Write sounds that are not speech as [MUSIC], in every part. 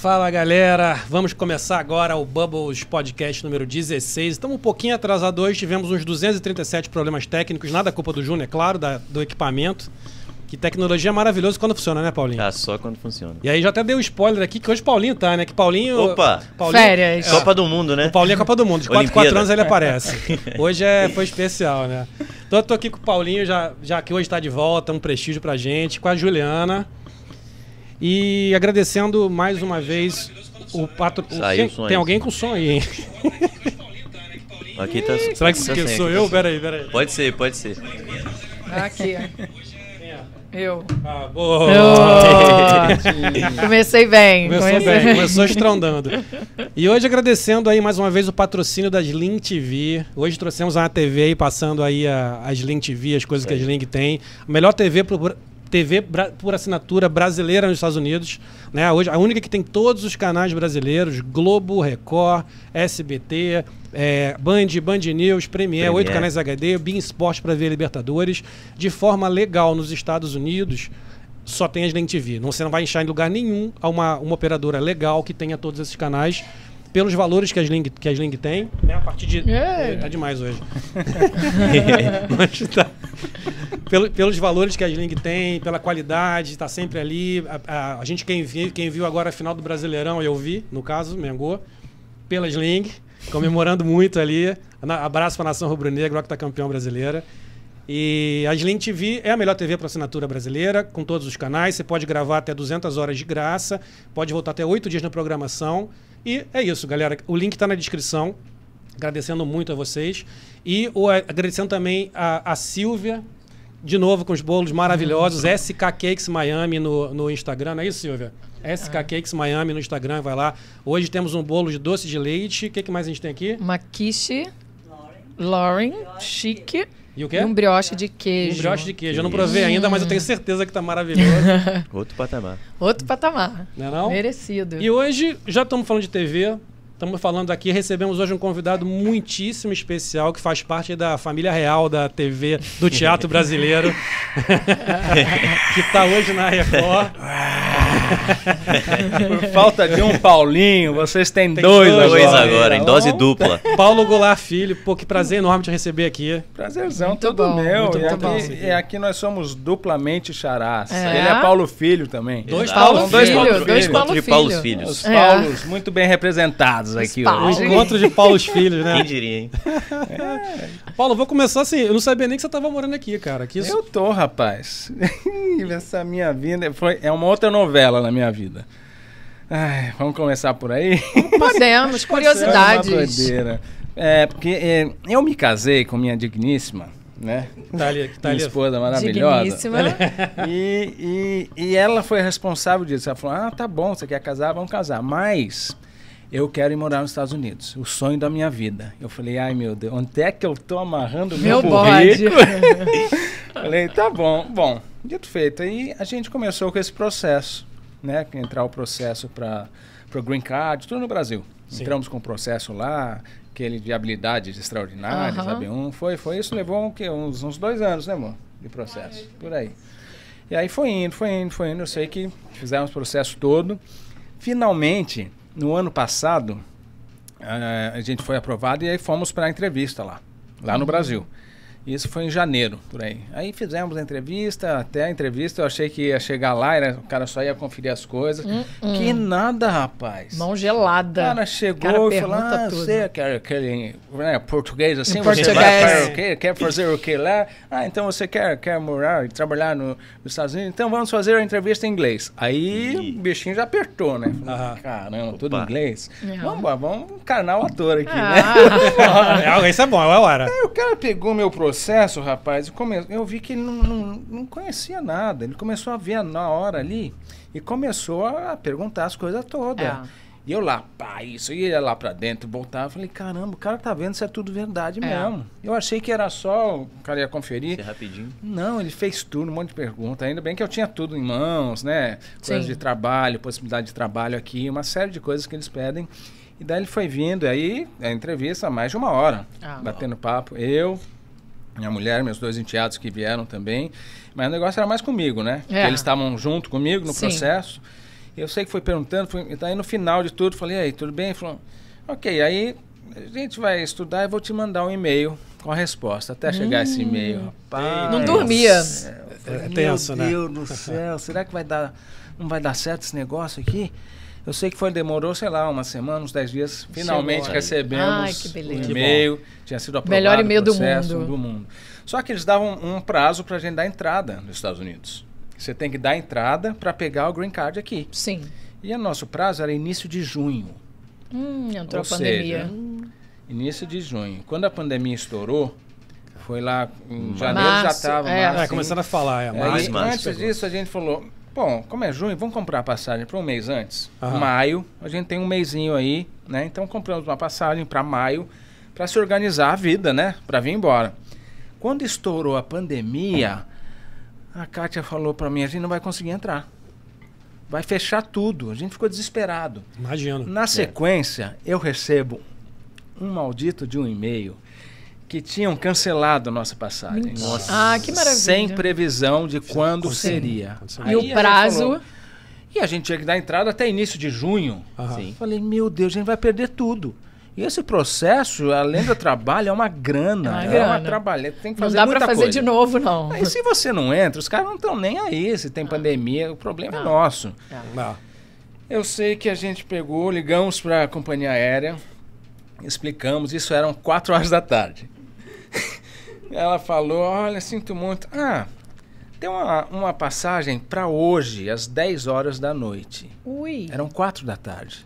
Fala galera, vamos começar agora o Bubbles Podcast número 16. Estamos um pouquinho atrasados hoje, tivemos uns 237 problemas técnicos, nada culpa do Júnior, é claro, da, do equipamento. Que tecnologia é maravilhosa quando funciona, né, Paulinho? Ah, só quando funciona. E aí já até dei um spoiler aqui que hoje Paulinho tá, né? Que Paulinho. Opa! Paulinho, Férias. É, Copa do Mundo, né? o Paulinho é Copa do Mundo. De 4 Olimpíada. anos ele aparece. [LAUGHS] Hoje é, foi especial, né? Então eu tô aqui com o Paulinho, já, já que hoje tá de volta, um prestígio pra gente, com a Juliana. E agradecendo mais uma vez o patro... Saiu aí. Tem alguém com som aí, hein? Aqui tá. Será que, tá que sem, sou aqui eu? tá. Peraí, peraí. Pode ser, pode ser. Aqui, eu. Ah, boa! Oh, comecei bem. Começou comecei bem, começou estrondando. E hoje agradecendo aí mais uma vez o patrocínio das Link TV. Hoje trouxemos uma TV aí passando aí a- as Link TV, as coisas que as Link tem. A melhor TV por, TV por assinatura brasileira nos Estados Unidos. Né? Hoje, a única que tem todos os canais brasileiros, Globo, Record, SBT, é, Band, Band News, Premiere, oito canais HD, Bein Sport para ver Libertadores, de forma legal nos Estados Unidos só tem as Link TV. Não, você não vai enxar em lugar nenhum a uma, uma operadora legal que tenha todos esses canais. Pelos valores que as Link, que as Link tem, né? A partir de. É. Tá demais hoje. [LAUGHS] Mas tá. Pelo- pelos valores que as Link tem, pela qualidade, tá sempre ali. A, a- a gente, quem viu, quem viu agora a final do Brasileirão, eu vi, no caso, Mengô, pelas Link, comemorando muito ali. Abraço pra nação rubro-negra, que tá campeão brasileira. E a Sling TV é a melhor TV para assinatura brasileira, com todos os canais. Você pode gravar até 200 horas de graça, pode voltar até 8 dias na programação. E é isso, galera. O link está na descrição. Agradecendo muito a vocês. E o, agradecendo também a, a Silvia, de novo com os bolos maravilhosos. SK Cakes Miami no, no Instagram, não é isso, Silvia? SK Cakes Miami no Instagram, vai lá. Hoje temos um bolo de doce de leite. O que, que mais a gente tem aqui? Uma quiche, Lauren, chique E o quê? e um brioche de Um queijo. brioche de queijo. Eu não provei ainda, mas eu tenho certeza que tá maravilhoso. [LAUGHS] Outro patamar. Outro patamar. Não é não? Merecido. E hoje, já estamos falando de TV, estamos falando aqui, recebemos hoje um convidado muitíssimo especial que faz parte da família real da TV, do teatro brasileiro, [LAUGHS] [LAUGHS] que está hoje na Record. [LAUGHS] Por falta de um Paulinho, vocês têm Tem dois, dois Dois agora. agora, em dose dupla. [LAUGHS] Paulo Goulart Filho, pô, que prazer enorme te receber aqui. Prazerzão, Muito tudo bom, meu. muito e, bom, aqui, muito bom. e aqui nós somos duplamente charás. É? Ele é Paulo Filho também. Dois. Paulo dois Filho, Paulo dois Filho. Paulo Encontro de Paulos Filho. Filhos. Os É. Paulos muito bem representados aqui Paulos. hoje. Encontro de Paulos Filhos, né? Quem diria, hein? Paulo, vou começar assim, eu não sabia nem que você estava morando aqui, cara. Que isso... Eu tô, rapaz. [LAUGHS] Essa minha vida foi, é uma outra novela na minha vida. Ai, vamos começar por aí? Podemos, É uma curiosidades. doideira. É, porque é, eu me casei com minha digníssima, né? Tá ali, que tá minha ali. esposa maravilhosa. Digníssima. [LAUGHS] E, e, e ela foi responsável disso. Ela falou: Ah, tá bom, você quer casar? Vamos casar. Mas eu quero ir morar nos Estados Unidos. O sonho da minha vida. Eu falei: Ai, meu Deus, onde é que eu tô amarrando o meu, Meu bode. currículo? [LAUGHS] falei: Tá bom. Bom, dito feito. Aí a gente começou com esse processo, né? Entrar o processo para o Green Card, tudo no Brasil. Sim. Entramos com o processo lá. Aquele de habilidades extraordinárias, Aham. sabe? Um, foi, foi isso, levou o quê? uns, uns dois anos, né, amor? De processo, por aí. E aí foi indo, foi indo, foi indo. Eu sei que fizemos o processo todo. Finalmente, no ano passado, eh, a gente foi aprovado e aí fomos para a entrevista lá, lá no Brasil. Isso foi em janeiro, por aí. Aí fizemos a entrevista, até a entrevista eu achei que ia chegar lá, era, o cara só ia conferir as coisas. Que nada, rapaz. Mão O gelada. cara chegou Cara e falou, ah, tudo. você quer aquele né, português assim, Em você português. vai para o quê? Quer fazer o que lá? Ah, então você quer, quer morar e trabalhar no, nos Estados Unidos? Então vamos fazer a entrevista em inglês. Aí Ih. o bichinho já apertou, né? Aham. Caramba, tudo em Opa. inglês. É. Vamos, embora, vamos encarnar o ator aqui, né? Ah, [LAUGHS] É, isso é bom, é a hora. Aí o cara pegou meu processo, rapaz, e come... eu vi que ele não, não, não conhecia nada. Ele começou a ver na hora ali e começou a perguntar as coisas todas. É. E eu lá, pá, isso, ia lá pra dentro, voltava, falei, caramba, o cara tá vendo se é tudo verdade É. mesmo. Eu achei que era só, o cara ia conferir. Isso é rapidinho. Não, ele fez tudo, um monte de perguntas. Ainda bem que eu tinha tudo em mãos, né? Coisas Sim. de trabalho, possibilidade de trabalho aqui, uma série de coisas que eles pedem. E daí ele foi vindo, aí a entrevista, mais de uma hora, Ah, batendo papo. Eu, minha mulher, meus dois enteados que vieram também. Mas o negócio era mais comigo, né? É. Porque Eles estavam junto comigo no Sim. processo. Eu sei que foi perguntando, foi, daí no final de tudo, falei, e aí, tudo bem? Ele falou, ok, aí a gente vai estudar e vou te mandar um e-mail com a resposta. Até chegar esse e-mail, rapaz. Não dormia. Falei, É tenso, né? Meu Deus do céu, será que vai dar, não vai dar certo esse negócio aqui? Eu sei que foi, demorou, sei lá, uma semana, uns 10 dias. Finalmente Chegou. recebemos Ai, o Que e-mail. Tinha sido aprovado Melhor o e-mail do mundo. do mundo. Só que eles davam um prazo para a gente dar entrada nos Estados Unidos. Você tem que dar entrada para pegar o green card aqui. Sim. E o nosso prazo era início de junho. Hum, entrou Ou a pandemia. seja, Início de junho. Quando a pandemia estourou, foi lá em Março, janeiro já é. estava. É, começando a falar, é. Aí, Mas, março antes pegou. disso, a gente falou: bom, como é junho, vamos comprar a passagem para um mês antes. Aham. Maio, a gente tem um mêsinho aí, né? Então compramos uma passagem para maio para se organizar a vida, né? Para vir embora. Quando estourou a pandemia, a Kátia falou para mim: a gente não vai conseguir entrar. Vai fechar tudo. A gente ficou desesperado. imagino. Na sequência, eu recebo um maldito de um e-mail que tinham cancelado a nossa passagem. Nossa. Ah, que maravilha. Sem previsão de quando Aconteceu. seria. Aconteceu. E o prazo. falou- e a gente tinha que dar entrada até início de junho. Sim. Falei, meu Deus, a gente vai perder tudo. E esse processo, além do trabalho, é uma grana. É uma É uma grana. trabalheira. Tem que Não fazer dá muita pra fazer coisa. de novo, não. Aí se você não entra, os caras não estão nem aí se tem pandemia. O problema é Não. nosso. Ah, Eu sei que a gente pegou, ligamos para a companhia aérea, explicamos, isso eram 4 horas da tarde. Ela falou: Olha, sinto muito. Ah, tem uma, uma passagem para hoje, às 10 horas da noite. Ui. Eram 4 da tarde.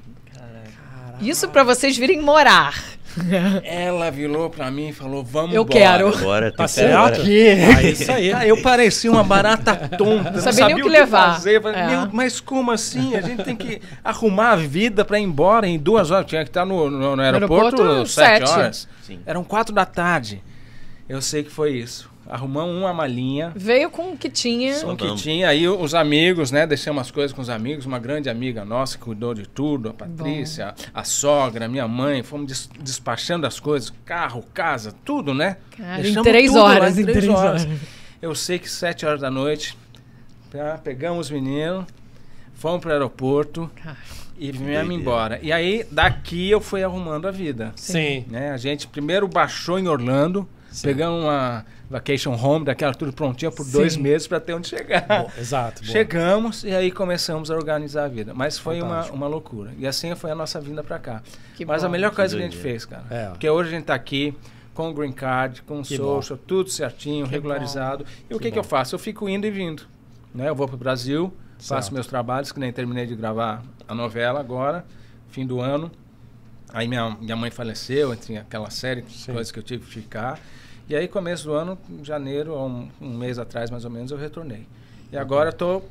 Isso pra vocês virem morar. [LAUGHS] Ela virou para mim e falou: Vamos Eu embora. quero. Agora tem embora. certo? Que? Ah, isso aí. Ah, eu parecia uma barata tonta. Não sabia nem o que levar. fazer. Falei, É. "Meu, mas como assim? A gente tem que arrumar a vida para ir embora em duas horas. Tinha que estar no, no, no aeroporto, aeroporto, sete sete. horas. Sim. Eram quatro da tarde. Eu sei que foi isso. Arrumamos uma malinha. Veio com o que tinha. Com que vamos. tinha aí os amigos, né? Deixamos as coisas com os amigos. Uma grande amiga nossa que cuidou de tudo, a Patrícia, a sogra, minha mãe. Fomos des- despachando as coisas, carro, casa, tudo, né? Cara, em três lá horas, em três horas. Eu sei que sete horas da noite, tá, pegamos os meninos, fomos para o aeroporto Cara. e viemos embora. E aí, daqui eu fui arrumando a vida. Sim. Né? A gente primeiro baixou em Orlando, Sim. pegamos uma vacation home, daquela tudo prontinha por Sim. dois meses para ter onde chegar. Bom, exato. boa. Chegamos e aí começamos a organizar a vida. Mas foi uma, Fantástico. uma loucura. E assim foi a nossa vinda para cá. Que Mas bom. a melhor Que coisa que a gente fez, cara. É. Porque hoje a gente tá aqui com o green card, com o social, tudo certinho, Que regularizado. E o Que que, que eu bom. faço? Eu fico indo e vindo. Né? Eu vou pro Brasil, Certo. faço meus trabalhos, que nem terminei de gravar a novela agora, fim do ano. Aí minha, minha mãe faleceu, entre aquela série de Sim. coisas que eu tive que ficar. E aí, começo do ano, em janeiro, um, um mês atrás mais ou menos, eu retornei. E agora tô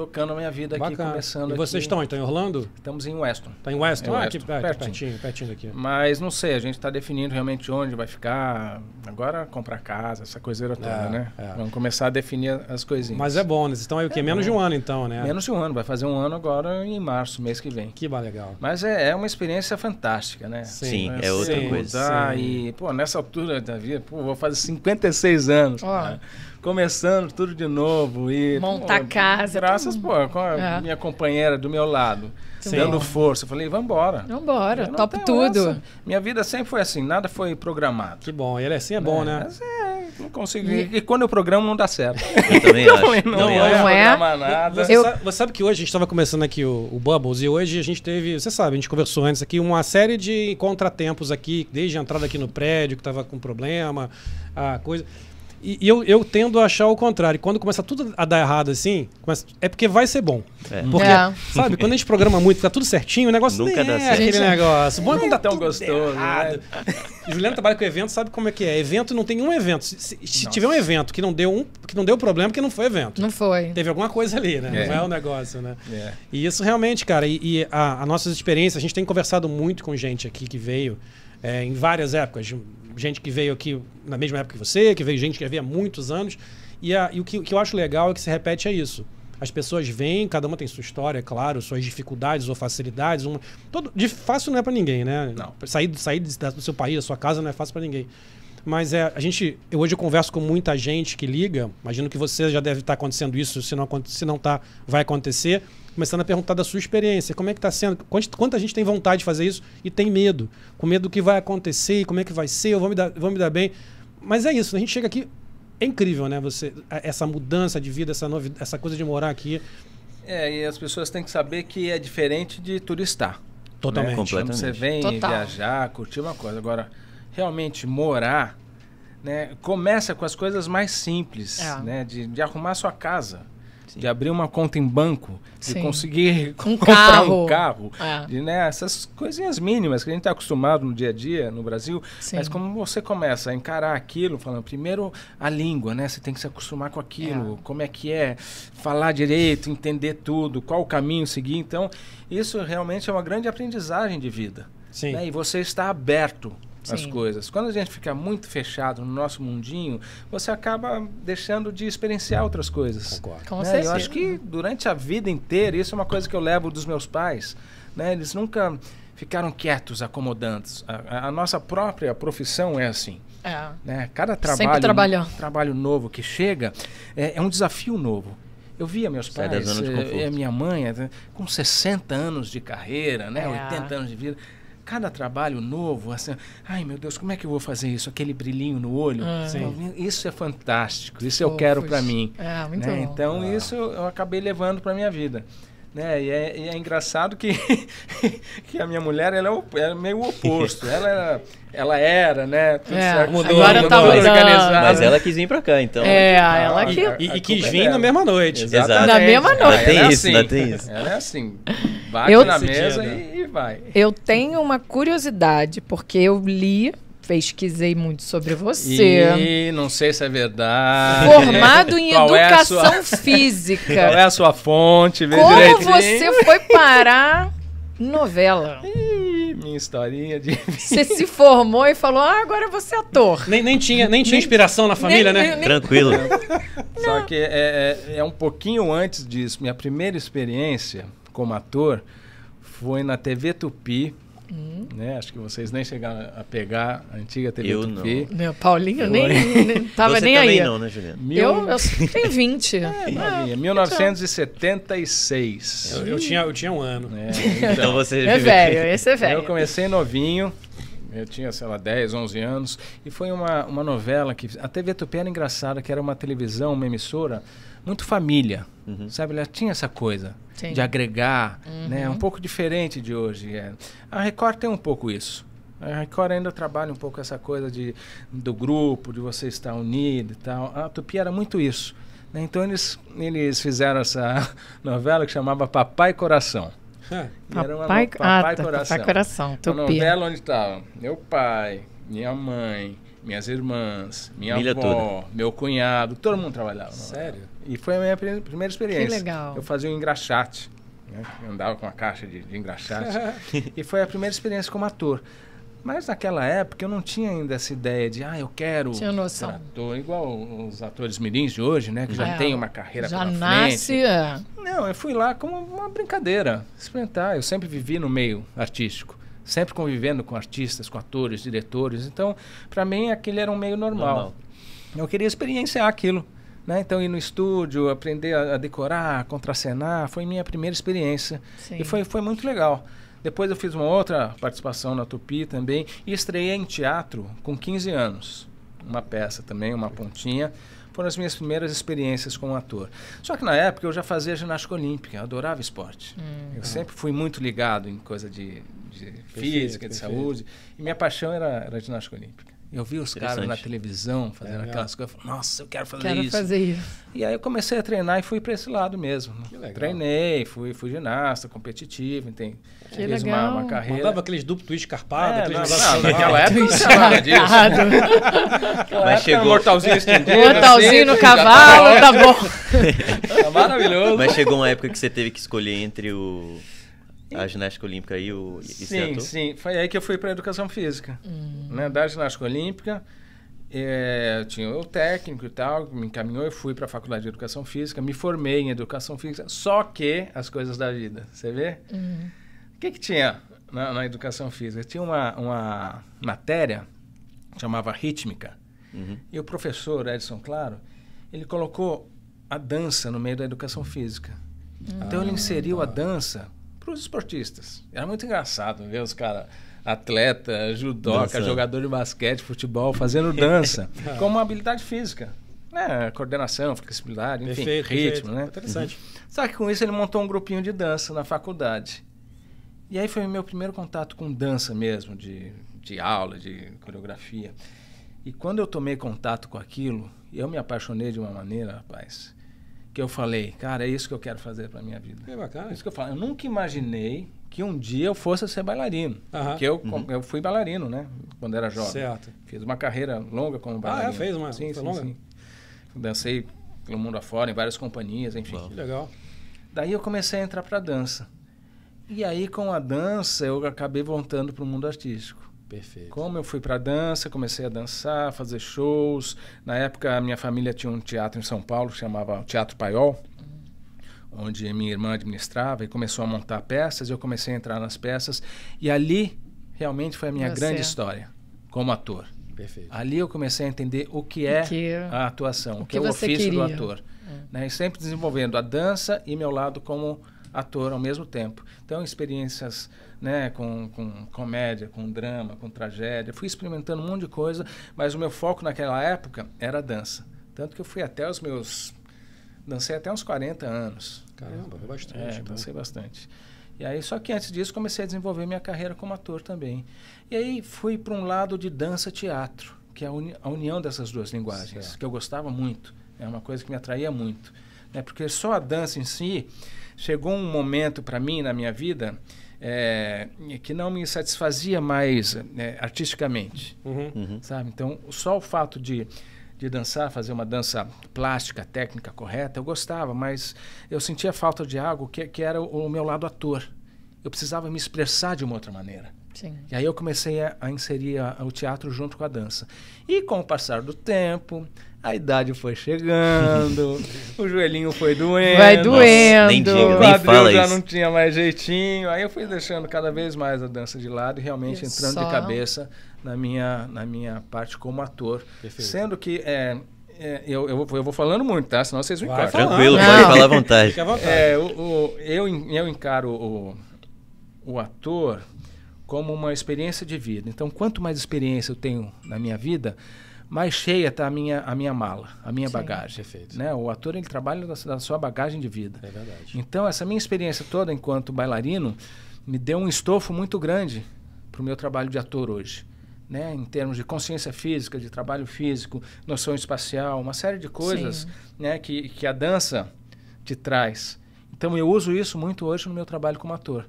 tocando a minha vida aqui, Bacana. começando E vocês aqui. estão? Estão em Orlando? Estamos em Weston. Tá em Weston? Em ah, Weston, aqui, perto, pertinho. pertinho, pertinho daqui. Mas não sei, a gente está definindo realmente onde vai ficar. Agora comprar casa, essa coiseira toda, É, né? é. Vamos começar a definir as coisinhas. Mas é bom, né? Estão aí o quê? É Menos bom. de um ano então, né? Menos de um ano, vai fazer um ano agora em março, mês que vem. Que legal. Mas é, é uma experiência fantástica, né? Sim, Sim, é outra sim, coisa. Sim. e, pô, nessa altura da vida, pô, vou fazer 56 anos. Ó. cara. Começando tudo de novo e. Montar pô, casa, Graças, pô, com a É. minha companheira do meu lado, Sim. dando força. Eu falei, vambora. Vambora, Eu não top tudo. essa. Minha vida sempre foi assim, nada foi programado. Que bom. E ele assim é bom, né? Mas é, não consigo. E, e quando eu programo, não dá certo. Eu também [LAUGHS] acho. falei, não, também Não acho. é, é? programar nada. Você, Eu- sabe, você sabe que hoje a gente estava começando aqui o, o Bubbles e hoje a gente teve, você sabe, a gente conversou antes aqui, uma série de contratempos aqui, desde a entrada aqui no prédio, que estava com problema, a coisa. E, e eu, eu tendo a achar o contrário. Quando começa tudo a dar errado assim, começa- é porque vai ser bom. É. Porque, É. sabe, quando a gente programa muito, fica tudo certinho, o negócio Nunca dá é certo. aquele Gente, negócio. Bom é quando dá tão tudo gostoso, errado. né? Juliana trabalha com evento, sabe como é que é. Evento não tem um evento. Se, se- se tiver um evento que não deu um, que não deu problema, porque não foi evento. Não foi. Teve alguma coisa ali, né? É. Não é o negócio, né? É. E isso realmente, cara, e, e a, a nossas experiências, a gente tem conversado muito com gente aqui que veio é, em várias épocas. Gente que veio aqui na mesma época que você, que veio gente que há muitos anos. E, a- e o, que, que eu acho legal é que se repete é isso. As pessoas vêm, cada uma tem sua história, claro, suas dificuldades ou facilidades. Uma, todo, de fácil não é pra ninguém, né? Não. Sair, sair do seu país, da sua casa, não é fácil pra ninguém. Mas é, a gente, eu hoje eu converso com muita gente que liga, imagino que você já deve estar acontecendo isso, se não, se não tá, vai acontecer, começando a perguntar da sua experiência, como é que está sendo, quant- quanta gente tem vontade de fazer isso e tem medo, com medo do que vai acontecer, e como é que vai ser, eu vou me dar, vou me dar bem. Mas é isso, a gente chega aqui, é incrível, né? Você, essa mudança de vida, essa, novi, essa coisa de morar aqui, É, e as pessoas têm que saber que é diferente de turistar. totalmente. Né? Completamente. Você vem Total. viajar, curtir uma coisa. Agora, realmente morar, né, começa com as coisas mais simples, É. né, de, de arrumar sua casa, de abrir uma conta em banco, de Sim. conseguir Um [LAUGHS] comprar carro. um carro, É. de, né, essas coisinhas mínimas que a gente está acostumado no dia a dia no Brasil. Sim. Mas como você começa a encarar aquilo, falando primeiro a língua, né? Você tem que se acostumar com aquilo, como é que é falar direito, entender tudo, qual o caminho seguir. Então, isso realmente é uma grande aprendizagem de vida. Sim. né? E você está aberto Sim. coisas. Quando a gente fica muito fechado no nosso mundinho, você acaba deixando de experienciar outras coisas. Concordo. Com né? certeza. Eu acho que durante a vida inteira, isso é uma coisa que eu levo dos meus pais. Né? Eles nunca ficaram quietos, acomodantes. A, a- a nossa própria profissão é assim. É. Né? Cada Sempre trabalho, trabalho novo que chega é, é um desafio novo. Eu via meus pais, de eh, e a minha mãe, eh, com 60 anos de carreira, né? É. 80 anos de vida. Cada trabalho novo, assim, ai meu Deus, como é que eu vou fazer isso? Aquele brilhinho no olho. Ah. Isso é fantástico, isso eu Fofos. quero para mim. É, muito né? bom. Então isso eu acabei levando para minha vida. Né? E, é, e é engraçado que, [LAUGHS] que a minha mulher ela é, o- ela é meio o oposto. ela, era, ela era, né? Tudo É, certo, agora tá mudou, mudando. organizada. Mas ela quis vir pra cá, então. É, ela Ah, que. E, e a quis é vir dela. na mesma noite. Exato. Na mesma Ela noite. é Ainda tem isso, assim. ainda tem isso. Ela é assim. Bate Eu- na mesa e, e vai. Eu tenho uma curiosidade, porque eu li, pesquisei muito sobre você. E não sei se é verdade. Formado em [LAUGHS] Qual é a educação sua- [LAUGHS] física. Qual é a sua fonte? Vê Como direitinho. você foi parar em novela? Ih, minha historinha de... Você se formou e falou: ah, agora você é ator. Nem, nem, tinha, nem tinha inspiração na família, nem- né? nem- Tranquilo. Só que é, é, é um pouquinho antes disso. Minha primeira experiência como ator foi na TV Tupi. Hum. Né? Acho que vocês nem chegaram a pegar a antiga TV Eu Tupi. Meu, Paulinho nem, Foi. nem tava Você nem aí. não, né, Juliana? Eu, eu tenho [LAUGHS] 20. É, novinha, 1976. Eu, eu tinha, eu tinha um ano. né? Então Então, você É velho, [LAUGHS] esse é eu velho. comecei novinho. Eu tinha, sei lá, 10, 11 anos. E foi uma, uma novela que... A TV Tupi era engraçada, que era uma televisão, uma emissora muito família. Uhum. Sabe? Ela tinha essa coisa Sim. de agregar, Uhum. né? Um pouco diferente de hoje. é. A Record tem um pouco isso. A Record ainda trabalha um pouco essa coisa de, do grupo, de você estar unido e tal. A Tupi era muito isso. né? Então eles, eles fizeram essa [LAUGHS] novela que chamava Papai Coração. É. Era uma Papai, no- Papai ah, tá, Coração. Papai Coração, Uma novela onde estava meu pai, minha mãe, minhas irmãs, minha Família avó, meu cunhado, todo mundo trabalhava. Sério? E foi a minha pri- primeira experiência. Que legal. Eu fazia um engraxate. Né? Eu andava com uma caixa de, de engraxate. [LAUGHS] e foi a primeira experiência como ator. Mas naquela época eu não tinha ainda essa ideia de, ah, eu quero Tinha noção. ser ator. Igual os atores mirins de hoje, né? Que já É, tem uma carreira Já pela nasce. frente. é. Não, eu fui lá como uma brincadeira, experimentar. Eu sempre vivi no meio artístico, sempre convivendo com artistas, com atores, diretores. Então, para mim, aquele era um meio normal. Normal. Eu queria experienciar aquilo. Né? Então, ir no estúdio, aprender a, a decorar, contracenar, foi minha primeira experiência. Sim. E foi, foi muito legal. Depois eu fiz uma outra participação na Tupi também e estreiei em teatro com 15 anos. Uma peça também, uma pontinha. Foram as minhas primeiras experiências como ator. Só que na época eu já fazia ginástica olímpica, eu adorava esporte. Hum. Eu sempre fui muito ligado em coisa de, de física, de perfeito. saúde. E minha paixão era, era ginástica olímpica. Eu vi os caras na televisão fazendo É, aquelas coisas. eu falei, Nossa, eu quero fazer Quero isso. fazer isso. E aí eu comecei a treinar e fui para esse lado mesmo. Que legal. Treinei, fui, fui ginasta competitivo, tem, Que fiz legal. Uma, uma carreira. Mandava aqueles duplo twist carpado, É, aqueles não, negócios não, assim. naquela época não tinha nada disso. [LAUGHS] Mas chegou- Um mortalzinho estendido. [LAUGHS] Mortalzinho no assim, já cavalo, tá bom. [LAUGHS] Tá maravilhoso. Mas chegou uma época que você teve que escolher entre o a ginástica olímpica e o e Sim, sim. Foi aí que eu fui para educação física. Né? Da ginástica olímpica, eh, tinha o técnico e tal, me encaminhou, eu fui para a faculdade de educação física, me formei em educação física, só que as coisas da vida, você vê? Hum. O que, que tinha na, na educação física? Tinha uma, uma matéria chamava rítmica. Uhum. E o professor Edson Claro, ele colocou a dança no meio da educação física. Então ele inseriu a dança para os esportistas. Era muito engraçado ver os caras, atleta, judoca, jogador de basquete, futebol, fazendo dança [LAUGHS] como uma habilidade física. Né? Coordenação, flexibilidade, enfim, Perfeito, ritmo, perfeito. né? Interessante. Só que com isso ele montou um grupinho de dança na faculdade. E aí foi o meu primeiro contato com dança mesmo, de, de aula, de coreografia. E quando eu tomei contato com aquilo, eu me apaixonei de uma maneira, rapaz, que eu falei, cara, é isso que eu quero fazer para minha vida. Que bacana. É isso que eu falo. Eu nunca imaginei que um dia eu fosse ser bailarino. Aham. Porque eu, eu fui bailarino, né? Quando era jovem. Certo. Fiz uma carreira longa como bailarino. é? Fez uma- Sim, foi sim, longa? sim. Dancei pelo mundo afora, em várias companhias, enfim. Que legal. Daí eu comecei a entrar para dança. E aí com a dança eu acabei voltando para o mundo artístico. Perfeito. Como eu fui para dança, comecei a dançar, fazer shows. Na época a minha família tinha um teatro em São Paulo que chamava Teatro Paiol, onde minha irmã administrava e começou a montar peças. e Eu comecei a entrar nas peças e ali realmente foi a minha Você. grande história como ator. Perfeito. Ali eu comecei a entender o que é que- a atuação, o que, que é o ofício do queria. ator. Né? E sempre desenvolvendo a dança e meu lado como ator ao mesmo tempo. Então, experiências né, com, com comédia, com drama, com tragédia. Fui experimentando um monte de coisa, mas o meu foco naquela época era a dança. Tanto que eu fui até os meus... Dancei até uns 40 anos. Caramba, foi bastante. É, então. dancei bastante. E aí, só que antes disso, comecei a desenvolver minha carreira como ator também. E aí, fui para um lado de dança-teatro, que é a, uni- a união dessas duas linguagens, Certo. que eu gostava muito. É uma coisa que me atraía muito. Né? Porque só a dança em si, chegou um momento para mim na minha vida é, que não me satisfazia mais é, artisticamente Uhum. Uhum. sabe? Então, só o fato de, de dançar, fazer uma dança plástica, técnica correta, eu gostava, mas eu sentia falta de algo que, que era o, o meu lado ator. Eu precisava me expressar de uma outra maneira. Sim. E aí eu comecei a, a inserir a- o teatro junto com a dança. E com o passar do tempo, a idade foi chegando, o joelhinho foi doendo. Vai nem doendo. diga, O nem quadril fala já isso. não tinha mais jeitinho. Aí eu fui deixando cada vez mais a dança de lado e realmente E entrando só- de cabeça na minha, na minha parte como ator. Perfeito. Sendo que é, é, eu, eu, vou- eu vou falando muito, tá? Senão vocês me falando. Tranquilo, Não. pode falar à [LAUGHS] vontade. Fique à vontade. É, o, o- eu, eu encaro o, o ator como uma experiência de vida. Então, quanto mais experiência eu tenho na minha vida, mais cheia está a minha, a minha mala, a minha Sim. bagagem. Perfeito. Né? O ator ele trabalha da, da sua bagagem de vida. É verdade. Então, essa minha experiência toda enquanto bailarino me deu um estofo muito grande para o meu trabalho de ator hoje. Né? Em termos de consciência física, de trabalho físico, noção espacial, uma série de coisas Sim. né, que, que a dança te traz. Então, eu uso isso muito hoje no meu trabalho como ator.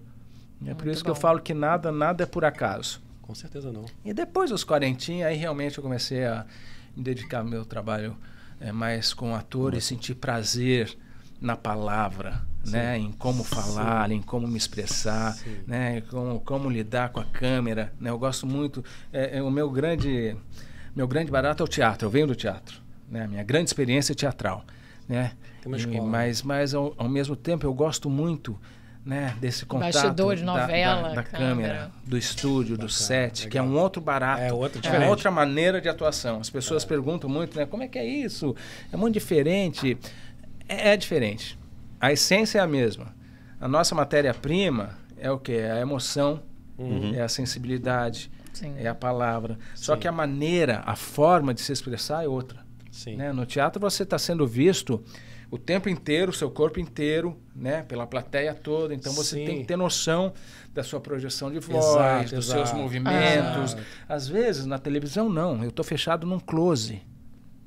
É por Muito isso que eu bom. falo que nada, nada é por acaso. Com certeza não. E depois dos quarentinha, aí realmente eu comecei a me dedicar meu trabalho eh, mais com ator e sentir prazer na palavra, né? Em como falar, em como me expressar, Sim. né? em Como, como lidar com a câmera, né? Eu gosto muito... É, é o meu grande, meu grande barato é o teatro. Eu venho do teatro, né? Minha grande experiência é teatral, né? Tem uma E- escola, né? mas mas ao, ao mesmo tempo eu gosto muito né, desse contato Bastidor de da- novela, da, da câmera. câmera, do estúdio, do Bacana, set, que é legal. um outro barato. É outro é outra maneira de atuação. As pessoas perguntam muito, né? Como é que é isso? É muito diferente. É, é diferente. A essência é a mesma. A nossa matéria-prima é o que? É a emoção, Uhum. é a sensibilidade, Sim. é a palavra. Só Sim. que a maneira, a forma de se expressar é outra. Sim. Né? No teatro você está sendo visto o tempo inteiro, o seu corpo inteiro, né? pela plateia toda. Então você Sim. tem que ter noção da sua projeção de voz, Exato, dos exato. seus movimentos. Exato. Às vezes na televisão não, eu estou fechado num close.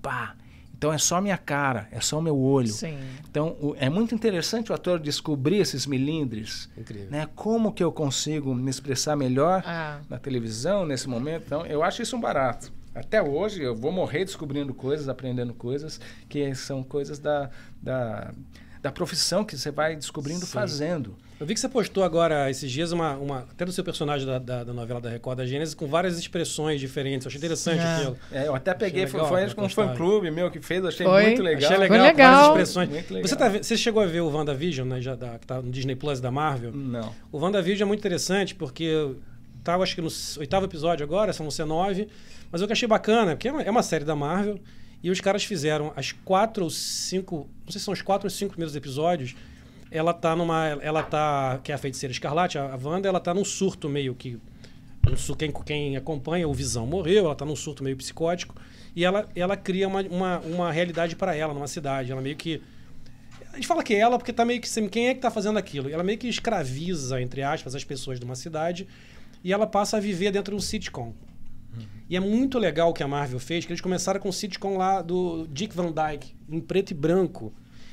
Pá. Então é só minha cara, é só o meu olho. Sim. Então o- é muito interessante o ator descobrir esses milindres. Incrível. Né? Como que eu consigo me expressar melhor Ah, na televisão nesse momento. Então, eu acho isso um barato. Até hoje eu vou morrer descobrindo coisas, aprendendo coisas que são coisas da, da, da profissão que você vai descobrindo Sim. fazendo. Eu vi que você postou agora, esses dias, uma, uma até do seu personagem da, da, da novela da Record, da Gênesis, com várias expressões diferentes. Eu achei interessante aquilo. É, eu até peguei, foi, legal foi com um fã postagem. clube meu que fez, achei Foi? muito legal. Achei legal, Foi com várias legal. expressões. Legal. Você, tá, você chegou a ver o WandaVision, né, já da, que tá no Disney Plus da Marvel? Não. O WandaVision é muito interessante porque tá, acho que no oitavo episódio agora, são ser nove. Mas o que achei bacana, porque é uma, é uma série da Marvel, e os caras fizeram as quatro ou cinco, não sei se são os quatro ou cinco primeiros episódios, ela tá numa, ela tá, que é a feiticeira escarlate, a, a Wanda, ela tá num surto meio que, um quem, quem acompanha o Visão morreu, ela tá num surto meio psicótico, e ela, ela cria uma, uma, uma realidade para ela numa cidade, ela meio que a gente fala que é ela porque tá meio que quem é que tá fazendo aquilo? Ela meio que escraviza, entre aspas, as pessoas de uma cidade e ela passa a viver dentro de um sitcom. E é muito legal o que a Marvel fez, que eles começaram com o sitcom lá do Dick Van Dyke, em preto e branco.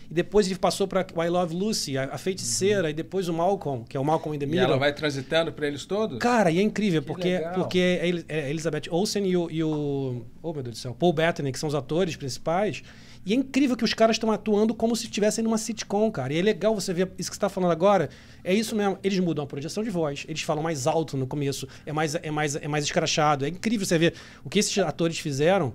E depois ele passou para I Love Lucy, a, a feiticeira, e depois o Malcolm, que é o Malcolm in the E Middle. ela vai transitando para eles todos? Cara, e é incrível, Que porque, legal. porque é é Elizabeth Olsen e o, e o. Oh, meu Deus do céu. Paul Bettany, que são os atores principais. E é incrível que os caras estão atuando como se estivessem numa sitcom, cara. E é legal você ver isso que você está falando agora. É isso mesmo. Eles mudam a projeção de voz. Eles falam mais alto no começo. É mais, é mais, é mais escrachado. É incrível você ver o que esses atores fizeram.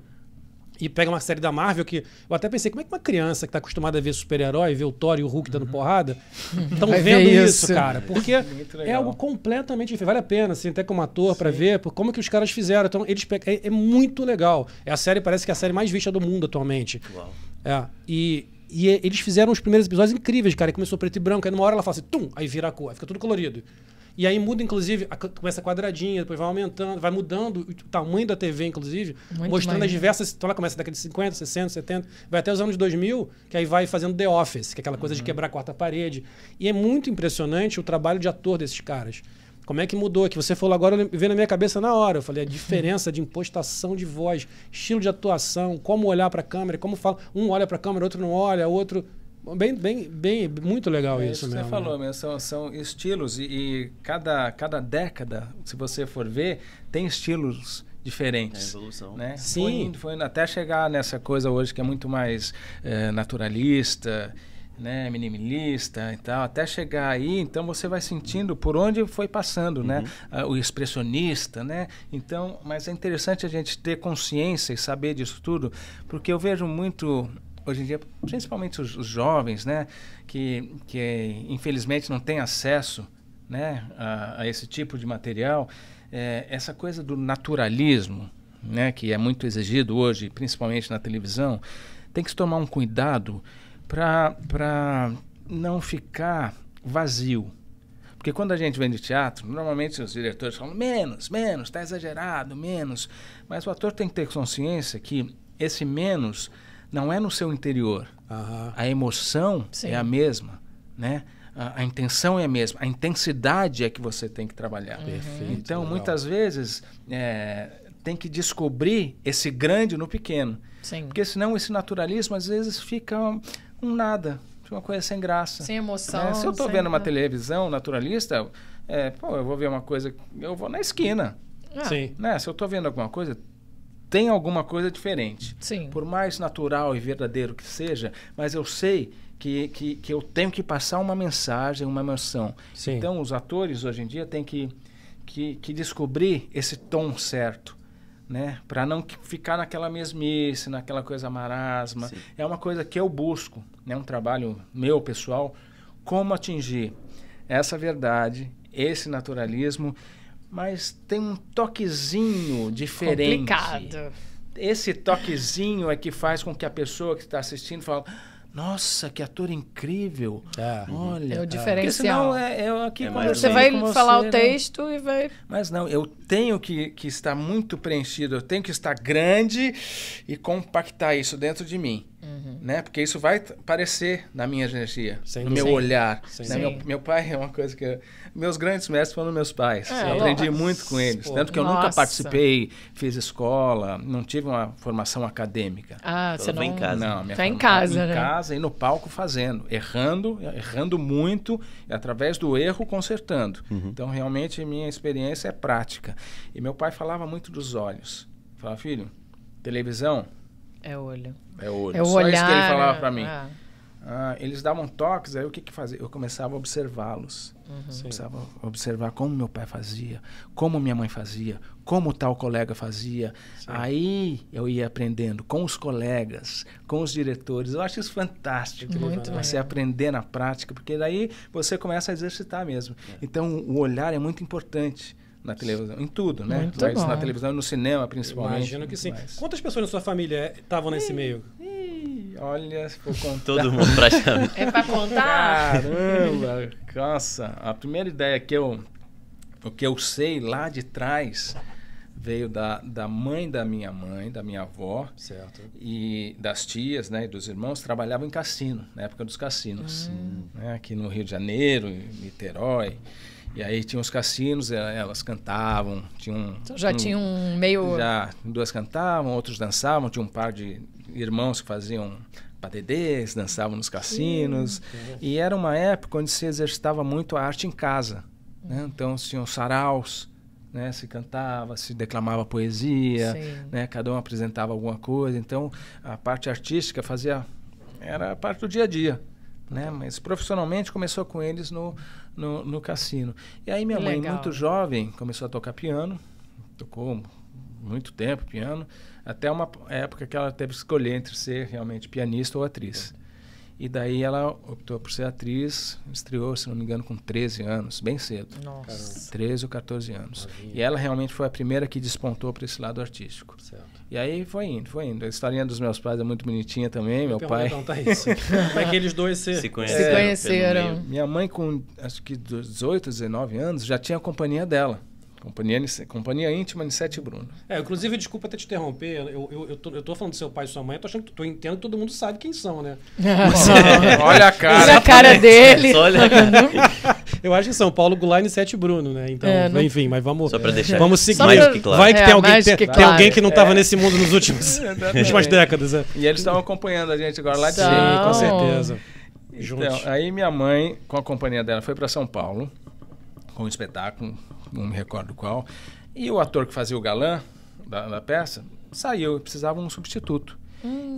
E pega uma série da Marvel que eu até pensei, como é que uma criança que tá acostumada a ver super-herói, ver o Thor e o Hulk dando porrada, [LAUGHS] estão vendo isso, isso. cara? Porque [LAUGHS] é algo completamente diferente. Vale a pena, assim, até como ator, pra ver por como que os caras fizeram. Então, eles é, é muito legal. É a série, parece que é a série mais vista do mundo atualmente. Uau. É. E, e eles fizeram os primeiros episódios incríveis, cara. E começou preto e branco. Aí numa hora ela fala assim, tum, aí vira a cor, aí fica tudo colorido. E aí muda, inclusive, a- começa quadradinha, depois vai aumentando, vai mudando o tamanho da TV, inclusive, Muito mostrando as maneiro. diversas. Então ela começa da década de 50, 60, 70, vai até os anos 2000, que aí vai fazendo The Office, que é aquela coisa de quebrar a quarta parede. E é muito impressionante o trabalho de ator desses caras. Como é que mudou? Que você falou agora, veio na minha cabeça na hora. Eu falei a diferença de impostação de voz, estilo de atuação, como olhar para a câmera, como fala. Um olha para a câmera, outro não olha, outro. Bem, bem, bem, muito legal É isso, que mesmo. Você falou, mesmo, são, são estilos e, e cada, cada década, se você for ver, tem estilos É a diferentes. evolução. Né? Sim. Foi indo, foi indo, até chegar nessa coisa hoje que é muito mais eh, naturalista, né, minimalista e tal, até chegar aí, então você vai sentindo por onde foi passando, né, Ah, o expressionista, né, então, mas é interessante a gente ter consciência e saber disso tudo, porque eu vejo muito hoje em dia, principalmente os, os jovens, né, que, que infelizmente não têm acesso, né, a, a esse tipo de material, é, essa coisa do naturalismo, né, que é muito exigido hoje, principalmente na televisão, tem que se tomar um cuidado para não ficar vazio. Porque quando a gente vem de teatro, normalmente os diretores falam menos, menos, está exagerado, menos. Mas o ator tem que ter consciência que esse menos não é no seu interior. Aham. A emoção Sim. é a mesma, né? A, a intenção é a mesma, a intensidade é que você tem que trabalhar. Perfeito, Então, legal. muitas vezes, é, tem que descobrir esse grande no pequeno. Sim. Porque senão esse naturalismo, às vezes, fica um, um nada, uma coisa sem graça. Sem emoção. né? Se eu estou vendo uma televisão naturalista, é, pô, eu vou ver uma coisa, eu vou na esquina. Ah, Sim. Né? Se eu estou vendo alguma coisa, tem alguma coisa diferente. Sim. Por mais natural e verdadeiro que seja, mas eu sei que, que, que eu tenho que passar uma mensagem, uma emoção. Sim. Então, os atores hoje em dia têm que, que, que descobrir esse tom certo. Né? Para não ficar naquela mesmice, naquela coisa marasma. Sim. É uma coisa que eu busco, é né? um trabalho meu pessoal, como atingir essa verdade, esse naturalismo, mas tem um toquezinho diferente. Complicado. Esse toquezinho é que faz com que a pessoa que está assistindo fale: Nossa, que ator incrível! É. Olha, É o porque diferencial. senão é, eu aqui É quando mais eu Você vai com falar você, o né? texto e vai. Mas não, eu tenho que, que estar muito preenchido, eu tenho que estar grande e compactar isso dentro de mim. Né? Porque isso vai aparecer na minha energia, Sem no meu Sim. olhar. Sim. né? Sim. Meu, meu pai é uma coisa que. eu- meus grandes mestres foram meus pais. É, eu aprendi nossa. muito com eles. Pô. Tanto que eu nunca Nossa. participei, fiz escola, não tive uma formação acadêmica. Ah, Ela você não. em casa. Não, minha Tá em casa, em né? casa e no palco fazendo, errando, errando muito, e através do erro consertando. Então, realmente, minha experiência é prática. E meu pai falava muito dos olhos. Falava, filho, televisão É olho. é olho. É o Só olhar. isso que ele falava para mim. Ah, Ah, eles davam toques, aí o que que fazia? Eu começava a observá-los. Sim. Começava a observar como meu pai fazia, como minha mãe fazia, como tal colega fazia. Aí eu ia aprendendo com os colegas, com os diretores. Eu acho isso fantástico. Muito Você aprender na prática, porque daí você começa a exercitar mesmo. Então o olhar é muito importante na televisão, em tudo, né? Muito Mas bom. na televisão e no cinema, principalmente. Imagino que sim. Mas- Quantas pessoas na sua família estavam nesse meio? Ih, olha, se for contar. Todo mundo praticamente. [LAUGHS] É pra contar? Caramba! Nossa, a primeira ideia que eu, o que eu sei lá de trás veio da, da mãe da minha mãe, da minha avó Certo. e das tias, né, e dos irmãos trabalhavam em cassino, na época dos cassinos, né, aqui no Rio de Janeiro, em Niterói. E aí tinha os cassinos, e elas cantavam, tinham Então já um- tinha um meio. já duas cantavam, outros dançavam, tinha um par de irmãos que faziam padedês, dançavam nos cassinos. E era uma época onde se exercitava muito a arte em casa. Né? Então tinham saraus, né? se cantava, se declamava poesia, Sim. né? cada um apresentava alguma coisa. Então a parte artística fazia. era a parte do dia a dia. Né? Mas profissionalmente começou com eles no, no, no cassino. E aí minha mãe, legal. muito jovem, começou a tocar piano, tocou muito tempo piano, até uma época que ela teve que escolher entre ser realmente pianista ou atriz. E daí ela optou por ser atriz, estreou, se não me engano, com 13 anos, bem cedo. Nossa. 13 ou 14 anos. Novinha. E ela realmente foi a primeira que despontou para esse lado artístico. Certo. E aí foi indo, foi indo. A historinha dos meus pais é muito bonitinha também. Meu Eu pai. pergunto, tá isso. Como é que eles dois se, Se conheceram. Se conheceram. Minha mãe, com acho que 18, 19 anos, já tinha a companhia dela. Companhia, companhia íntima de Sete Bruno. É, inclusive, desculpa até te interromper. Eu, eu, eu, tô, eu tô falando do seu pai e sua mãe, eu tô achando que tô entendendo que todo mundo sabe quem são, né? [LAUGHS] [LAUGHS] Olha a cara. Olha a cara dele. Olha. [LAUGHS] Eu acho que são Paulo Goulart e Sete Bruno, né? Então, É, não- enfim, mas vamos. Só pra deixar Vamos seguir. mais que claro. Vai que É, tem alguém, tem, que tem claro. alguém que não estava nesse mundo nas últimas, Exatamente. últimas décadas. É. E eles estão acompanhando a gente agora lá de. Sim, com certeza. Então, Juntos. aí minha mãe, com a companhia dela, foi para São Paulo com um espetáculo, não me recordo qual. E o ator que fazia o galã da, da peça saiu, precisava de um substituto.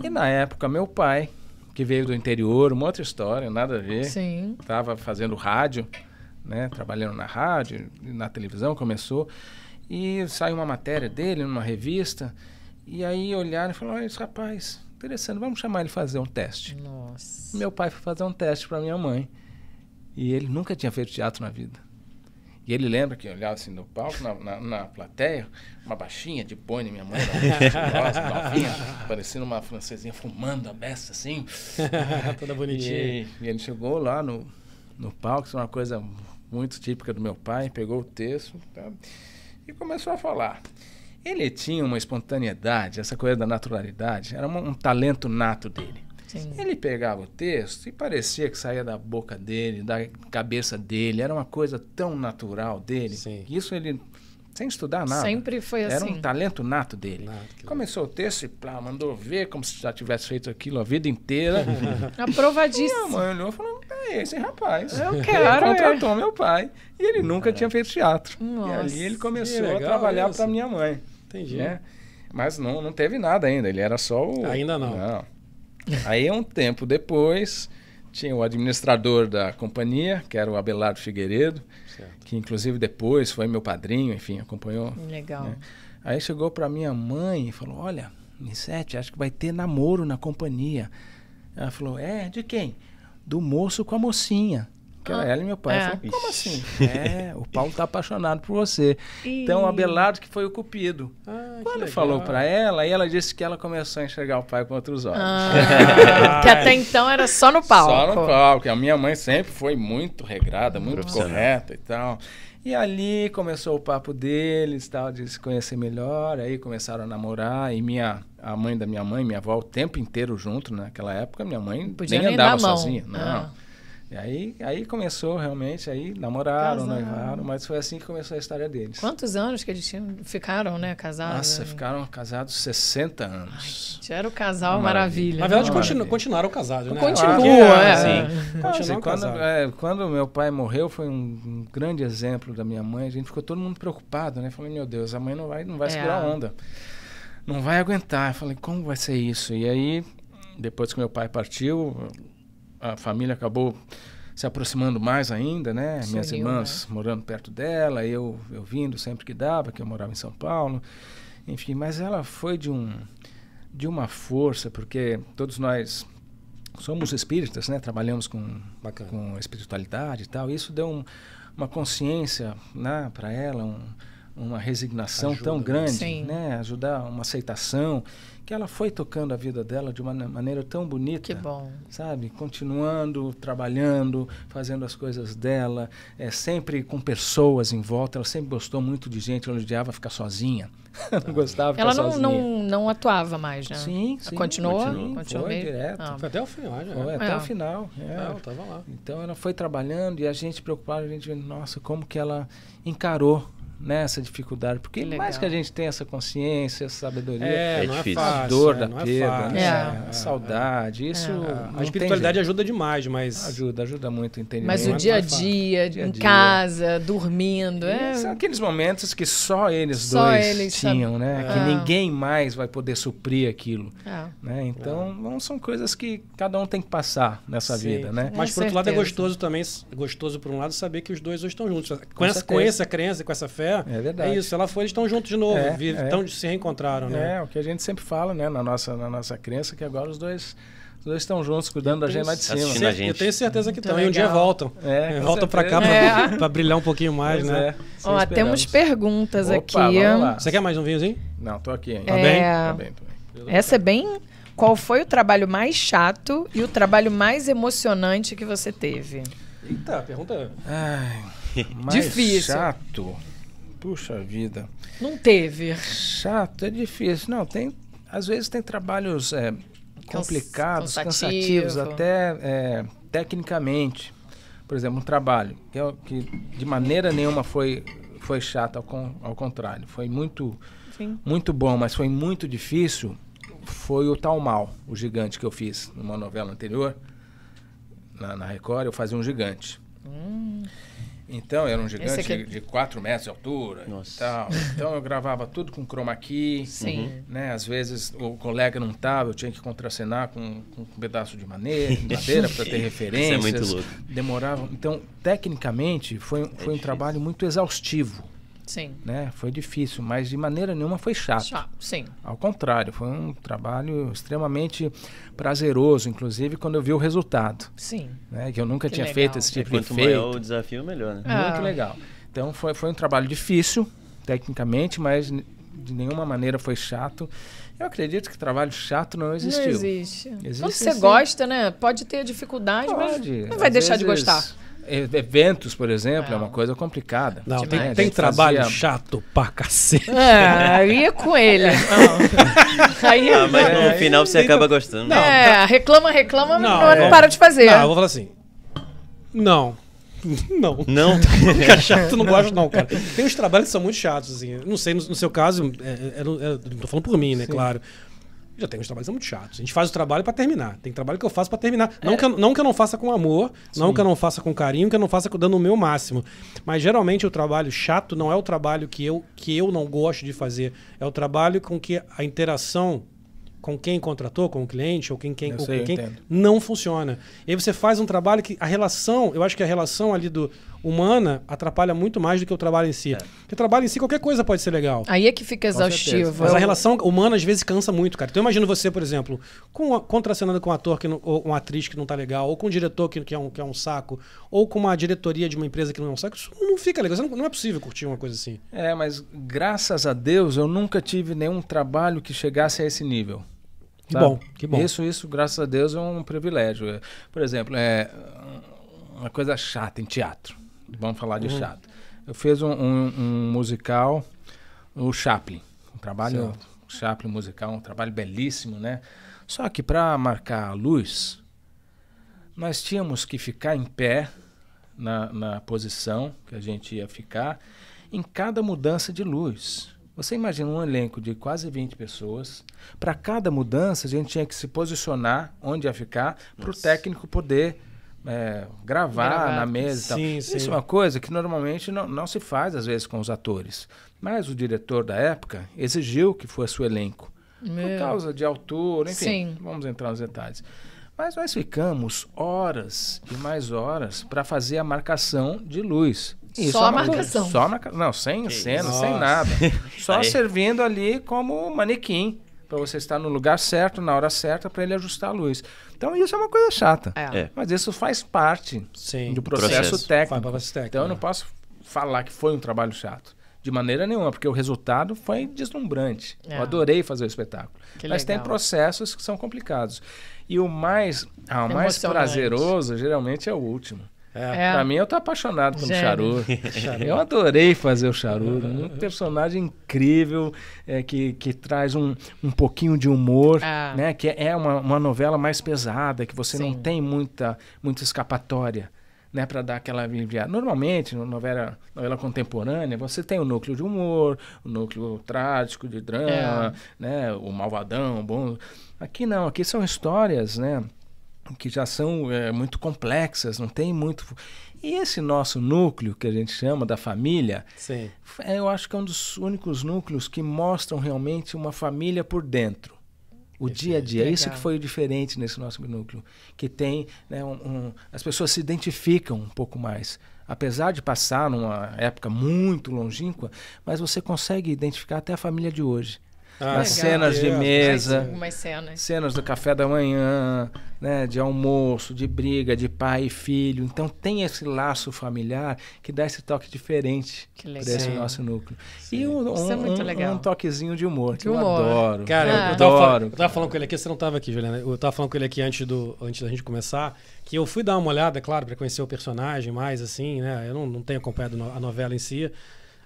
E na época, meu pai, que veio do interior, uma outra história, nada a ver, estava fazendo rádio, né, trabalhando na rádio, na televisão começou, e saiu uma matéria dele numa revista, e aí olharam e falaram, olha esse rapaz, interessante, vamos chamar ele fazer um teste. Nossa. Meu pai foi fazer um teste para minha mãe. E ele nunca tinha feito teatro na vida. E ele lembra que olhava assim no palco, na, na, na plateia, uma baixinha de bone, minha mãe, [LAUGHS] estilosa, novinha, parecendo uma francesinha fumando a beça assim. [LAUGHS] Toda bonitinha. E, e ele chegou lá no, no palco, isso é uma coisa muito típica do meu pai, pegou o texto tá, e começou a falar. Ele tinha uma espontaneidade, essa coisa da naturalidade, era um, um talento nato dele. Sim. Ele pegava o texto e parecia que saía da boca dele, da cabeça dele, era uma coisa tão natural dele. Sim. que Isso ele, sem estudar nada, Sempre foi era assim. um talento nato dele. Nato, Começou o texto e plá, mandou ver como se já tivesse feito aquilo a vida inteira. Minha [LAUGHS] Aprovadíssimo. mãe olhou e falou: é esse rapaz. Eu Ele quero, é. contratou meu pai. E ele nunca tinha feito teatro. Nossa, e ali ele começou a trabalhar para minha mãe. Entendi. Né? Mas não, não teve nada ainda, ele era só o. Ainda não. Aí, um tempo depois, tinha o administrador da companhia, que era o Abelardo Figueiredo, Certo. que inclusive depois foi meu padrinho, enfim, acompanhou. Legal. né? Aí chegou para minha mãe e falou: Olha, Nissete, acho que vai ter namoro na companhia. Ela falou: É, de quem? Do moço com a mocinha. Que era Ah, ela e meu pai. é. Eu falei, como assim? [LAUGHS] é, o Paulo tá apaixonado por você. Então, o Ih. Abelardo que foi o cupido. Ah, Quando falou para ela, aí ela disse que ela começou a enxergar o pai com outros olhos. Ah, [LAUGHS] que até então era só no palco. Só no palco. A minha mãe sempre foi muito regrada, muito correta e tal. E ali começou o papo deles, tal, de se conhecer melhor. Aí começaram a namorar. E minha, a mãe da minha mãe, minha avó, o tempo inteiro junto. Naquela época, minha mãe Não podia nem nem andava sozinha. Não. Ah. E aí, aí começou realmente, aí namoraram, Casaram. noivaram, mas foi assim que começou a história deles. Quantos anos que eles tinham, ficaram, né, casados? Nossa, ficaram casados 60 anos. Já era o casal Uma maravilha. Na verdade, continu, maravilha. continuaram casados, né? Continua, Aqui é. Sim. Assim, quando, casados. é, quando meu pai morreu, foi um, um grande exemplo da minha mãe. A gente ficou todo mundo preocupado, né? Falei, meu Deus, a mãe não vai, não vai É. segurar a onda. Não vai aguentar. Eu falei, como vai ser isso? E aí, depois que meu pai partiu, a família acabou se aproximando mais ainda, né? Se Minhas irmãs morando perto dela, eu, eu vindo sempre que dava, que eu morava em São Paulo. Enfim, mas ela foi de um de uma força, porque todos nós somos espíritas, né? Trabalhamos com Bacana. com espiritualidade e tal. Isso deu um- uma consciência né, para ela, um- uma resignação Ajuda, tão né? grande, Sim. né? Ajudar uma aceitação, que ela foi tocando a vida dela de uma maneira tão bonita. Que bom. Sabe, continuando, trabalhando, fazendo as coisas dela, é, sempre com pessoas em volta. Ela sempre gostou muito de gente, ela odiava ficar sozinha. [LAUGHS] não gostava de Ela ficar não, sozinha. não, não atuava mais, né? Sim, sim. Continuou? Continuou, Continuou foi mesmo? direto. Ah. Foi até o final, já. Foi até É. o final. é. É, eu tava lá. Então ela foi trabalhando e a gente preocupado, a gente nossa, como que ela encarou né, essa dificuldade. Porque Que mais que a gente tenha essa consciência, essa sabedoria, É, É não difícil. é a dor é, da é perda, né, É. a saudade, isso É, A tem espiritualidade ajuda demais, mas. ajuda, ajuda muito o entendimento. Mas o é dia a dia, em dia. casa, dormindo, é... São aqueles momentos que só eles Só dois eles tinham, né? sabem. Que Ah. ninguém mais vai poder suprir aquilo. É. Né? Então, não são coisas que cada um tem que passar nessa Sim. vida, né? Mas Com por outro lado é gostoso também, é gostoso por um lado saber que os dois hoje estão juntos. Com, essa, certeza. com essa crença, com essa fé, É verdade. é isso. Ela foi, eles estão juntos de novo, É, vi- é. tão- se reencontraram, né? É, o que a gente sempre fala, né, na nossa, na nossa crença, que agora os dois, os dois estão juntos, cuidando da gente lá de cima. Eu tenho certeza que estão. E um dia voltam. É, com voltam pra cá pra, pra brilhar um pouquinho mais, Pois né? é, sim, Ó, temos esperamos. perguntas Opa, aqui. vamos lá. Você quer mais um vinhozinho? Não, tô aqui ainda. Tá bem? É, Tá bem, tô bem. Essa é bem. Qual foi o trabalho mais chato e o trabalho mais emocionante que você teve? Eita, pergunta. Ai, mais Difícil. chato. Puxa vida. Não teve. Chato, é difícil. Não, tem. Às vezes tem trabalhos é, complicados, cansativo. cansativos, até é, tecnicamente. Por exemplo, um trabalho que, é que de maneira nenhuma foi, foi chato, ao, con- ao contrário. Foi muito, Sim. muito bom, mas foi muito difícil. Foi o Tal Mal, o gigante que eu fiz numa novela anterior. Na, na Record, eu fazia um gigante. Então, era um gigante aqui é- de 4 metros de altura Nossa. e tal. Então, eu gravava tudo com chroma key. Sim. Né? Às vezes o colega não estava, eu tinha que contracenar com, com um pedaço de maneira, de madeira para ter referências. [LAUGHS] Isso é muito louco. Demorava. Então, tecnicamente, foi, foi um trabalho muito exaustivo. Sim. Né? Foi difícil, mas de maneira nenhuma foi chato. Chato. Sim. Ao contrário, foi um trabalho extremamente prazeroso, inclusive quando eu vi o resultado. Sim. Né? Que eu nunca Que tinha legal. feito esse É, tipo de quanto maior o desafio, melhor, né? Ah. Muito legal. Então foi, foi um trabalho difícil, tecnicamente, mas de nenhuma maneira foi chato. Eu acredito que trabalho chato não existiu. Não existe. Existe Quando você sim. gosta, né? Pode ter dificuldade, mas Pode. não vai Às deixar de vezes, gostar. E- Eventos, por exemplo, é, É. uma coisa complicada. Não, tem, Né? A tem trabalho fazia- chato pra cacete. É, aí é com ele. Não. Aí, Ah, mas É, no final você acaba gostando. é, reclama, reclama, mas Não, não, não é. para de fazer. Não, eu vou falar assim. Não. [LAUGHS] Não. Não? [LAUGHS] Fica chato, não gosto não, cara. Tem uns trabalhos que são muito chatos, assim. Não sei, no, no seu caso, é, é, é, não tô falando por mim, né, Sim. claro. Já tem uns trabalhos muito chatos. A gente faz o trabalho pra terminar. Tem trabalho que eu faço pra terminar. É. Não, que eu, não que eu não faça com amor, não Sim. que eu não faça com carinho, que eu não faça dando o meu máximo. Mas geralmente o trabalho chato não é o trabalho que eu, que eu não gosto de fazer. É o trabalho com que a interação com quem contratou, com o cliente, ou quem, quem, ou sei, quem não funciona. E aí você faz um trabalho que a relação, eu acho que a relação ali do humana atrapalha muito mais do que o trabalho em si. Porque o trabalho em si, qualquer coisa pode ser legal. Aí é que fica exaustivo. Mas a relação humana às vezes cansa muito, cara. Então eu imagino você, por exemplo, com a- contracenando com um ator que não, ou uma atriz que não tá legal, ou com um diretor que, que, é um, que é um saco, ou com uma diretoria de uma empresa que não é um saco, isso não fica legal. Não, não é possível curtir uma coisa assim. É, mas graças a Deus eu nunca tive nenhum trabalho que chegasse a esse nível. Que sabe? bom, que bom. Isso, isso, graças a Deus, é um privilégio. É, Por exemplo, é uma coisa chata em teatro. Vamos falar de Uhum. chato. Eu fiz um, um- um musical, o Chaplin. Um trabalho Chaplin musical, um trabalho belíssimo, né? Só que para marcar a luz, nós tínhamos que ficar em pé na, na posição que a gente ia ficar em cada mudança de luz. Você imagina um elenco de quase 20 pessoas. Para cada mudança, a gente tinha que se posicionar onde ia ficar para o técnico poder é, gravar, Gravar. na mesa e tal. Sim, Isso sim. é uma coisa que normalmente não, não se faz, às vezes, com os atores. Mas o diretor da época exigiu que fosse o elenco. Por Meu. causa de altura, enfim. Sim. Vamos entrar nos detalhes. Mas nós ficamos horas e mais horas para fazer a marcação de luz. Isso Só é a uma coisa- marcação. Só a marca... Não, sem Que cena, isso. sem Nossa. nada. Só servindo ali como manequim. Para você estar no lugar certo, na hora certa, para ele ajustar a luz. Então isso é uma coisa chata. É. É. Mas isso faz parte Sim. do processo, Processo. técnico. Então eu não né? posso falar que foi um trabalho chato. De maneira nenhuma, porque o resultado foi deslumbrante. É. Eu adorei fazer o espetáculo. Que Mas tem legal. processos que são complicados. E o mais, ah, o mais prazeroso, geralmente, é o último. É. Pra mim, eu tô apaixonado pelo Gênio. Charuto. eu adorei fazer o Charuto. Um personagem incrível, é, que, que traz um, um pouquinho de humor, Ah. né? Que é uma, uma novela mais pesada, que você não Sim. tem muita, muita escapatória. Né, para dar aquela aliviada. Normalmente, na novela, novela contemporânea, você tem o núcleo de humor, o núcleo trágico de drama, né, o malvadão, o bom. Aqui não, aqui são histórias, né, que já são é, muito complexas, não tem muito. E esse nosso núcleo, que a gente chama da família, Sim. é, eu acho que é um dos únicos núcleos que mostram realmente uma família por dentro. O dia a dia. Isso Legal. que foi diferente nesse nosso núcleo. Que tem. Né, um- um- as pessoas se identificam um pouco mais. Apesar de passar numa época muito longínqua, mas você consegue identificar até a família de hoje. Ah, Nas legal. cenas de É, mesa, Algumas cenas. cenas do café da manhã, né, de almoço, de briga, de pai e filho. Então tem esse laço familiar que dá esse toque diferente Que para esse nosso núcleo. E um, Isso é um- muito um- legal. um toquezinho de humor, que De eu humor. adoro. Cara, Ah. eu, eu, tava, Adoro. eu tava falando com ele aqui, você não tava aqui, Juliana. Eu tava falando com ele aqui antes, do, antes da gente começar, que eu fui dar uma olhada, claro, pra conhecer o personagem mais, assim, né? Eu não, não tenho acompanhado a novela em si,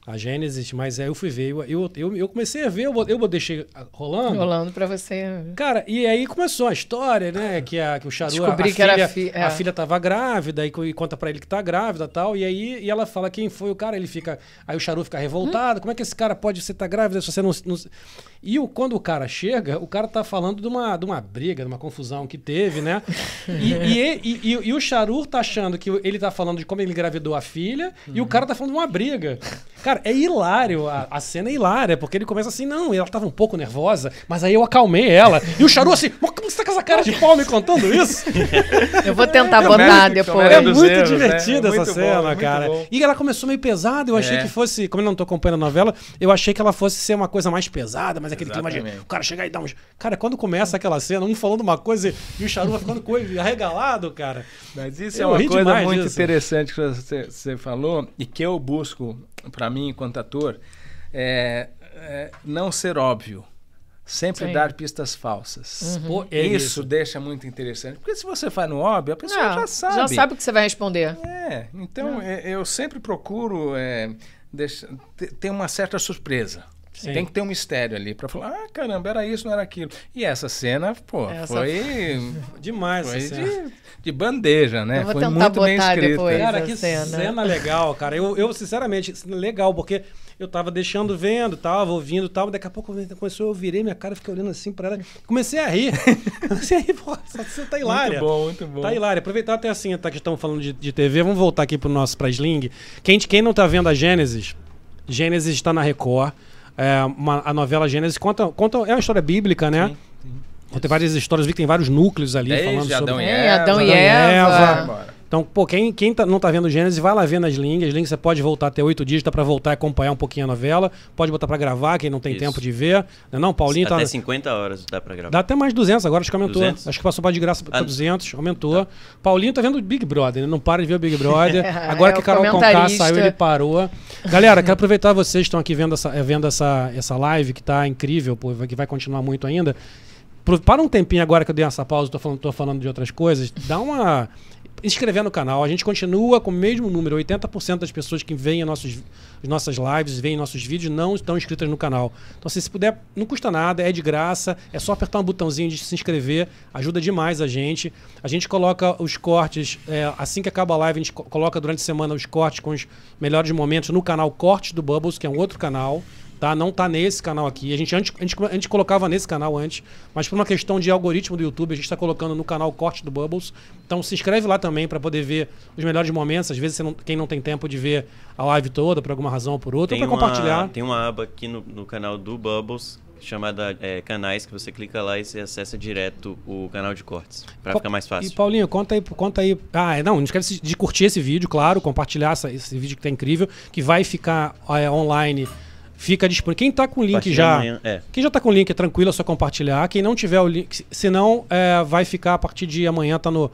a Gênesis, mas aí eu fui ver. Eu, eu, eu, comecei a ver, eu, eu deixei rolando. Rolando pra você. Cara, e aí começou a história, né? Que, a, que o Charu, a, a Descobri que era fi- é. a filha tava grávida e, e conta pra ele que tá grávida e tal. E aí e ela fala quem foi o cara, ele fica. Aí o Charu fica revoltado. Como é que esse cara pode ser tá grávida se você não. não- E o, quando o cara chega, o cara tá falando de uma, de uma briga, de uma confusão que teve, né? E, e, [LAUGHS] e, e- e o Charu tá achando que ele tá falando de como ele engravidou a filha e o cara tá falando de uma briga. Cara, é hilário. A, a cena é hilária, porque ele começa assim, não, ela tava um pouco nervosa, mas aí eu acalmei ela. E o Charu assim, "Mas como você tá com essa cara de pau me contando isso? [LAUGHS] Eu vou tentar É, botar depois. É dos muito erros, né? divertida É essa muito bom, cena, muito cara. bom. E ela começou meio pesada, eu achei É. que fosse, como eu não tô acompanhando a novela, eu achei que ela fosse ser uma coisa mais pesada, mas aquele clima de Exatamente. o cara chegar e dar uns. Cara, quando começa aquela cena, um falando uma coisa e o Charu vai ficando coisa arregalado, cara. Mas isso Eu é uma coisa muito disso. interessante que você, você falou e que eu busco, para mim, enquanto ator, é, é não ser óbvio. Sempre Sim. dar pistas falsas. Pô, é isso, deixa muito interessante. Porque se você faz no óbvio, a pessoa Não, já sabe. Já sabe o que você vai responder. É, então é, eu sempre procuro é, deixa- te- ter uma certa surpresa. Sim. Tem que ter um mistério ali pra falar, ah, caramba, era isso, não era aquilo. E essa cena, pô, Essa foi, [LAUGHS] Demais foi essa cena. de, de bandeja, né? Eu vou foi muito bem botar escrita. Cara, que cena. cena. legal, cara. Eu, eu, sinceramente, legal, porque eu tava deixando vendo, tava ouvindo e tal, daqui a pouco começou, eu virei minha cara, fiquei olhando assim pra ela, comecei a rir. [LAUGHS] comecei a rir, pô, essa cena tá hilária. Muito bom, muito bom. Tá hilário. Aproveitar até assim, tá, que estamos falando de, de TV, vamos voltar aqui pro nosso pra Sling. Quem, quem não tá vendo a Gênesis, Gênesis está na Record. É, uma- a novela Gênesis conta, conta. É uma história bíblica, né? Sim, sim. Tem várias histórias, vi que tem vários núcleos ali falando Desde sobre. Adão e É, Eva. Adão e Adão e Eva. Eva. Então, pô, quem, quem tá- não tá vendo Gênesis, vai lá ver nas links. As links você pode voltar até oito dias, dá pra voltar e acompanhar um pouquinho a novela. Pode botar pra gravar, quem não tem Isso. tempo de ver. Não, é não Paulinho Até tá. 50 horas dá pra gravar. Dá até mais 200 agora, acho que aumentou. 200? Acho que passou pra de graça pra Ah, 200, aumentou. Paulinho tá vendo o Big Brother, né? Não para de ver o Big [LAUGHS] Brother. Agora É, que o Carol Conká saiu, ele parou. Galera, quero aproveitar vocês que estão aqui vendo essa, vendo essa, essa live que tá incrível, pô, que vai continuar muito ainda. Para um tempinho agora que eu dei essa pausa, tô falando, tô falando de outras coisas, dá uma. Inscrever no canal. A gente continua com o mesmo número. 80% das pessoas que veem nossos, as nossas lives, veem nossos vídeos, não estão inscritas no canal. Então, se puder, não custa nada, é de graça. É só apertar um botãozinho de se inscrever. Ajuda demais a gente. A gente coloca os cortes, é, assim que acaba a live, a gente co- coloca durante a semana os cortes com os melhores momentos no canal Cortes do Bubbles, que é um outro canal tá? Não tá nesse canal aqui. A gente, antes, a gente, a gente colocava nesse canal antes, mas por uma questão de algoritmo do YouTube, a gente está colocando no canal Corte do Bubbles. Então se inscreve lá também para poder ver os melhores momentos. Às vezes não- quem não tem tempo de ver a live toda, por alguma razão ou por outra, para compartilhar. tem uma aba aqui no, no canal do Bubbles chamada é, canais que você clica lá e você acessa direto o canal de cortes pra Pa- ficar mais fácil. E Paulinho, conta aí, conta aí. Ah, é, não, não esquece de curtir esse vídeo, claro, compartilhar essa- esse vídeo que tá incrível, que vai ficar é, online, fica disponível. Quem tá com o link já. amanhã- é. Quem já tá com o link é tranquilo, é só compartilhar. Quem não tiver o link, se- senão é, vai ficar a partir de amanhã, tá no.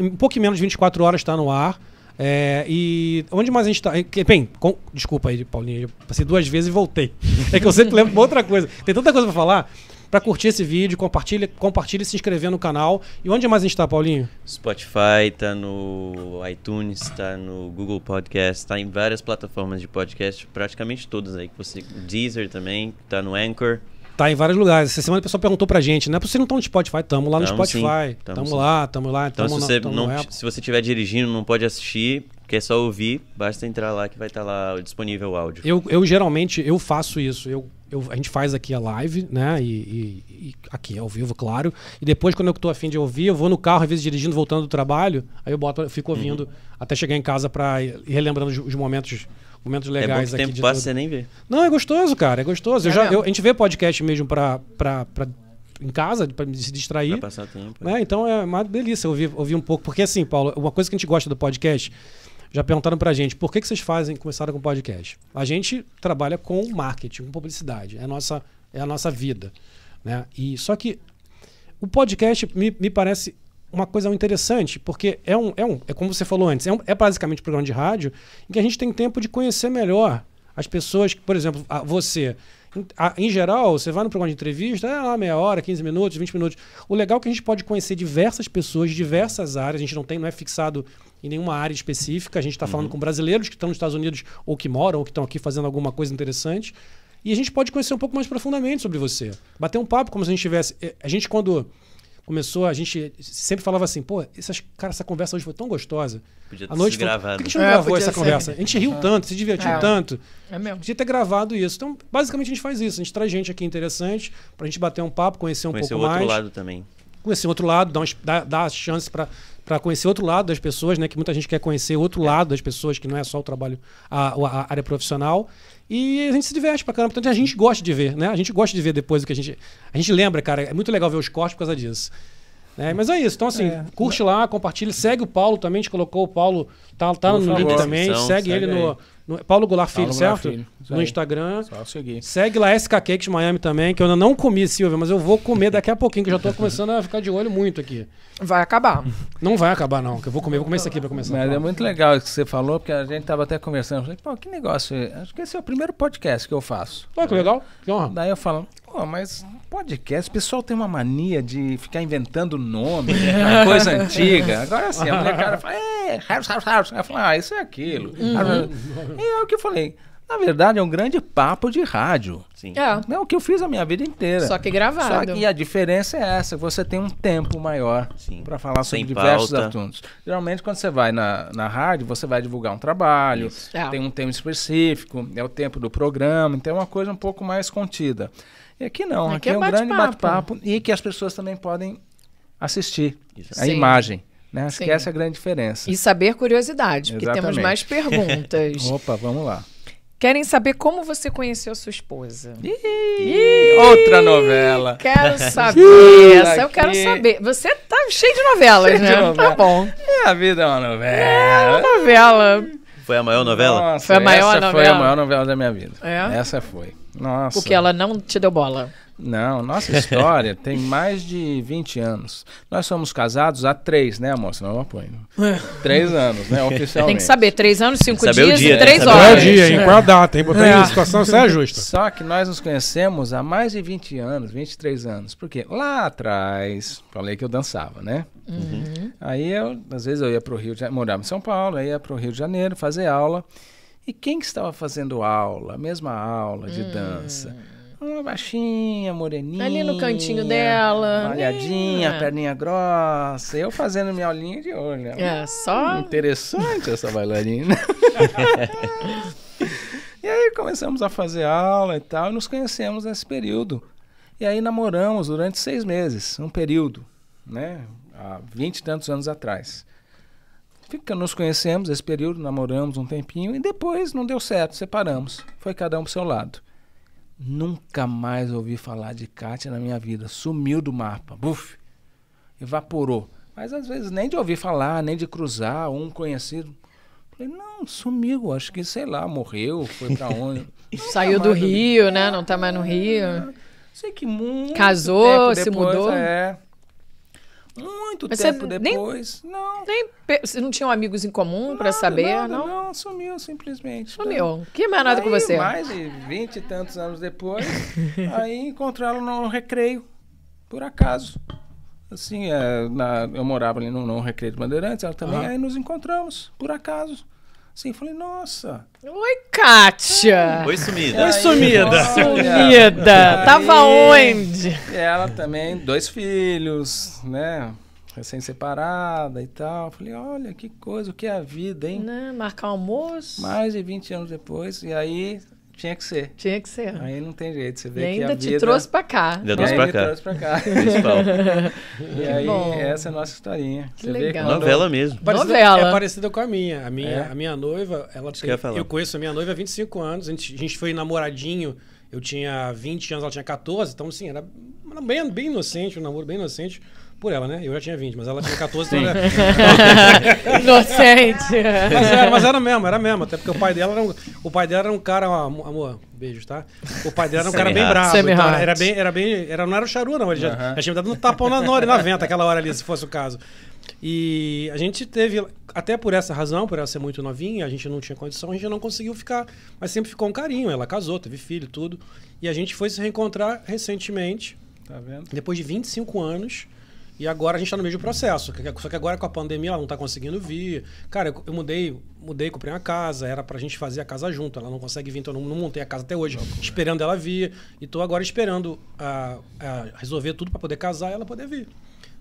Um pouco menos de 24 horas tá no ar. É, e onde mais a gente tá? É, Bem, com- desculpa aí, Paulinho, eu passei duas vezes e voltei. É que eu sempre lembro de uma outra coisa. Tem tanta coisa pra falar. Pra curtir esse vídeo, compartilha, compartilha e se inscrever no canal. E onde mais a gente tá, Paulinho? Spotify, tá no iTunes, tá no Google Podcast, tá em várias plataformas de podcast, praticamente todas aí que você. Deezer também, tá no Anchor. Tá em vários lugares. Essa semana o pessoal perguntou pra gente, não é possível não estão no Spotify? Tamo lá no Tamo Spotify. sim, tamo Tamo, sim. lá, tamo lá, Então, tamo se na- você tamo não, no se você estiver dirigindo, não pode assistir, quer só ouvir, basta entrar lá que vai estar lá disponível o áudio. Eu, eu geralmente eu faço isso. Eu, eu- a gente faz aqui a live, né? E, e- e aqui ao vivo, claro. E depois, quando eu tô afim de ouvir, eu vou no carro, às vezes dirigindo, voltando do trabalho, aí eu boto, eu fico ouvindo até chegar em casa pra ir relembrando os, os momentos, momentos é bom legais que o aqui tempo passa tudo. você nem vê. Não, é gostoso, cara, é gostoso. Eu É já, eu- a gente vê podcast mesmo pra, pra, pra, em casa, pra se distrair. Pra passar tempo. né? Então é uma delícia ouvir, ouvir um pouco. Porque assim, Paulo, uma coisa que a gente gosta do podcast, já perguntaram pra gente, por que, que vocês fazem, começaram com podcast? A gente trabalha com marketing, com publicidade. É a nossa, é a nossa vida. Né? E, só que o podcast me, me parece uma coisa interessante, porque é um, é um, é como você falou antes, é, um- é basicamente um programa de rádio em que a gente tem tempo de conhecer melhor as pessoas, que, por exemplo, a- você. Em, a- em geral, você vai no programa de entrevista, é lá meia hora, 15 minutos, 20 minutos. O legal é que a gente pode conhecer diversas pessoas de diversas áreas, a gente não tem, não é fixado em nenhuma área específica, a gente está falando com brasileiros que estão nos Estados Unidos ou que moram ou que estão aqui fazendo alguma coisa interessante. E a gente pode conhecer um pouco mais profundamente sobre você. Bater um papo como se a gente tivesse. eh, A gente, quando começou, a gente sempre falava assim, pô, essas, cara, essa conversa hoje foi tão gostosa. Podia A ter noite sido foi... Por gravado. que a gente não É, gravou essa ser. conversa? A gente riu tanto, se divertiu É. tanto. É mesmo. Podia ter gravado isso. Então, basicamente, a gente faz isso. A gente traz gente aqui interessante pra gente bater um papo, conhecer um Conhecer o pouco outro mais. lado também. Conhecer outro lado, dar, dar, dar as chances pra para conhecer outro lado das pessoas, né? Que muita gente quer conhecer outro lado das pessoas, que não é só o trabalho, a, a área profissional. E a gente se diverte pra caramba. Portanto, a gente gosta de ver, né? A gente gosta de ver depois o que a gente. A gente lembra, cara. É muito legal ver os cortes por causa disso. Né? Mas é isso. Então, assim, É. curte lá, compartilha. Segue o Paulo também. A gente colocou o Paulo. Tá, tá no link também. Segue, segue ele aí. no, no. Paulo Goulart Filho, Paulo Goulart certo? Filho, No. Instagram. Só seguir. Segue lá SK Cakes Miami também, que eu ainda não comi, Silvia, mas eu vou comer daqui a pouquinho, que eu já tô começando a ficar de olho muito aqui. Vai acabar. Não vai acabar, não, que eu vou comer, vou comer isso aqui pra começar. Mas é muito legal isso que você falou, porque a gente tava até conversando. Eu Falei, pô, que negócio. é? Acho que esse é o primeiro podcast que eu faço. Olha que legal, que honra. Daí eu falo, pô, mas podcast, o pessoal tem uma mania de ficar inventando nome, uma [LAUGHS] coisa antiga. Agora sim, a molecada fala, é, house, house, house. Aí eu falo, ah, isso é aquilo. E é o que eu falei. Na verdade, é um grande papo de rádio. Sim. É. É o que eu fiz a minha vida inteira. Só que gravado. Só que a diferença é essa, você tem um tempo maior para falar sobre Sem diversos pauta. assuntos. Geralmente, quando você vai na, na rádio, você vai divulgar um trabalho. É. tem um tema específico, é o tempo do programa, então é uma coisa um pouco mais contida. E aqui não, Aqui aqui, é é um grande bate-papo. bate-papo e que as pessoas também podem assistir Isso. a Sim. imagem. Né? Acho Sim. que essa é a grande diferença. E saber curiosidades, porque temos Exatamente. mais perguntas. [LAUGHS] Opa, vamos lá. Querem saber como você conheceu a sua esposa? Ih, outra novela. Quero [LAUGHS] saber. Essa eu quero saber. Você tá cheio de novelas, Cheio de né? novela. Tá bom. Minha vida é uma novela. Novela. Foi a maior novela? Nossa, Foi a maior essa foi novela? a maior novela da minha vida. É? Essa foi. Nossa. Porque ela não te deu bola. Não, nossa história [LAUGHS] tem mais de 20 anos. Nós somos casados há três, né, amor? Senão eu apoio. Três anos, né, oficialmente. [LAUGHS] Tem que saber, três anos, cinco Saber o dias dia, e três né? Qual é o horas. dia, hein? Qual é a data, hein? Botar em situação, isso é justa. Só que nós nos conhecemos há mais de 20 anos, 23 anos. Porque lá atrás, falei que eu dançava, né? Uhum. Aí eu, às vezes eu ia pro Rio de Janeiro, morava em São Paulo, aí ia pro Rio de Janeiro fazer aula. E quem que estava fazendo aula, a mesma aula de dança? Uma baixinha, moreninha. Ali no cantinho dela. Malhadinha, É. perninha grossa. Eu fazendo minha aulinha de olho. É, só. Interessante essa bailarina. [LAUGHS] e aí começamos a fazer aula e tal, e nos conhecemos nesse período. E aí namoramos durante seis meses, um período, né? Há vinte e tantos anos atrás. Fica, nos conhecemos esse período, namoramos um tempinho, e depois não deu certo, separamos. Foi cada um pro seu lado. Nunca mais ouvi falar de Kátia na minha vida. Sumiu do mapa. Buf! Evaporou. Mas às vezes nem de ouvir falar, nem de cruzar, um conhecido. Falei, não, sumiu. Acho que, sei lá, morreu, foi pra [LAUGHS] onde. Saiu do mais ouvi Rio, né? Não tá mais no Rio. Sei que muito Casou, tempo se depois, mudou? É. Muito Mas você tempo nem- depois. Não. Nem Vocês não tinham amigos em comum nada, saber, nada, não? Não, sumiu simplesmente. Sumiu. Que mais nada com você? Mais de vinte e tantos anos depois, [LAUGHS] aí encontraram no recreio, por acaso. Assim, é, na- eu morava ali no, no recreio de Bandeirantes, ela também, Aham. aí nos encontramos, por acaso. Assim, falei, nossa. Oi, Kátia! Oi, sumida. Oi, sumida. Sumida! Aí- Tava onde? E ela também, dois filhos, né? Recém-separada e tal. Falei, olha que coisa, o que é a vida, hein? Né, Marcar almoço? Mais de 20 anos depois, e aí tinha que ser. Tinha que ser. Aí não tem jeito, você vê E que ainda a te vida... trouxe pra cá. Ainda E trouxe aí pra cá. trouxe pra cá. [LAUGHS] Principal. E aí, bom. essa é a nossa historinha. Que Você vê legal. quando- Novela mesmo. Parecida- Novela. É parecida com a minha. A minha, É? a minha noiva, ela que tem, eu ia falar. eu conheço a minha noiva há 25 anos. A gente, a gente foi namoradinho. Eu tinha 20 anos, ela tinha 14. Então, assim, era era bem, bem inocente, um namoro bem inocente. Por ela, né? Eu já tinha 20, mas ela tinha 14. Então [LAUGHS] era- Inocente. mas, era, mas era mesmo, era mesmo. Até porque o pai dela era um, o pai dela era um cara. Amor, amor, beijos, tá? O pai dela era um cara bem bravo. Então era bem. Era bem era, não era o charu, não. Ele já, já tinha me dado um tapão na, na, na venta aquela hora ali, se fosse o caso. E a gente teve, até por essa razão, por ela ser muito novinha, a gente não tinha condição, a gente não conseguiu ficar, mas sempre ficou um carinho. Ela casou, teve filho, tudo. E a gente foi se reencontrar recentemente, Tá vendo? depois de 25 anos. E agora a gente tá no mesmo processo. Só que agora com a pandemia ela não tá conseguindo vir. Cara, eu, eu mudei, mudei, comprei uma casa, era pra gente fazer a casa junto. Ela não consegue vir, então eu não, não montei a casa até hoje, esperando ela vir. E tô agora esperando a, a resolver tudo pra poder casar e ela poder vir.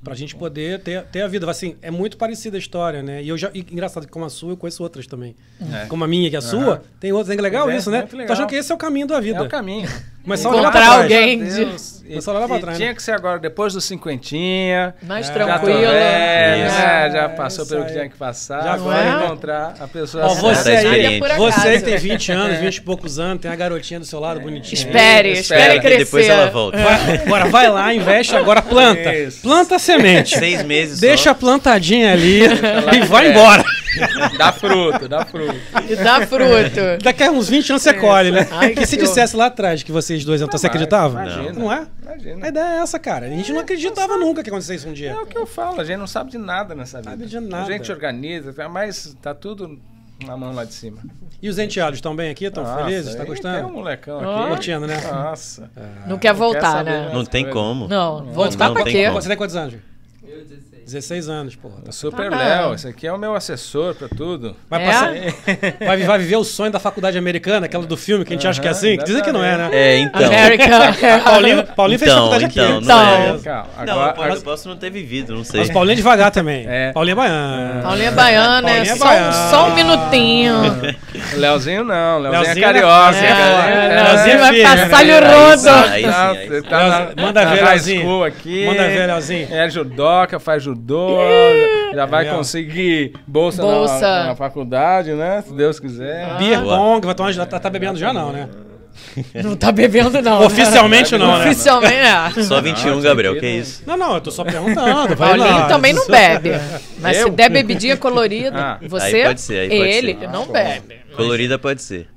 Pra gente poder ter, ter a vida. Assim, é muito parecida a história, né? E eu já. e engraçado que como a sua, eu conheço outras também. É. Como a minha, que é a sua, tem outras. É legal É, isso, né? muito Tô legal. achando que esse é o caminho da vida. É o caminho. [LAUGHS] Começar a olhar pra Encontrar trás. alguém de- Começar a olhar pra trás, né? tinha que ser agora, depois dos cinquentinha. Mais É, Já tranquilo. velho, Isso. né? Já É, passou pelo que tinha que passar. Já agora foi. encontrar a pessoa Ó, certa. você Tá aí. Por você que tem 20 anos, 20 e poucos anos, tem a garotinha do seu lado bonitinha. Espere, espere que crescer. depois ela volta. Vai, agora vai lá, investe, agora planta. Isso. Planta a semente. Seis meses Deixa só. plantadinha ali e vai embora. [LAUGHS] Dá fruto, dá fruto. E dá fruto. Daqui a uns 20 anos você colhe, né? Ai, Porque se que dissesse lá atrás que vocês dois estar, você acreditava? imagina. Não é? Imagina. A ideia é essa, cara. A gente não acreditava nunca que acontecesse um dia. É o que eu falo, a gente não sabe de nada nessa vida. Sabe de nada. A gente organiza, mas tá tudo na mão lá de cima. E os enteados estão bem aqui? Estão felizes? Tá aí Tem um gostando? molecão aqui. Curtindo, né? Nossa. Não quer voltar, saber né? mais Não tem coisa. como. Não, voltar Não pra quê? como. Você tem quantos anos? Eu, 16. 16 anos, porra. Tá Super Ah. Léo, esse aqui é o meu assessor pra tudo. Vai, É? passar, [LAUGHS] vai, vai viver o sonho da faculdade americana, aquela do filme que a gente acha que é assim? Que dizem que não é, né? É, então. América. [LAUGHS] Paulinho, Paulinho fez Então, faculdade aqui. então, Então. não é. Calma, Não, eu agora, posso, eu posso não ter vivido, não sei. Mas Paulinho é devagar também. É. Paulinho é baiano. Paulinha Baiana, é Paulinha só, Baiana. só um minutinho. [LAUGHS] Leozinho não, Leozinho, Leozinho é carioca. é- É, Leozinho é vai passar-lhe né? o rodo. Tá, tá manda na ver, Leozinho. school aqui. Manda ver, Leozinho. É judoca, faz judô, já vai Legal. conseguir bolsa, na- Bolsa. Na, na faculdade, né? Se Deus quiser. Beer Boa. pong, vai tomar, já tá, tá bebendo já não, né? Não tá bebendo, não. Oficialmente não, né? Oficialmente, é. Só 21, Não, Gabriel, que não- isso? Não, não, eu tô só perguntando. vai Paulinho lá. também não bebe. Mas se Eu? der bebidinha colorida, Ah, você, aí pode ser, aí pode ele, ser. não Ah, bebe. Colorida pode ser.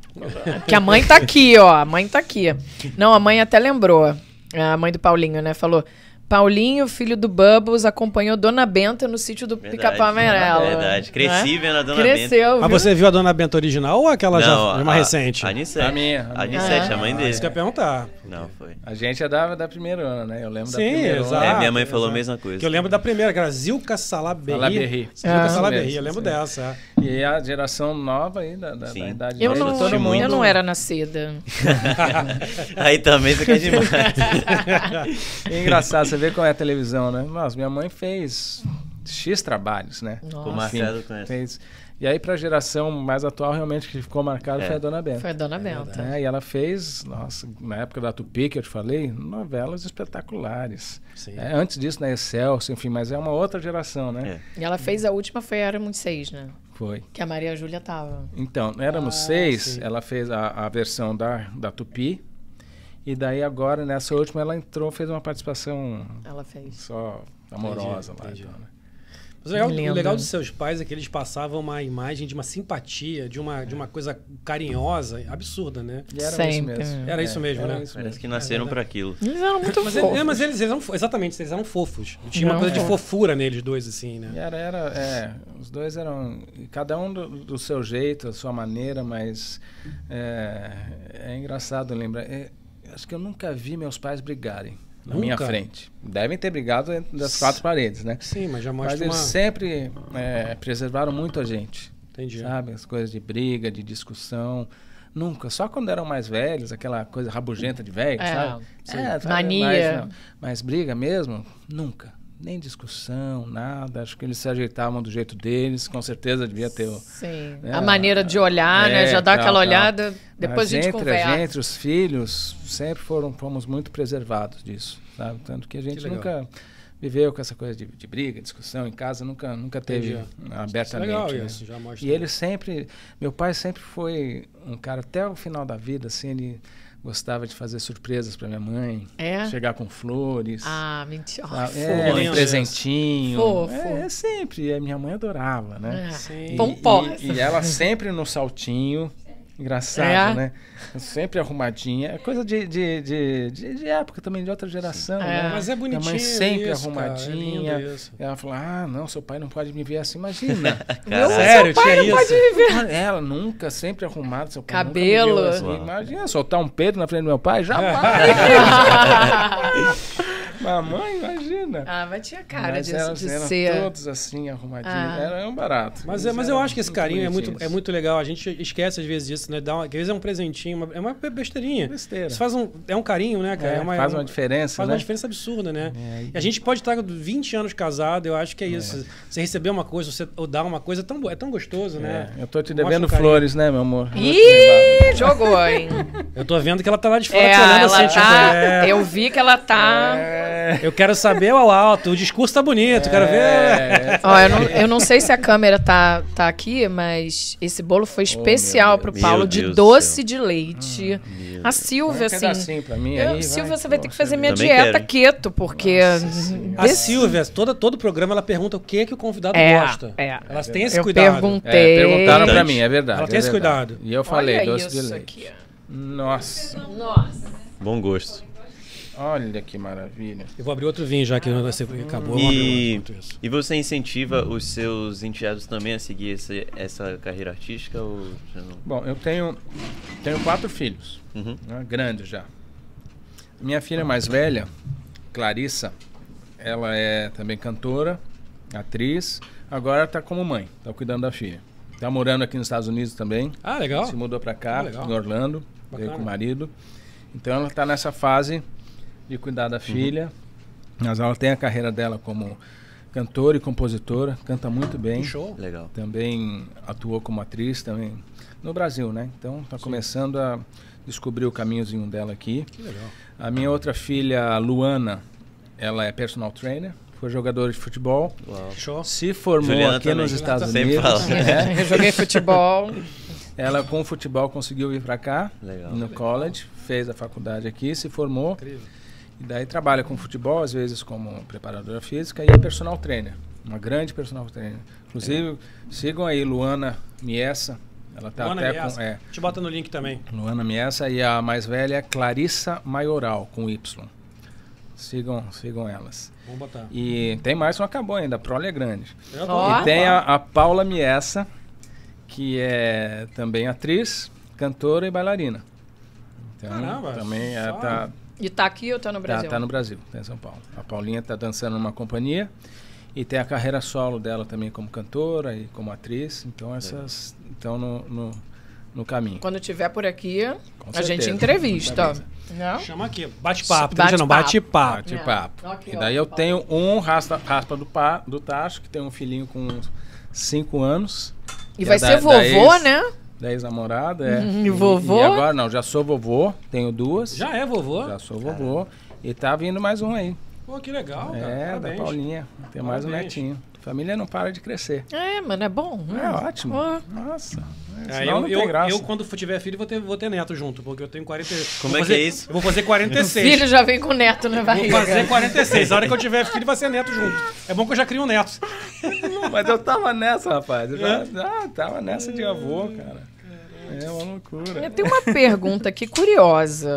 Porque a mãe tá aqui, ó. A mãe tá aqui. Não, a mãe até lembrou. A mãe do Paulinho, né? Falou. Paulinho, filho do Bubbles, acompanhou Dona Benta no sítio do. Pica-Pau Amarelo. Verdade. Cresci Né? vendo a Dona Benta. Cresceu, Mas viu? você viu a Dona Benta original ou aquela já Não, uma a- recente? A Anissete. A minha, a A minha. Anissete, a mãe Ah, dele. isso que eu ia perguntar. Não, foi. A gente é da, da primeira ano, né? Eu lembro da Sim, primeira exato. É, minha mãe falou a exato. mesma coisa. Que eu lembro da primeira, que era Zilka Salaberry. Salaberry. Zilka Ah. Salaberry, Isso eu lembro mesmo. dessa. é. E a geração nova aí, da, da, Sim. da idade Eu não, todo eu mundo- não era nascida. [LAUGHS] Aí também você quer demais. [LAUGHS] É engraçado, você vê como é a televisão, né? Nossa, minha mãe fez X trabalhos, né? o Nossa, Marcelo conhece. Fez. E aí, pra geração mais atual, realmente, que ficou marcado É. foi a Dona Benta. foi a Dona Benta. É, e ela fez, nossa, na época da Tupi, que eu te falei, novelas espetaculares. Sim. É, antes disso, na Excelsior, enfim, mas é uma outra geração, né? É. E ela fez a última, foi Éramos Seis, né? Foi. Que a Maria Júlia tava. Então, éramos Ah, seis, sim. ela fez a, a versão da, da Tupi, e daí agora, nessa última, ela entrou, fez uma participação Ela fez. só amorosa Entendi, lá. entendi. então, né? Mas o legal, o legal dos seus pais é que eles passavam uma imagem de uma simpatia, de uma, de uma coisa carinhosa, absurda, né? E era Sempre. isso mesmo. Era isso mesmo, era né? isso Parece mesmo. que nasceram É pra aquilo. Eles eram muito Mas, fofos. ele- é, mas eles, eles eram, exatamente, eles eram fofos. Tinha uma Não, coisa de é. fofura neles dois, assim, E né? era, era, é, os dois eram, cada um do, do seu jeito, a sua maneira, mas é, é engraçado lembrar. é, acho que eu nunca vi meus pais brigarem na minha Nunca? frente. Devem ter brigado dentro das quatro paredes, né? Sim, mas já Mas mostra eles uma... sempre é, preservaram muito a gente, Entendi. sabe? As coisas de briga, de discussão. Nunca, só quando eram mais velhos, aquela coisa rabugenta de velho, É, sabe? sim. sabe? Mania. Mas. Mas briga mesmo? Nunca. Nem discussão, nada. Acho que eles se ajeitavam do jeito deles. Com certeza devia ter. Sim. É, a maneira de olhar, né? é, Já dá tal, aquela tal. olhada, depois Mas a gente entre conversa. a gente, os filhos, sempre foram, fomos muito preservados disso, sabe? Tanto que a gente legal. nunca viveu com essa coisa de, de briga, discussão em casa, nunca, nunca teve Entendi. abertamente. legal né? isso, já mostra. E ele sempre, meu pai sempre foi um cara até o final da vida, assim, ele gostava de fazer surpresas para minha mãe, É? chegar com flores. Ah, mentira. Fofo. é, um presentinho. Fofo. É, é sempre. A minha mãe adorava, né? É. Sim. E-. E, e ela sempre no saltinho. Engraçado, É? né? Sempre arrumadinha. É coisa de, de, de, de, de época também, de outra geração. É. Né? Mas é Minha bonitinho mãe sempre isso, cara, é arrumadinha. lindo isso. E ela falou: Ah, não, seu pai não pode me ver assim. Imagina. [LAUGHS] Caralho. Sério, tinha isso? ela nunca, sempre arrumada. Seu pai nunca me Cabelo. viu assim. Imagina soltar um Pedro na frente do meu pai? Jamais. [LAUGHS] [LAUGHS] Mamãe, imagina. Ah, mas tinha cara Mas de, elas de eram ser. todos assim, arrumadinhos. Ah. Era um barato. Mas, é, mas eu acho que esse carinho é muito, é muito legal. A gente esquece às vezes disso, né? Dá uma, às vezes é um presentinho, uma- é uma besteirinha. Besteira. Isso faz um, é um carinho, né, cara? É, É faz uma diferença, Faz né? uma diferença absurda, né? É, e- a gente pode estar 20 anos casado, eu acho que é isso. Você receber uma coisa, você, ou dar uma coisa, é tão, é tão gostoso, né? É, eu tô te devendo flores, né, meu amor? Ih, jogou, hein? Eu tô vendo que ela tá lá de fora É, te olhando ela assim, tipo, tá. é, Eu vi que ela tá. É, eu quero saber ao alto, o discurso tá bonito, quero ver. é, Ó, eu não, eu não sei se a câmera tá, tá aqui, mas esse bolo foi especial meu pro. Paulo Meu de Deus do doce de leite. Meu a. Silvia, um assim. pedacinho pra mim eu- aí, Silvia, você vai ter que fazer minha dieta quero. keto, porque. [LAUGHS] A Silvia, toda, todo programa, ela pergunta o que é que o convidado É, gosta. é. Elas têm esse Eu cuidado. perguntei. É, perguntaram pra mim, é verdade. Ela tem é esse verdade. cuidado. E eu falei, Olha doce de leite. aqui. Nossa, Nossa. Bom gosto. Olha que maravilha. Eu vou abrir outro vinho já que você acabou. E, e você incentiva os seus enteados também a seguir esse- essa carreira artística? Ou? Bom, eu tenho, tenho quatro filhos, Uhum. né, grandes já. Minha filha mais velha, Clarissa, ela é também cantora, atriz, agora está como mãe, está cuidando da filha. Está morando aqui nos Estados Unidos também, Ah, legal. se mudou para cá, Ah, em Orlando, veio com o marido. Então ela está nessa fase de cuidar Uhum. da filha, mas ela tem a carreira dela como cantora e compositora, canta muito bem. Que show. Legal. Também atuou como atriz também no Brasil, né? Então está começando a descobrir o caminhozinho dela aqui. Que legal. A minha outra filha, Luana, ela é personal trainer, foi jogadora de futebol, Uau. Show. se formou Juliana aqui também. nos Estados Unidos. fala. né? [LAUGHS] Eu joguei futebol. Ela com o futebol conseguiu vir para cá, Legal. no college, fez a faculdade aqui, se formou Incrível. E daí trabalha com futebol, às vezes como preparadora física e é personal trainer, uma grande personal trainer. Inclusive, sigam aí Luana Miessa, ela tá Luana até Miessa. com é, Te bota no link também. Luana Miessa e a mais velha é Clarissa Maioral, com Y. Sigam, sigam elas. Vamos botar. E tem mais, não acabou ainda, a prole é grande. Ó. E tem a, a Paula Miessa, que é também atriz, cantora e bailarina. Então, Caramba, também é, só- tá, E tá aqui ou tá no tá, Brasil? tá no Brasil, tá em São Paulo. A Paulinha tá dançando numa companhia e tem a carreira solo dela também como cantora e como atriz. Então essas estão no, no, no caminho. Quando tiver por aqui, Com a gente certeza. entrevista. Avisa. Não? Chama aqui. Bate-papo. Bate-papo. Bate não, bate-papo. Bate-papo. É. E daí eu Paulo. tenho um raspa, raspa do, pa, do Tacho, que tem um filhinho com 5 anos. E vai é da- ser da vovô, ex- né? Da ex-namorada, é. Uhum, e vovô? E agora não, já sou vovô, tenho duas. Já é vovô? Já sou vovô. E tá vindo mais um aí. Pô, que legal, cara. é, Parabéns. da Paulinha. Tem mais um netinho. Família não para de crescer. É, mano, é bom. É ótimo. Ó. Nossa. É, eu, não eu, graça. eu, quando tiver filho, vou ter, vou ter neto junto, porque eu tenho 40. Como vou é que fazer- é isso? Eu vou fazer 46. Filho já vem com neto na Vou barriga. fazer 46. A hora que eu tiver filho, vai ser neto junto. É bom que eu já crio um neto. Mas eu tava nessa, rapaz. Eu já, ah, tava nessa de avô, cara. É uma loucura. Eu tenho uma pergunta aqui curiosa.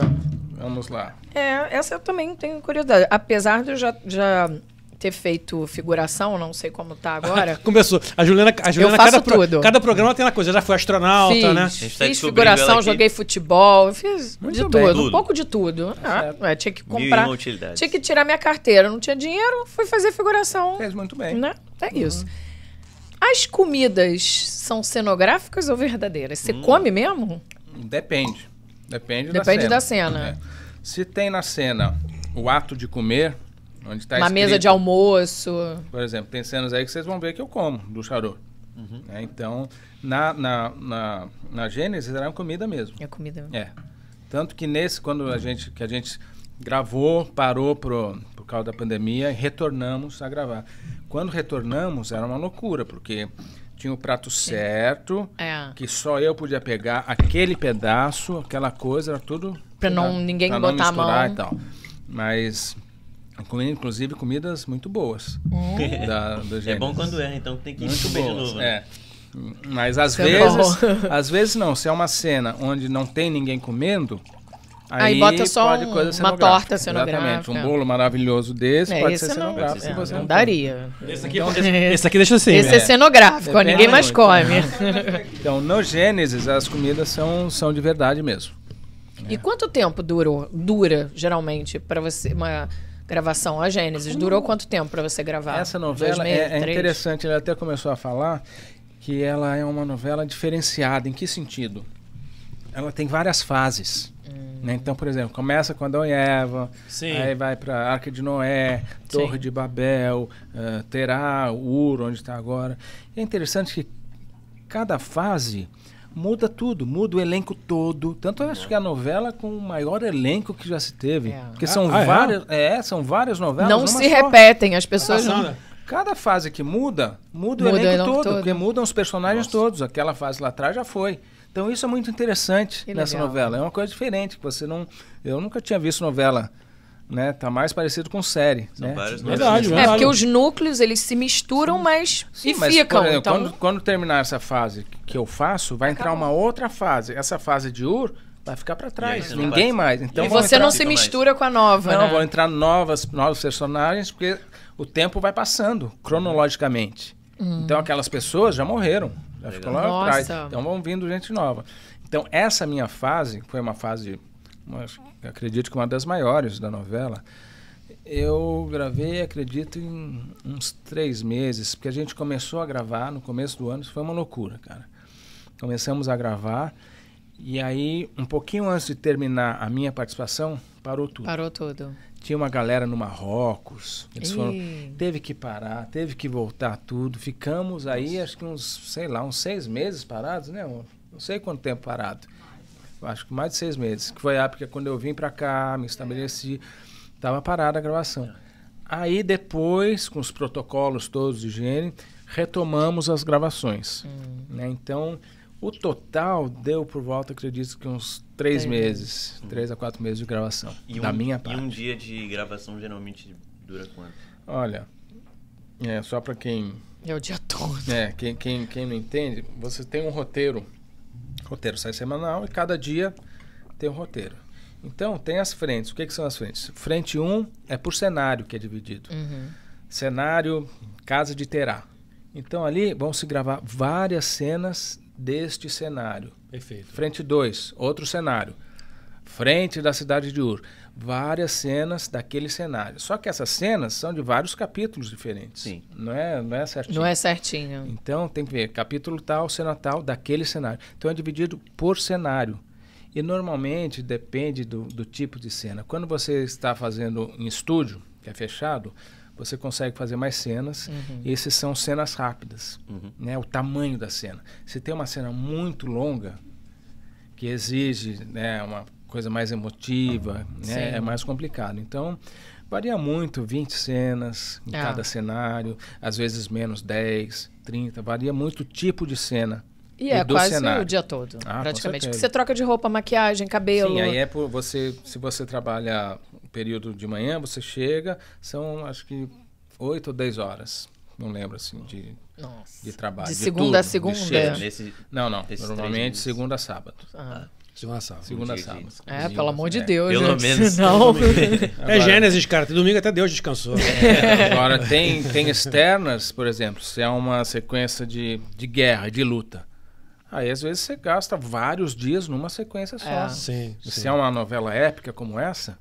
Vamos lá. É, essa eu também tenho curiosidade. Apesar de eu já, já ter feito figuração, não sei como tá agora. [LAUGHS] Começou. A Juliana, a Juliana faço cada, pro- cada programa tem uma coisa. Já foi astronauta, fiz, né? tá fiz figuração, aqui. joguei futebol, fiz Muito de tudo, Tudo. um pouco de tudo. Ah, é, tinha que comprar, tinha que tirar minha carteira, não tinha dinheiro, fui fazer figuração, Fez muito bem. né? É isso. As comidas são cenográficas ou verdadeiras? Você come mesmo? Depende. Depende, Depende da da cena. cena. É. Se tem na cena o ato de comer, onde está Uma mesa de almoço. Por exemplo, tem cenas aí que vocês vão ver que eu como do charô. É, então, na, na, na, na Gênesis era uma comida mesmo. É comida. É. Tanto que nesse, quando a gente, que a gente gravou, parou pro, por causa da pandemia, e retornamos a gravar. Quando retornamos, era uma loucura, porque tinha o prato certo, É. que só eu podia pegar aquele pedaço, aquela coisa, era tudo... Pra não- cuidado, ninguém pra não botar a misturar mão. E tal. Mas, comi, inclusive, comidas muito boas. Da, [LAUGHS] do É bom quando erra, então tem que Muito comer de boas, novo. né? é. Mas às Isso é vezes, às vezes não. Se é uma cena onde não tem ninguém comendo, Aí aí, bota só pode um- coisa uma torta cenográfica. Exatamente. Um bolo maravilhoso desse É, pode esse ser não, cenográfico. é, se você não não daria. Esse aqui, esse, esse aqui deixa assim. Esse né? é cenográfico, ó, ninguém mais muito. come. [LAUGHS] Então, no Gênesis, as comidas são, são de verdade mesmo. E quanto tempo durou, dura, geralmente, pra você, uma gravação? A Gênesis, durou quanto tempo pra você gravar? Essa novela meses, é, é interessante, ele até começou a falar que ela é uma novela diferenciada. Em que sentido? Ela tem várias fases. Hum. né? Então, por exemplo, começa com Adão e Eva, Sim. aí vai para Arca de Noé, Torre Sim. de Babel, eh, Terá, Ur, onde está agora. E é interessante que cada fase muda tudo, muda o elenco todo. Tanto eu acho que é a novela com o maior elenco que já se teve. É. Porque Ah, são ah, é? várias, é? são várias novelas. Não se só. repetem, as pessoas não... Passando. Cada fase que muda, muda, Muda o o elenco elenco todo, todo. porque mudam os personagens todos. Aquela fase lá atrás já foi. Então isso é muito interessante Que nessa legal. novela. É uma coisa diferente que você não. Eu nunca tinha visto novela, né? Tá mais parecido com série, São né? várias Verdade, novelas. É, verdade. porque os núcleos, eles se misturam, mas Sim, e mas, ficam. exemplo, então, quando, quando terminar essa fase que eu faço, vai entrar uma outra fase. Essa fase de Ur vai ficar para trás. Ninguém vai- mais. Então e você entrar- não se mistura com a nova, Não, né? vão entrar novas, novos personagens, porque o tempo vai passando cronologicamente. Então aquelas pessoas já morreram, já ficou lá Nossa. atrás. Então vão vindo gente nova. Então essa minha fase, foi uma fase, uma, acredito que uma das maiores da novela, eu gravei, acredito, em uns três meses, porque a gente começou a gravar no começo do ano, isso foi uma loucura, cara. Começamos a gravar, e aí, um pouquinho antes de terminar a minha participação, parou tudo. Parou tudo. Tinha uma galera no Marrocos. Eles foram, teve que parar, teve que voltar tudo. Ficamos aí, acho que uns, sei lá, uns seis meses parados, né? Um- Não sei quanto tempo parado. Acho que mais de seis meses. Que foi a época quando eu vim pra cá, me estabeleci, tava parada a gravação. Aí depois, com os protocolos todos de higiene, retomamos as gravações. Hum. né? Então, o total deu por volta, acredito que uns três meses, três a quatro meses de gravação. E da um, minha e parte. um dia de gravação geralmente dura quanto? Olha, é, só para quem, É o dia todo. é, quem, quem, quem não entende, você tem um roteiro. O roteiro sai semanal e cada dia tem um roteiro. Então, tem as frentes. O que, que são as frentes? Frente 1 é por cenário que é dividido. Uhum. Cenário, casa de Terá. Então, ali vão se gravar várias cenas deste cenário. Perfeito. Frente 2, outro cenário. Frente da cidade de Ur. Várias cenas daquele cenário. Só que essas cenas são de vários capítulos diferentes. Sim. Não é, não é certinho. Não é certinho. Então tem que ver capítulo tal, cena tal, daquele cenário. Então é dividido por cenário. E normalmente depende do, do tipo de cena. Quando você está fazendo em estúdio, que é fechado, você consegue fazer mais cenas. E esses são cenas rápidas. Uhum. Né? O tamanho da cena. Se tem uma cena muito longa, que exige né, uma coisa mais emotiva, Sim. né, é mais complicado. Então, varia muito, 20 cenas em Ah. cada cenário, às vezes menos 10, 30, varia muito o tipo de cena E é do quase cenário. o dia todo, Ah, praticamente. Porque você troca de roupa, maquiagem, cabelo. Sim, aí é por você, se você trabalha período de manhã, você chega, são acho que 8 ou 10 horas, não lembro assim, de, Nossa. de trabalho. De de segunda a turno, de segunda? shift. Nesse, Não, não, normalmente segunda a sábado. Ah. Segunda sábado. Segunda sábado. É, Dias, pelo amor de é. Deus. Pelo gente, menos. [LAUGHS] Não. [LAUGHS] É Gênesis, cara. Domingo até Deus descansou. É, agora tem, tem externas, por exemplo, se é uma sequência de, de guerra, de luta. Aí às vezes você gasta vários dias numa sequência só. É. sim, sim. Se é uma novela épica como essa,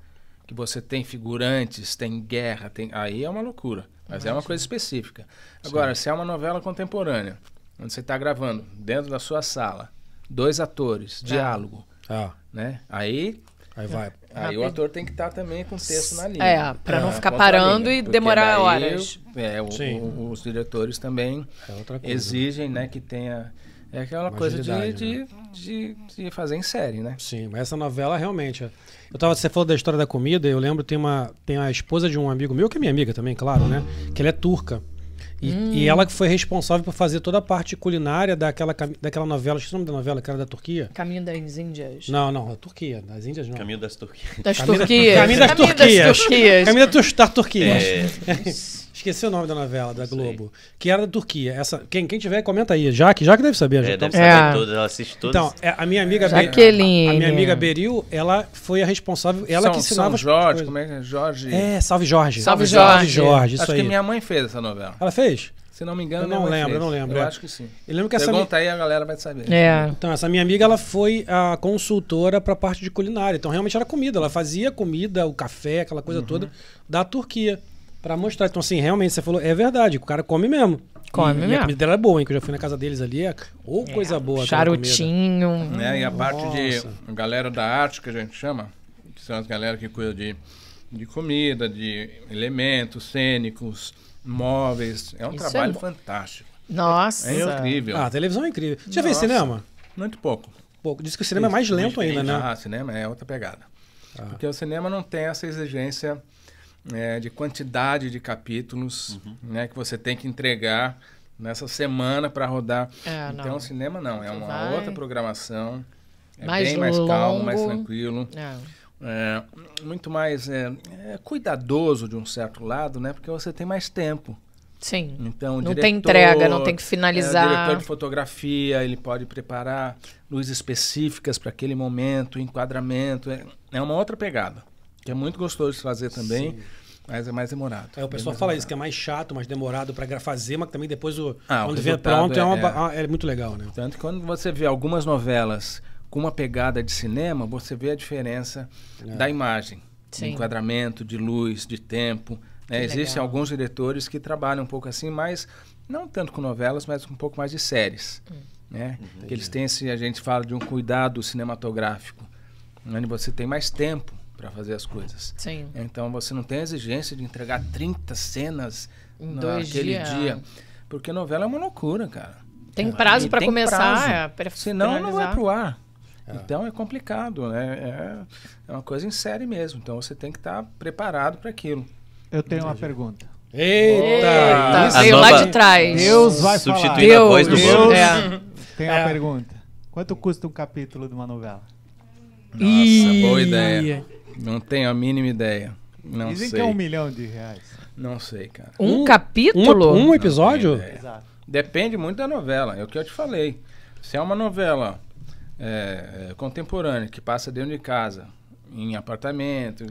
que você tem figurantes, tem guerra, tem aí é uma loucura. Mas é uma coisa específica. Agora, se é uma novela contemporânea, onde você está gravando dentro da sua sala, dois atores, diálogo, Ah, né? Aí, aí vai. aí o ator tem que estar também com o texto na linha. É, pra não É, ficar parando linha, e demorar daí, horas. É, o- Sim. o- os diretores também É outra coisa. exigem, né, que tenha é aquela Uma coisa de, agilidade, né? de, de, de fazer em série, né? Sim, mas essa novela realmente. é- Eu tava, você falou da história da comida, eu lembro tem uma tem a esposa de um amigo meu, que é minha amiga também, claro, né? Que ela é turca. E, Hum. e ela que foi responsável por fazer toda a parte culinária daquela, daquela novela. Esqueci o nome da novela, que era da Turquia? Caminho das Índias. Não, não, da Turquia. Das Índias não. Caminho das Turquias. Das Caminho da- Turquias. Caminho das Turquias. Turquias. Caminho da, Tur- da Turquia. É, [LAUGHS] Esqueci o nome da novela, da Globo. Que era da Turquia. Essa, quem, quem tiver, comenta aí. Jaque, Jaque deve saber. já é, tá- deve É. saber todas, ela assiste todas. Então, é, a minha amiga Be- Jaqueline. a, a minha amiga Beril, ela foi a responsável, ela São, que ensinava São Jorge, como é que é? Jorge. É, Salve Jorge. Salve Salve Jorge. Jorge, isso acho aí. que minha mãe fez essa novela. Ela fez? Se não me engano, Eu minha não mãe lembro, fez. eu não lembro, Eu é. acho que sim. Eu lembro que essa, Pergunta aí, a galera vai saber. É. então, essa minha amiga, ela foi a consultora pra parte de culinária. Então, realmente era comida. Ela fazia comida, o café, aquela Uhum. coisa toda da Turquia. Pra mostrar. Então, assim, realmente, você falou, é verdade. O cara come mesmo. Come e, E a mesmo. comida dela é boa, hein? Que eu já fui na casa deles ali. É, ou coisa boa. Charutinho. Né? E a parte de Nossa. galera da arte que a gente chama, que são as galera que cuidam de, de comida, de elementos cênicos, móveis. É um Isso é trabalho bom. fantástico. Nossa. É incrível. Ah, a televisão é incrível. Você já fez cinema? Muito pouco. Pouco. Diz que o cinema é mais lento ainda, né? Ah, cinema é outra pegada. Ah. Porque o cinema não tem essa exigência é, de quantidade de capítulos Uhum. né, que você tem que entregar nessa semana para rodar. É, então não. o cinema não, é uma vai- outra programação. É Mais bem mais calmo, mais longo. tranquilo. É. É, muito mais é, é, cuidadoso de um certo lado, né? Porque você tem mais tempo. Sim. Então, Não diretor, tem entrega, não tem que é, o finalizar. diretor de fotografia, ele pode preparar luzes específicas para aquele momento, enquadramento. É, é uma outra pegada, que é muito gostoso de fazer também, mas é mais demorado. Aí o pessoal fala mais isso, que é mais chato, mais demorado pra fazer, mas também depois o, Ah, o quando vê resultado pronto é, é- uma, é. ah, é muito legal, né? Tanto que quando você vê algumas novelas com uma pegada de cinema, você vê a diferença É. da imagem, Sim. de enquadramento, de luz, de tempo. né? Existem legal. alguns diretores que trabalham um pouco assim, mas não tanto com novelas, mas com um pouco mais de séries. Hum. Né? Que eles têm esse, a gente fala de um cuidado cinematográfico, onde você tem mais tempo para fazer as coisas. Sim. Então você não tem a exigência de entregar 30 cenas Em naquele dias. dia. Porque novela é uma loucura, cara. Tem prazo pra tem começar. prazo. É, pra Senão não vai finalizar. pro ar. Então é complicado, né? É, é uma coisa em série mesmo. Então você tem que estar preparado para aquilo. Eu tenho uma pergunta. Eita! Eita, veio nova- lá de trás. Deus vai falar. Substituindo a voz do Deus. É. Tem uma É. pergunta. Quanto custa um capítulo de uma novela? Nossa, boa ideia. Não tenho a mínima ideia. Não Dizem sei. que é um milhão de reais. Não sei, cara. Um, Um- capítulo? Um, um episódio? Depende muito da novela, é o que eu te falei. Se é uma novela é, é, contemporânea que passa dentro de casa, em apartamento,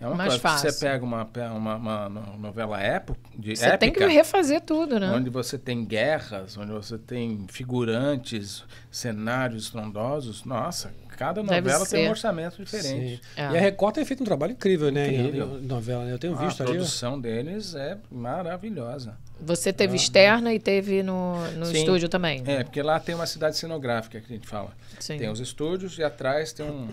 é uma Mais coisa. Se fácil. você pega uma, uma, uma no- novela época, de Você tem que épica, refazer tudo, né? onde você tem guerras, onde você tem figurantes, cenários estrondosos, nossa, cada novela tem um orçamento diferente. É. E a Record tem feito um trabalho incrível, né? Incrível. Em, novela, né? Eu tenho Ah, visto a ali. produção deles é maravilhosa. Você teve externa e teve no, no Ah. Sim. estúdio também. É, porque lá tem uma cidade cenográfica que a gente fala. Sim. Tem os estúdios e atrás tem um,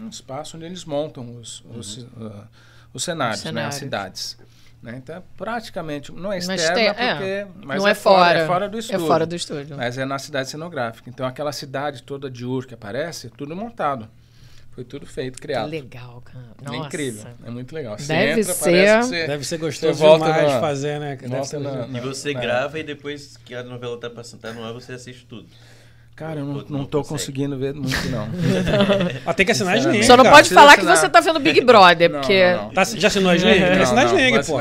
um espaço onde eles montam os, os, uh, os cenários, né, Cenários. as cidades. Né? Então, é praticamente, não é Mas externa, tem- é, porque, mas não é, é fora. é fora do estúdio. É fora do estúdio. Mas é na cidade cenográfica. Então, aquela cidade toda de Ur que aparece, é tudo montado. Foi tudo feito, Que criado. legal, cara. É Nossa. incrível, é muito legal. Você Deve entra, ser- parece que você... Deve ser gostoso volta demais na- fazer, né? Volta ser- na- E você na- grava e depois que a novela tá passando, tá no ar, você assiste tudo. Cara, eu não, não não tô consegue. conseguindo ver muito, não. [LAUGHS] Ah, tem que assinar a Sling. Só não cara. pode precisa falar que você tá vendo Big Brother, Não, porque não, não. Tá- já assinou a Sling? Tem que assinar a Sling, vai pô.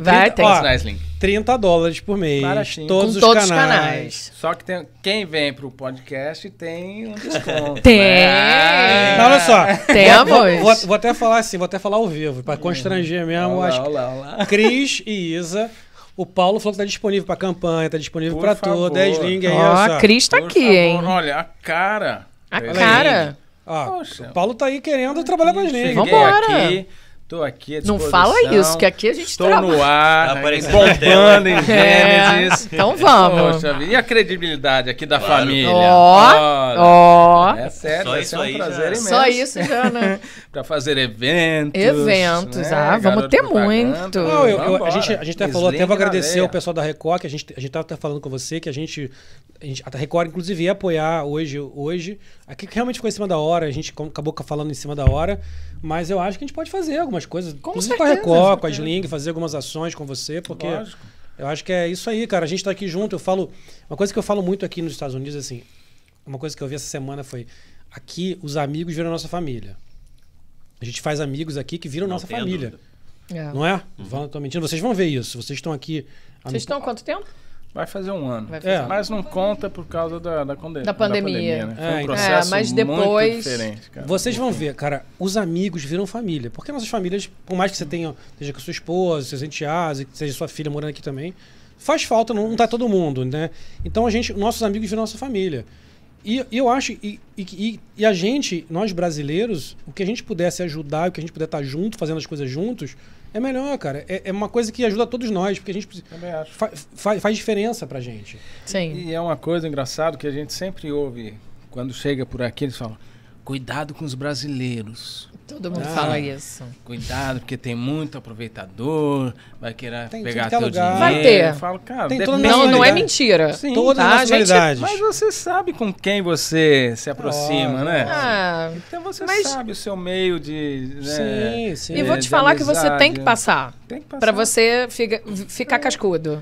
vai ter. Ó, Assinar a Sling. 30 dólares por mês. Baratinho. Todos, Com os, todos os canais. canais. Só que tem, quem vem pro podcast tem um desconto. Tem. né? Não, olha só. Temos. Vou, vou- vou até falar assim, vou até falar ao vivo, pra constranger mesmo. Olha acho lá, olha lá, olha lá. Cris e Isa. O Paulo falou que tá disponível pra campanha, tá disponível Por pra favor. tudo. 10 Sling aí, Ó, a. Cris tá aqui, favor, hein? Olha, a cara. A cara. Ó, Poxa. o Paulo tá aí querendo trabalhar pra Sling. Cheguei Vambora. aqui, tô aqui à Não disposição. fala isso, que aqui a gente Estou trabalha. no ar, Tá né, bombando em [LAUGHS] É, Gênesis. então vamos. Poxa e a credibilidade aqui da Claro. família? Ó, ó. É sério, Só isso ser um aí prazer já- imenso. Só isso já, né? [LAUGHS] pra fazer eventos. Eventos, né? ah, vamos ter muito. Não, eu- eu- a, gente, a gente até falou, até vou agradecer ao pessoal da Record, que a gente, a gente tava até falando com você, que a gente, a gente. A Record, inclusive, ia apoiar hoje. hoje aqui que realmente ficou em cima da hora, a gente acabou falando em cima da hora. Mas eu acho que a gente pode fazer algumas coisas. Com inclusive certeza, com a Record, com com a Sling, fazer algumas ações com você, porque. Lógico. Eu acho que é isso aí, cara. A gente tá aqui junto. Eu falo. Uma coisa que eu falo muito aqui nos Estados Unidos, assim. Uma coisa que eu vi essa semana foi. Aqui, os amigos viram nossa família. A gente faz amigos aqui que viram Não nossa família. dúvida. É. Não é? Não tô mentindo. Vocês vão ver isso. Vocês estão aqui. Vocês estão há quanto tempo? Vai fazer um ano. Vai fazer É. um Mas não conta por causa da, da, conde- Da pandemia. né? Foi É, um então. processo É, mas muito depois- diferente, cara. Vocês vão ver, cara, os amigos viram família. Porque nossas famílias, por mais que você tenha, esteja com sua esposa, seus enteados, que seja sua filha morando aqui também, faz falta, não, não tá todo mundo, né? Então a gente, nossos amigos viram nossa família. E, e eu acho, e, e- e- e a gente, nós brasileiros, o que a gente pudesse ajudar, o que a gente puder estar junto, fazendo as coisas juntos, é melhor, cara. É, é uma coisa que ajuda todos nós, porque a gente precisa- Também acho. fa- fa- faz diferença pra gente. Sim. E é uma coisa engraçada que a gente sempre ouve quando chega por aqui, eles falam: cuidado com os brasileiros. Todo mundo Ah. fala isso. Cuidado, porque tem muito aproveitador, vai querer Tem em pegar é teu lugar. dinheiro. Vai ter. Eu falo, cara, Tem toda Não, não é mentira. Sim, Todas tá, as gente? Mas você sabe com quem você se aproxima, Óbvio, né? Ah, Então você Mas- sabe o seu meio de. Né, Sim, sim. e vou te falar que você tem que amizade. passar. Tem que passar. Pra você fica- ficar cascudo.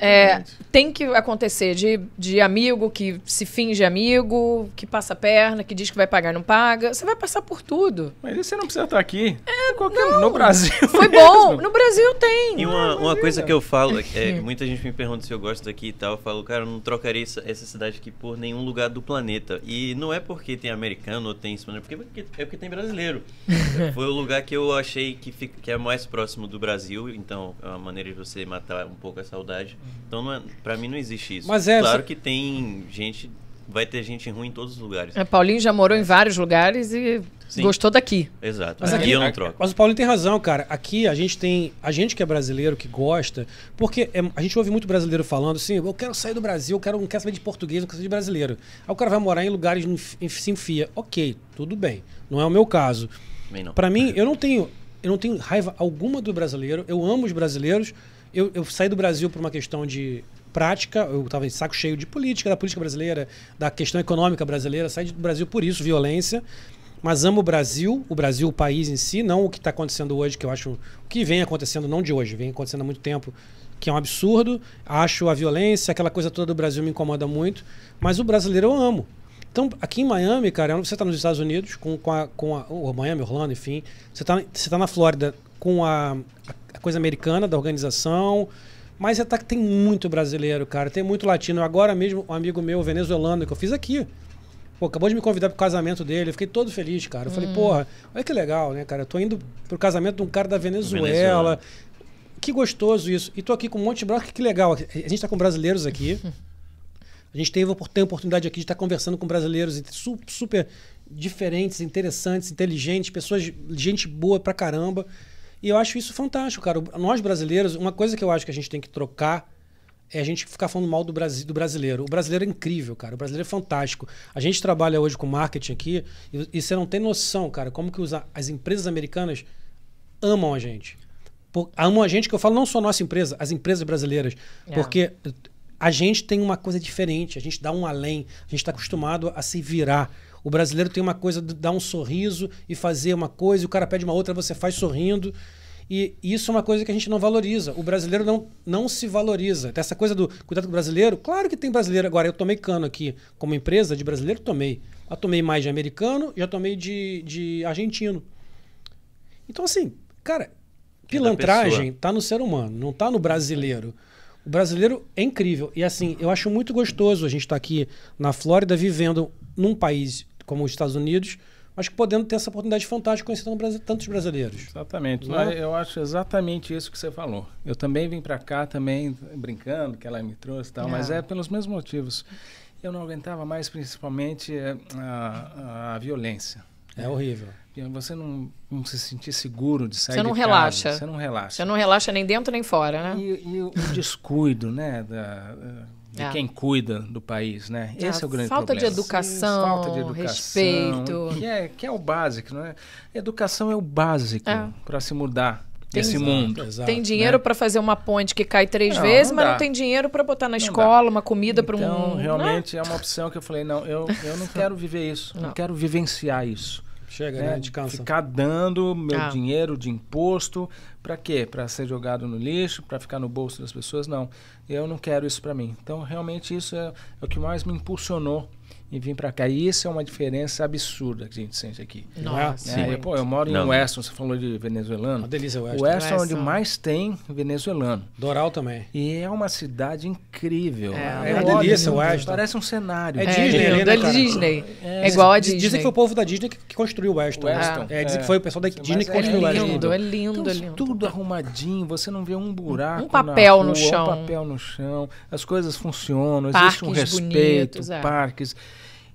É, Exatamente. tem que acontecer de, de amigo que se finge amigo, que passa a perna, que diz que vai pagar não paga. Você vai passar por tudo. Mas isso você não precisa estar aqui. É, qualquer, no Brasil. [LAUGHS] Foi mesmo. bom. No Brasil tem. E uma, uma coisa que eu falo, é, que muita gente me pergunta se eu gosto daqui e tal, eu falo, cara, eu não trocaria essa, essa cidade aqui por nenhum lugar do planeta. E não é porque tem americano ou tem hispano, é porque, porque- é porque tem brasileiro. [LAUGHS] Foi o lugar que eu achei que, fica, que é mais próximo do Brasil, então é uma maneira de você matar um pouco a saudade. Então, não é, pra mim não existe isso. Mas é, claro que tem gente, vai ter gente ruim em todos os lugares. É, Paulinho já morou em vários lugares e Sim. gostou daqui. Exato, Mas aqui eu não troco. Mas o Paulinho tem razão, cara. Aqui a gente tem. A gente que é brasileiro, que gosta. Porque é- a gente ouve muito brasileiro falando assim: eu quero sair do Brasil, eu quero, não quero saber de português, não quero saber de brasileiro. Aí o cara vai morar em lugares e se enfia. Ok, tudo bem. Não é o meu caso. Pra mim, eu não tenho. Eu não tenho raiva alguma do brasileiro. Eu amo os brasileiros. Eu, eu saí do Brasil por uma questão de prática. Eu tava em saco cheio de política, da política brasileira, da questão econômica brasileira. Saí do Brasil por isso, violência. Mas amo o Brasil, o Brasil, o país em si, não o que está acontecendo hoje, que eu acho. Que vem acontecendo, não de hoje, vem acontecendo há muito tempo, que é um absurdo. Acho a violência, aquela coisa toda do Brasil me incomoda muito. Mas o brasileiro eu amo. Então, aqui em Miami, cara, você está nos Estados Unidos, com, com a. Com a ou Miami, Orlando, enfim. Você está você tá na Flórida com a, a coisa americana da organização. Mas você tá, tem muito brasileiro, cara. Tem muito latino. Agora mesmo, um amigo meu, venezuelano, que eu fiz aqui. Pô, acabou de me convidar pro casamento dele. Eu fiquei todo feliz, cara. Eu falei, porra, olha que legal, né, cara? Eu tô indo pro casamento de um cara da Venezuela. Venezuela. Que gostoso isso. E tô aqui com um monte de brasileiros. Que legal. A gente tá com brasileiros aqui. [LAUGHS] A gente teve tem a oportunidade aqui de estar conversando com brasileiros su- super diferentes, interessantes, inteligentes, pessoas, gente boa pra caramba. E eu acho isso fantástico, cara. Nós brasileiros, uma coisa que eu acho que a gente tem que trocar é a gente ficar falando mal do, Brasi do brasileiro. O brasileiro é incrível, cara. O brasileiro é fantástico. A gente trabalha hoje com marketing aqui e, e você não tem noção, cara, como que os, as empresas americanas amam a gente. Por, amam a gente, que eu falo não só nossa empresa, as empresas brasileiras. É. Porque a gente tem uma coisa diferente, a gente dá um além, a gente está acostumado a se virar. O brasileiro tem uma coisa de dar um sorriso e fazer uma coisa, e o cara pede uma outra, você faz sorrindo. E isso é uma coisa que a gente não valoriza. O brasileiro não, não se valoriza. Tem Essa coisa do cuidado com o brasileiro, claro que tem brasileiro. Agora, eu tomei cano aqui como empresa de brasileiro, tomei. Já tomei mais de americano, já tomei de, de argentino. Então, assim, cara, pilantragem tá no ser humano, não tá no brasileiro. O brasileiro é incrível. E assim, eu acho muito gostoso a gente estar aqui na Flórida vivendo num país como os Estados Unidos, mas que podendo ter essa oportunidade fantástica de conhecer tantos brasileiros. Exatamente. Não é? Mas Eu acho exatamente isso que você falou. Eu também vim para cá também brincando que ela me trouxe e tal, mas Ah. é pelos mesmos motivos. Eu não aguentava mais, principalmente eh, a, a violência. É horrível. Você não, não se sentir seguro de sair Você não de casa, relaxa. Você não relaxa. Você não relaxa nem dentro nem fora, né? E, e o descuido, né, da, de É. quem cuida do país, né? Esse é o grande falta de problema. educação, falta de educação, respeito. que é que é o básico, não é? Educação é o básico É. para se mudar Tem- esse mundo. exato. Tem dinheiro pra fazer uma ponte que cai três Não, vezes, não mas dá. não tem dinheiro pra botar na Não escola, uma comida pra Então, um. realmente é uma opção que eu falei, não, eu, eu não [LAUGHS] quero viver isso, não, Não. quero vivenciar isso. Chega, né? né? De cansa. Ficar dando meu Ah. dinheiro de imposto para quê? Para ser jogado no lixo, para ficar no bolso das pessoas? Não, eu não quero isso para mim. Então, realmente isso é, é o que mais me impulsionou em vir para cá. E isso é uma diferença absurda que a gente sente aqui. Não é? Nossa, né? muito. Eu, pô, eu moro Não. em Weston, você falou de venezuelano. Uma delícia o O West. Weston é onde Weston. mais tem venezuelano. Doral também. E é uma cidade incrível. É, é uma olho, delícia o Weston. Parece um cenário. É É, Disney lindo, ali, né, é? Disney. É, É igual a Disney. Dizem que foi o povo da Disney que, que construiu o Weston. Weston, É, dizem é. que foi o pessoal da Mas Disney que é construiu o Weston. lindo, é lindo, Então, é lindo. Tudo arrumadinho, você não vê um buraco. Um papel na no rua, chão. Um papel no chão. As coisas funcionam, existe um Parques respeito, bonitos, é.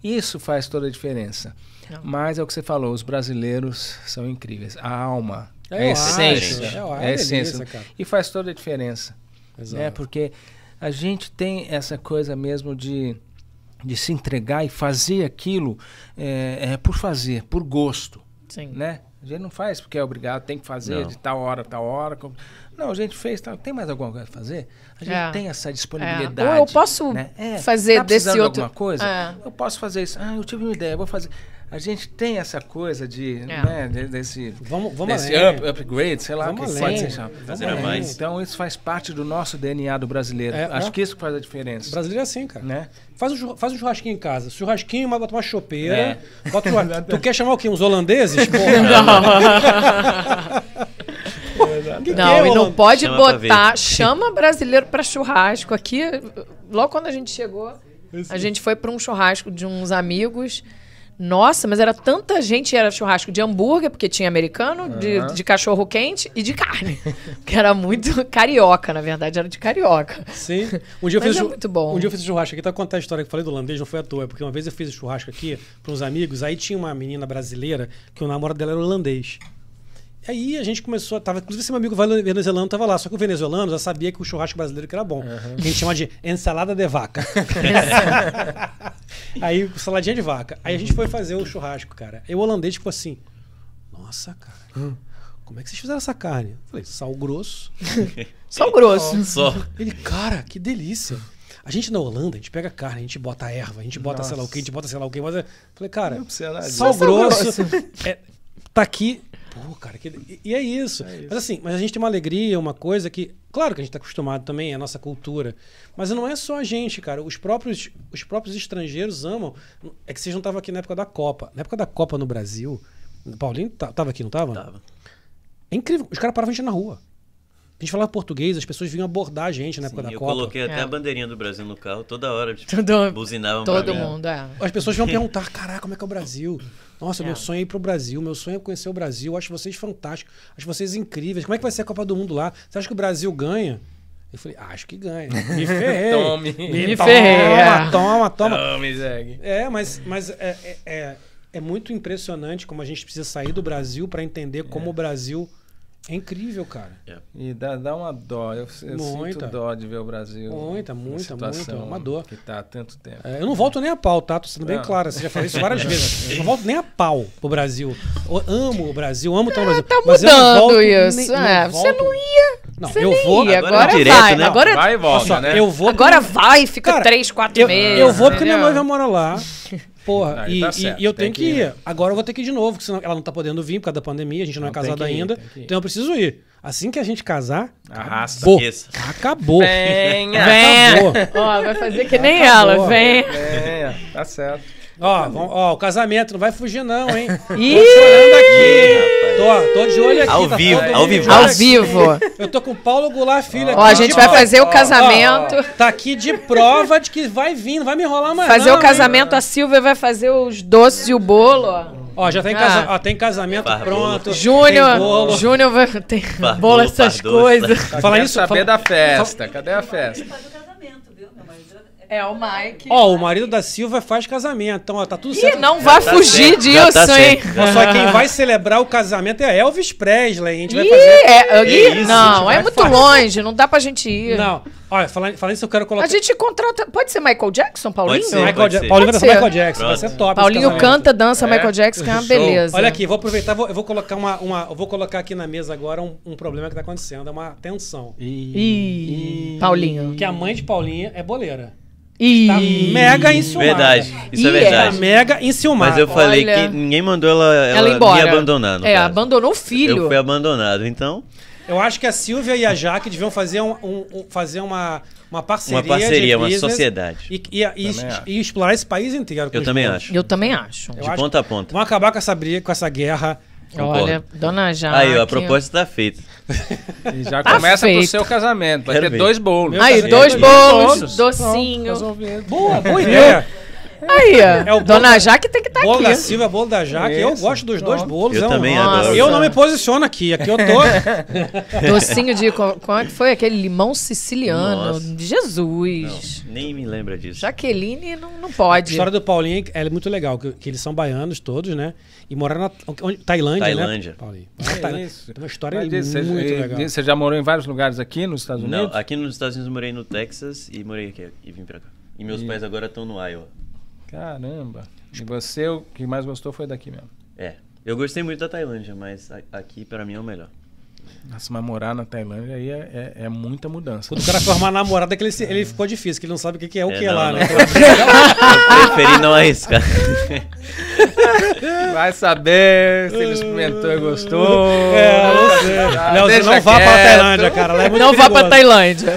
Isso faz toda a diferença. Não. Mas é o que você falou, os brasileiros são incríveis. A alma, É, a acho, essência. é, acho, é a essência. E faz toda a diferença. Exato. né? Porque a gente tem essa coisa mesmo de, de se entregar e fazer aquilo é, é, por fazer, por gosto Sim. né? A gente não faz porque é obrigado, tem que fazer Não. de tal hora, tal hora. Não, a gente fez, tal. tem mais alguma coisa a fazer? A gente É. tem essa É. disponibilidade. Ou eu posso né? É, fazer tá desse de outro. alguma coisa? É. Eu posso fazer isso. Ah, eu tive uma ideia, vou fazer. A gente tem essa coisa de, É. né, de- desse, Vamos, vamos desse up- upgrade, sei lá o Vamos que além. pode ser Fazer mais. Então isso faz parte do nosso DNA do brasileiro. É, Acho é. que isso que faz a O diferença. brasileiro é assim, cara. Né? Faz um, faz um churrasquinho em casa. Churrasquinho, mas bota uma chopeira. É. Bota um [LAUGHS] tu quer chamar o quê? Uns holandeses? [LAUGHS] Porra. Que [LAUGHS] que Não, é e não pode Chama botar. Chama brasileiro pra churrasco. Aqui, logo quando a gente chegou, a gente foi pra um churrasco de uns amigos. Nossa, mas era tanta gente, era churrasco de hambúrguer, porque tinha americano, de, Aham. de cachorro quente e de carne. [LAUGHS] que era muito carioca, na verdade, era de carioca. Sim. Um dia eu Mas fiz é muito bom. Um dia eu fiz churrasco aqui, tá contando a história que eu falei do holandês, não foi à toa, porque uma vez eu fiz churrasco aqui para uns amigos, aí tinha uma menina brasileira que o namorado dela era holandês. E aí a gente começou, tava, inclusive esse meu amigo venezuelano tava lá, só que o venezuelano já sabia que o churrasco brasileiro que era bom. Que a gente chama de ensalada de vaca. [LAUGHS] aí, saladinha de vaca. Aí a gente foi fazer o churrasco, cara. E o holandês ficou assim: Nossa, cara, como é que vocês fizeram essa carne? Eu falei, sal grosso. [LAUGHS] O grosso. Só. Ele, cara, que delícia. A gente na Holanda, a gente pega carne, a gente bota erva, a gente bota sei lá o que, a gente bota sei lá o que. Falei, cara, Não precisa nada sal grosso, é, tá aqui. Pô, cara, que, e, e é, isso. Mas assim, mas a gente tem uma alegria, uma coisa que, claro que a gente tá acostumado também, é a nossa cultura. Mas não é só a gente, cara. Os próprios, os próprios estrangeiros amam. É que vocês não estavam aqui na época da Copa. Na época da Copa no Brasil, Paulinho ta- tava aqui, não tava? Tava. É incrível. Os caras paravam a gente na rua. A gente falava português, as pessoas vinham abordar a gente na época Sim, da eu Copa. coloquei até É. a bandeirinha do Brasil no carro toda hora. Tipo, Todo, buzinavam todo mundo, é. As pessoas vão [LAUGHS] perguntar, caraca, como é que é o Brasil? Nossa, É. meu sonho é ir pro Brasil, meu sonho é conhecer o Brasil, acho vocês fantásticos, acho vocês incríveis. Como é que vai ser a Copa do Mundo lá? Você acha que o Brasil ganha? Eu falei, acho que ganha. [LAUGHS] Me ferrei. Tome. Me toma, ferrei, é. Toma, toma. Não, me segue. É, mas, mas é, é, é, é muito impressionante como a gente precisa sair do Brasil para entender como o Brasil é incrível, cara. E dá, dá uma dó. Eu, eu Muita. sinto dó de ver o Brasil. Muita, muita, situação muita. Uma dor. Que tá há tanto tempo. É, eu não volto nem a pau, tá? Tô sendo bem Não. claro. Você já falou isso várias [LAUGHS] vezes. Eu não volto nem a pau pro Brasil. Eu amo o Brasil, amo estar no Brasil. Tá mas eu não mudando volto isso. nem- é, você volto- não ia. Não, você eu vou. ia. agora Agora, é direto, vai. né? Agora, Vai e volta, só, né? eu vou. agora vai, fica Cara, três, quatro eu, meses. eu vou porque minha noiva mora lá. [LAUGHS] Porra, Aí e, tá e- certo, e eu tenho que que ir. ir. Agora eu vou ter que ir de novo, porque senão ela não tá podendo vir por causa da pandemia, a gente não, é Não, tem casado ainda. ir. Então eu preciso ir. Assim que a gente casar, Arrasta. acabou. Esqueça. Acabou. Venha. Acabou. Ó, vai fazer que nem Acabou. ela, vem. Venha. Tá certo. Ó, vamos- ó, o casamento não vai fugir não, hein? Ih, Olhando aqui. Rapaz. Tô, tô de olho aqui. Ao tá vivo, ao vivo. ao aqui. vivo. Eu tô com o Paulo Goulart Filho aqui. Ó, a gente vai prova. fazer o ó, casamento. Tá aqui de prova de que vai vir, não vai me enrolar mais Fazer não, o casamento, a Silvia vai fazer os doces e o bolo. ó. hein? Ó, já tem, Ah. casa... ó, tem casamento pronto. Júnior. Júnior vai ter bolo, essas coisas. Falar Quero isso, saber fala- da festa. Cadê a festa? Faz o casamento, viu? Meu marido É o Mike. Ó, o marido da Silva faz casamento, então ó, tá tudo Ih, certo. não vai tá fugir certo, já tá disso, hein? Ó, Só quem vai celebrar o casamento é Elvis Presley. A gente vai Ih, fazer. é, Que ih, isso, não, vai é muito fazer. longe, não dá pra gente ir. Não, olha, falando, falando isso, eu quero colocar. A gente contrata. Pode ser Michael Jackson, Paulinho? ser. Michael pode Ja- ser. Paulinho vai Pode ser ser. Michael Jackson, vai Pronto. ser top. Paulinho canta, dança É. Michael Jackson, que é uma Show. beleza. Olha aqui, vou aproveitar, vou- eu vou colocar uma, uma- eu vou colocar aqui na mesa agora um, um problema que tá acontecendo, é uma tensão. Ih, Paulinho. Que a mãe de Paulinha é boleira. Tá mega enciumada. Verdade, isso é Ih, Tá verdade. mega enciumada. Mas eu falei Olha. que ninguém mandou ela, ela, Ela embora. me abandonar, no É, caso. abandonou o filho. Eu fui abandonado, então... Eu acho que a Silvia e a Jaque deviam fazer, um, um- um- fazer uma, uma parceria. Uma parceria, de uma sociedade. E, e, e- e explorar esse país inteiro. com Eu também acho. Eu também acho. Eu De acho- ponta a ponta. Vamos acabar com essa briga, com essa guerra. Concordo. Olha, dona Jaque. Aí, ó, a proposta tá feita. E já Tá começa pro feito. seu casamento. Vai Quero ter ver. dois bolos. Aí, dois bolos, docinho. Resolvido. Boa, boa ideia. Aí, ó. É o dona bolo- Jaque tem que estar Bolo da aqui. Silvia, bolo da Jaque. Eu Isso, gosto dos dois pronto. bolos. Eu é um- também Nossa. adoro. Eu não me posiciono aqui. Aqui eu tô. [LAUGHS] Docinho de. co- Como é que foi? Aquele limão siciliano. Nossa. Jesus. Nem me lembra disso. Jaqueline não, não A pode. história do Paulinho é muito legal, que, que eles são baianos todos, né? E moraram na onde- Tailândia, Tailândia. né? Paulinho. É Tailândia. Tem uma história Mas muito você, legal. você já morou em vários lugares aqui nos Estados Não, Unidos? aqui nos Estados Unidos eu morei no Texas e morei aqui e vim pra cá. E meus E- pais agora estão no Iowa. Caramba. E você, o que mais gostou foi daqui mesmo. É. Eu gostei muito da Tailândia, mas aqui pra mim é o melhor. Nossa, mas morar na Tailândia aí é, é, é muita mudança. Quando o cara formar namorada, que ele, se- ele ficou difícil, que ele não sabe o que, é o É, que não, lá, não. né? [LAUGHS] Eu preferi não arriscar. [LAUGHS] Vai saber se ele experimentou e gostou. É, não sei. Ah, deixa não vá pra. Tailândia, cara. É Não vá pra. Tailândia.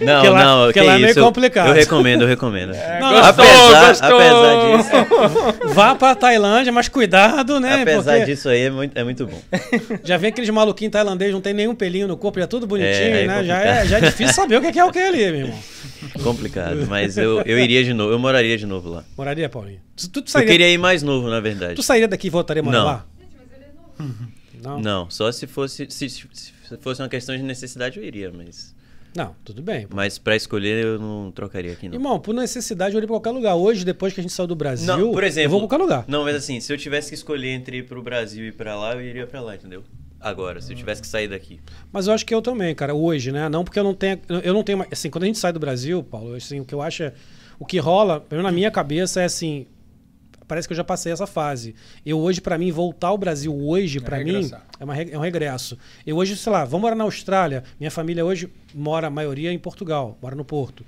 Não, Porque lá- não, porque que lá é meio isso. eu- complicado. Eu, recomendo, eu recomendo. Não, Gostou, apesar, gostou. apesar disso, [LAUGHS] Vá pra Tailândia, mas cuidado, né? apesar Porque disso aí é muito, é muito bom. [LAUGHS] já vem aqueles maluquinhos tailandês, não tem nenhum pelinho no corpo, já é tudo bonitinho, É, é né? Já é, complicado. já é difícil saber o que que é o que é ali, meu irmão. [LAUGHS] Complicado, mas eu, eu iria de novo, eu moraria de novo lá. Moraria, Paulinho? Tu, tu, Eu sairia, queria ir mais novo, na verdade. tu sairia daqui e voltaria a morar Não. lá? Não. Não, só se fosse se, se fosse uma questão de necessidade eu iria, mas Não, tudo bem. mas para escolher eu não trocaria aqui não. Irmão, por necessidade eu iria pra qualquer lugar. Hoje, depois que a gente saiu do Brasil, Não, por exemplo, eu vou pra qualquer lugar. Não, mas assim, se eu tivesse que escolher entre ir pro Brasil e ir pra lá, eu iria pra lá, entendeu? Agora, se eu tivesse que sair daqui. Mas eu acho que eu também, cara, hoje, né? Não porque eu não tenho. Eu não tenho. mais- Assim, quando a gente sai do Brasil, Paulo, assim, o que eu acho é. O que rola, pelo menos na minha cabeça, é assim. Parece que eu já passei essa fase. Eu hoje, pra mim, voltar ao Brasil hoje, pra mim, regressar. é, uma é um regresso. Eu hoje, sei lá, vamos morar na Austrália. Minha família hoje mora, a maioria, em Portugal, mora no Porto.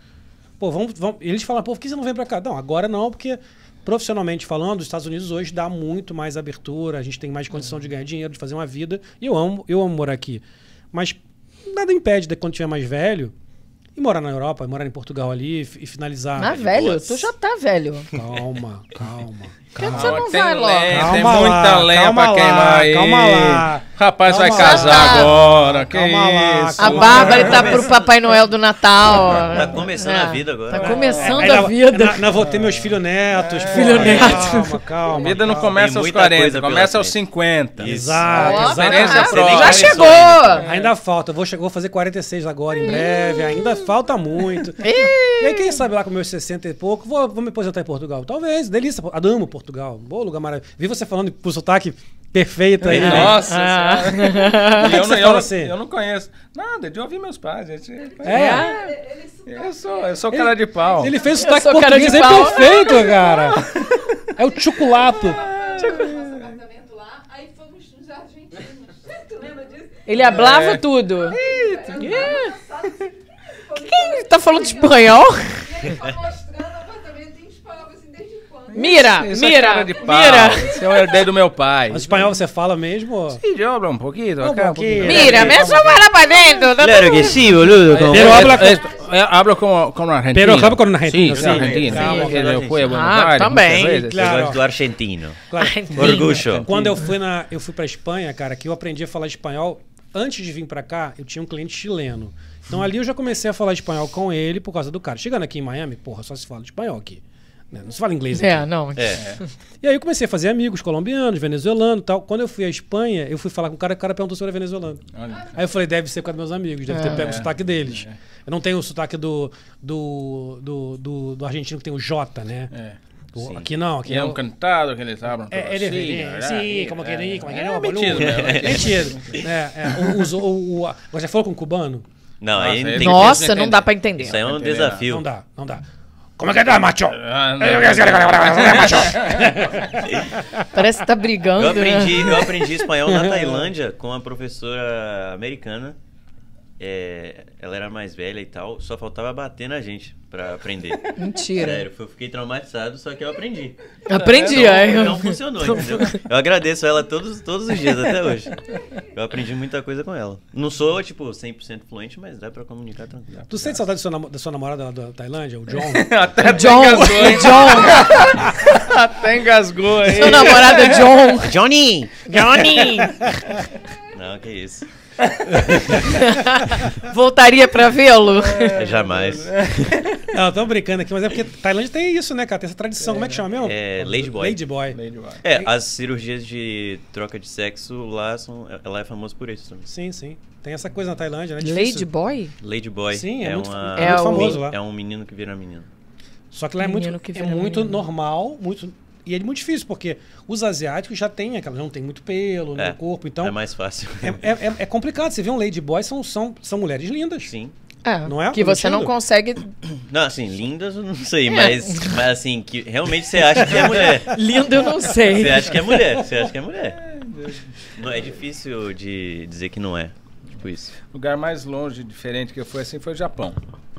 Pô, vamos, vamos. Eles falam, pô, por que você não vem pra cá? Não, agora não, porque profissionalmente falando, os Estados Unidos hoje dá muito mais abertura, a gente tem mais condição de ganhar dinheiro, de fazer uma vida. E eu amo, eu amo morar aqui. Mas nada impede de quando tiver mais velho e morar na Europa, morar em Portugal ali e e finalizar. Ah, velho, boas. tu já tá velho. Calma, calma. Por que calma. você não tem vai logo? lenha, tem Calma muita lá, lenha calma pra queimar lá, aí. calma lá. Rapaz vai Calma lá. casar tá. agora. Que Calma lá, isso? A Bárbara tá pro Papai Noel do Natal. Tá começando É, a vida agora. Tá começando Ainda- a vida. Ainda, ainda vou ter meus filhos netos. pô. Filho neto. Calma, calma. A vida não calma. começa Tem aos muita 40, coisa pela começa aos frente. 50. Isso. Exato, Ó, exato. experiência própria. já chegou. Ainda falta, eu vou, fazer 46 agora em breve, ainda falta muito. E aí, quem sabe lá com meus 60 e pouco, vou, vou me aposentar em Portugal. Talvez, delícia. Amo Portugal, bom lugar maravilhoso. Vi você falando com o sotaque perfeito aí. né? Nossa Ah. Eu, não, você eu, assim? eu não conheço. Nada, de ouvir meus pais. Gente. É, Eu sou, eu sou cara de pau. ele fez Eu sotaque português de é perfeito, cara. [LAUGHS] É o chocolato. disso? Ele hablava É. tudo. Assim, Quem tá falando espanhol? E ele foi mostrando o apartamento e a gente falava assim, Mira, Isso é mira, cara de pau. mira. Esse é o herdeiro do meu pai. Mas espanhol você fala mesmo? Sí, yo hablo un poquito. Un acá, poquito. Mira, me eso para para dentro. Claro que sí, boludo. como- Pero habla Eh, eh, hablo como, como argentino. Pero habla con argentino, Sí, argentino. Sí, porque sí. yo fui a Buenos Ah, Aires também. muchas veces. Claro. Eu gosto do argentino. Claro. Orgulho. Quando eu fui na, eu fui para Espanha, cara, que eu aprendi a falar espanhol. Antes de vir para cá, eu tinha um cliente chileno. Então ali eu já comecei a falar espanhol com ele por causa do cara. Chegando aqui em Miami, porra, só se fala espanhol aqui. Né? Não se fala inglês aqui. É, não. [LAUGHS] É. E aí eu comecei a fazer amigos colombianos, venezuelanos e tal. Quando eu fui à Espanha, eu fui falar com o cara, o cara perguntou se eu era venezuelano. Olha. Aí eu falei, deve ser dos meus amigos, deve ter É. pego o sotaque deles. Eu não tenho o sotaque do, do, do, do, do argentino que tem o J, né? É. Sim. aqui não, aqui E é um cantado que eles hablam É, ele assim, é, ¿verdad? sim, como que É, como que é, é metido, né? É, é. O, uso- o, o, você já falou com um cubano? Não, Nossa, aí não ele- tem Nossa, não dá pra entender. Isso aí é um desafio. Não dá, não dá. Como é que dá, macho? Ah, não. Parece que tá brigando. Eu aprendi, né? eu aprendi espanhol na [LAUGHS] Tailândia com uma professora americana. É, ela era mais velha e tal, só faltava bater na gente pra aprender. [LAUGHS] Mentira. Sério, eu fiquei traumatizado, só que eu aprendi. Aprendi, Não, aí. não funcionou, entendeu? Eu agradeço ela todos, todos os dias até hoje. Eu aprendi muita coisa com ela. Não sou, tipo, 100% fluente, mas dá pra comunicar tranquilo. Tu sente saudade da sua namorada lá da Tailândia, o John? [LAUGHS] Até John, engasgou? John, [LAUGHS] Até engasgou aí. seu namorado é John. Johnny! Johnny! Não, que isso. [LAUGHS] Voltaria pra vê-lo? Jamais. Não, tô brincando aqui, mas é porque Tailândia tem isso, né, cara? Tem essa tradição. Como é que chama mesmo? É Ladyboy. Ladyboy. Ladyboy. É, as cirurgias de troca de sexo lá são. Ela é famosa por isso também. Sim, sim. Tem essa coisa na Tailândia, né? Difícil. Ladyboy? Ladyboy Sim, é, muito, uma, é É muito o- famoso lá. é um menino que vira menino. Só que lá é muito, Menino é muito menino. normal, muito. E é muito difícil, porque os asiáticos já têm aquela, não tem muito pelo É, no corpo, então é mais fácil. é, é, é- é complicado. Você vê um ladyboy, são, são, são mulheres lindas. Sim. É, Não é? que você não consegue. [COUGHS] Não, assim, lindas eu não sei, mas, mas assim, que realmente você acha que é mulher. [LAUGHS] Lindo, eu não sei. Você acha que é mulher, você acha que é mulher. Não, é difícil de dizer que não é. Tipo isso. O lugar mais longe, diferente que eu fui assim foi o Japão.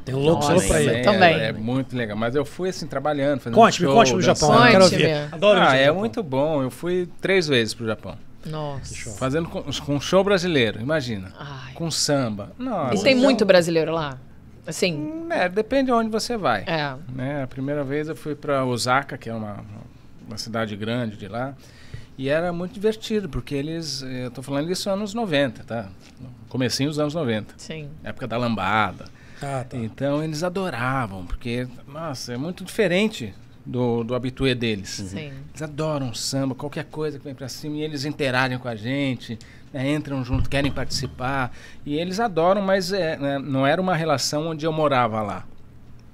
Tem um louco só pra eu ir. também. É, é muito legal. Mas eu fui assim, trabalhando, fazendo Conte-me, show, conte do Japão. eu quero ver. Adoro Ah, é Japão. muito bom. Eu fui três vezes pro Japão. Nossa. Fazendo com, com show brasileiro, imagina. Ai. Com samba. Nossa. E tem muito brasileiro lá? Assim, É, depende de onde você vai. é. né? A primeira vez eu fui para Osaka, que é uma, uma cidade grande de lá, e era muito divertido, porque eles, eu tô falando isso anos 90, tá? Comecinho dos anos 90, Sim. época da lambada. Ah, tá. Então eles adoravam, porque, nossa, é muito diferente do, do habitué deles. Sim. Eles adoram samba, qualquer coisa que vem pra cima, e eles interagem com a gente, né, entram junto, querem participar, e eles adoram, mas é, né, não era uma relação onde eu morava lá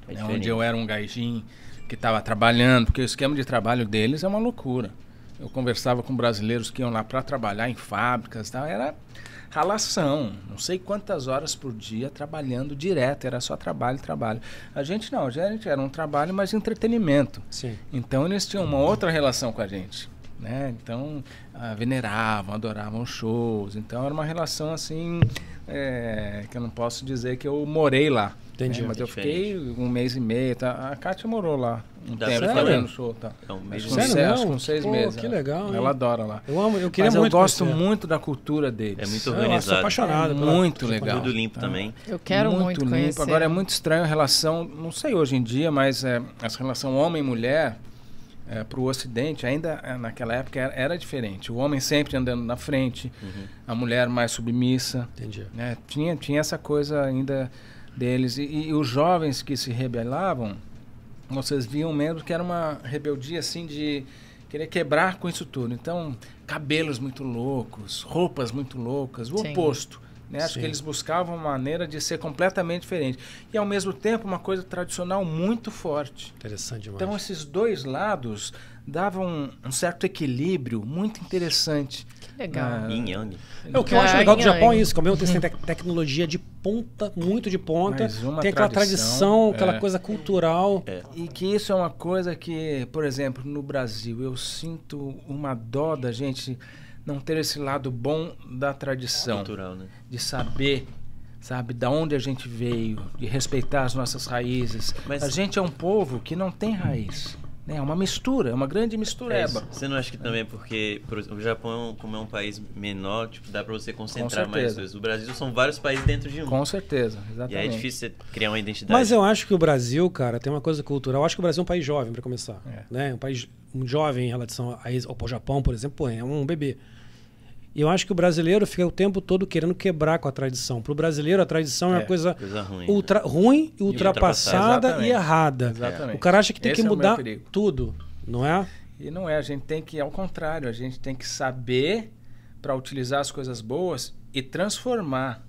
É né, onde eu era um gaijin que estava trabalhando, porque o esquema de trabalho deles é uma loucura. Eu conversava com brasileiros que iam lá para trabalhar em fábricas, e tal, era ralação, não sei quantas horas por dia trabalhando direto, era só trabalho, trabalho. A gente não, a gente era um trabalho, mas entretenimento. Sim. Então eles tinham uma outra relação com a gente. Né? Então ah, veneravam, adoravam shows. Então era uma relação assim é, que eu não posso dizer que eu morei lá. Entendi. né? Mas eu Diferente. fiquei um mês e meio. Tá? A Kátia morou lá um Dá tempo fazendo show. Tá? É um mês uns Sério seis- uns seis Pô, meses. que ela- legal, hein? Ela adora lá. Eu amo, eu queria Mas eu muito gosto conhecer. muito da cultura deles. É muito Eu sou organizado. apaixonado. É muito pela- legal. Tudo limpo Tá. também. Eu quero muito, limpo. conhecer. Agora é muito estranho a relação, não sei hoje em dia, mas é, essa relação homem-mulher para o Ocidente, ainda é, naquela época era, era diferente. O homem sempre andando na frente, Uhum. a mulher mais submissa. Entendi. né? Tinha, tinha essa coisa ainda deles. E, e os jovens que se rebelavam, vocês viam mesmo que era uma rebeldia assim de querer quebrar com isso tudo. Então, cabelos muito loucos, roupas muito loucas, o Sim. oposto. Né? Acho Sim. que eles buscavam uma maneira de ser completamente diferente. E ao mesmo tempo uma coisa tradicional muito forte. Interessante demais. Então esses dois lados davam um, um certo equilíbrio muito interessante. Que legal. Ah, Yang. É, o que eu acho Ah, legal do. Japão é isso, que ao mesmo tempo tem tec- tecnologia de ponta, muito de ponta, tem aquela tradição, tradição, aquela é. coisa cultural. É. E que isso é uma coisa que, por exemplo, no Brasil, eu sinto uma dó da gente não ter esse lado bom da tradição, Cultural, né? de saber, sabe, da onde a gente veio, de respeitar as nossas raízes. Mas- A gente é um povo que não tem raiz. Né? É uma mistura, é uma grande É mistureba. isso. Você não acha que também é porque por exemplo, o Japão, como é um país menor, tipo, dá pra você concentrar mais coisas. O Brasil são vários países dentro de um. Com certeza, E exatamente. aí é difícil você criar uma identidade. Mas eu acho que o Brasil, cara, tem uma coisa cultural. Eu acho que o Brasil é um país jovem, para começar. É. Né? Um país um jovem em relação a ao Japão, por exemplo, pô, é um bebê. E eu acho que o brasileiro fica o tempo todo querendo quebrar com a tradição. Para o brasileiro, a tradição é, uma É, coisa Coisa ruim. ultra, ruim, ultrapassada. ultrapassada e Exatamente. errada. Exatamente. O cara acha que tem Esse que é mudar perigo. tudo, não é? E não é, a gente tem que, ao contrário, a gente tem que saber para utilizar as coisas boas e transformar,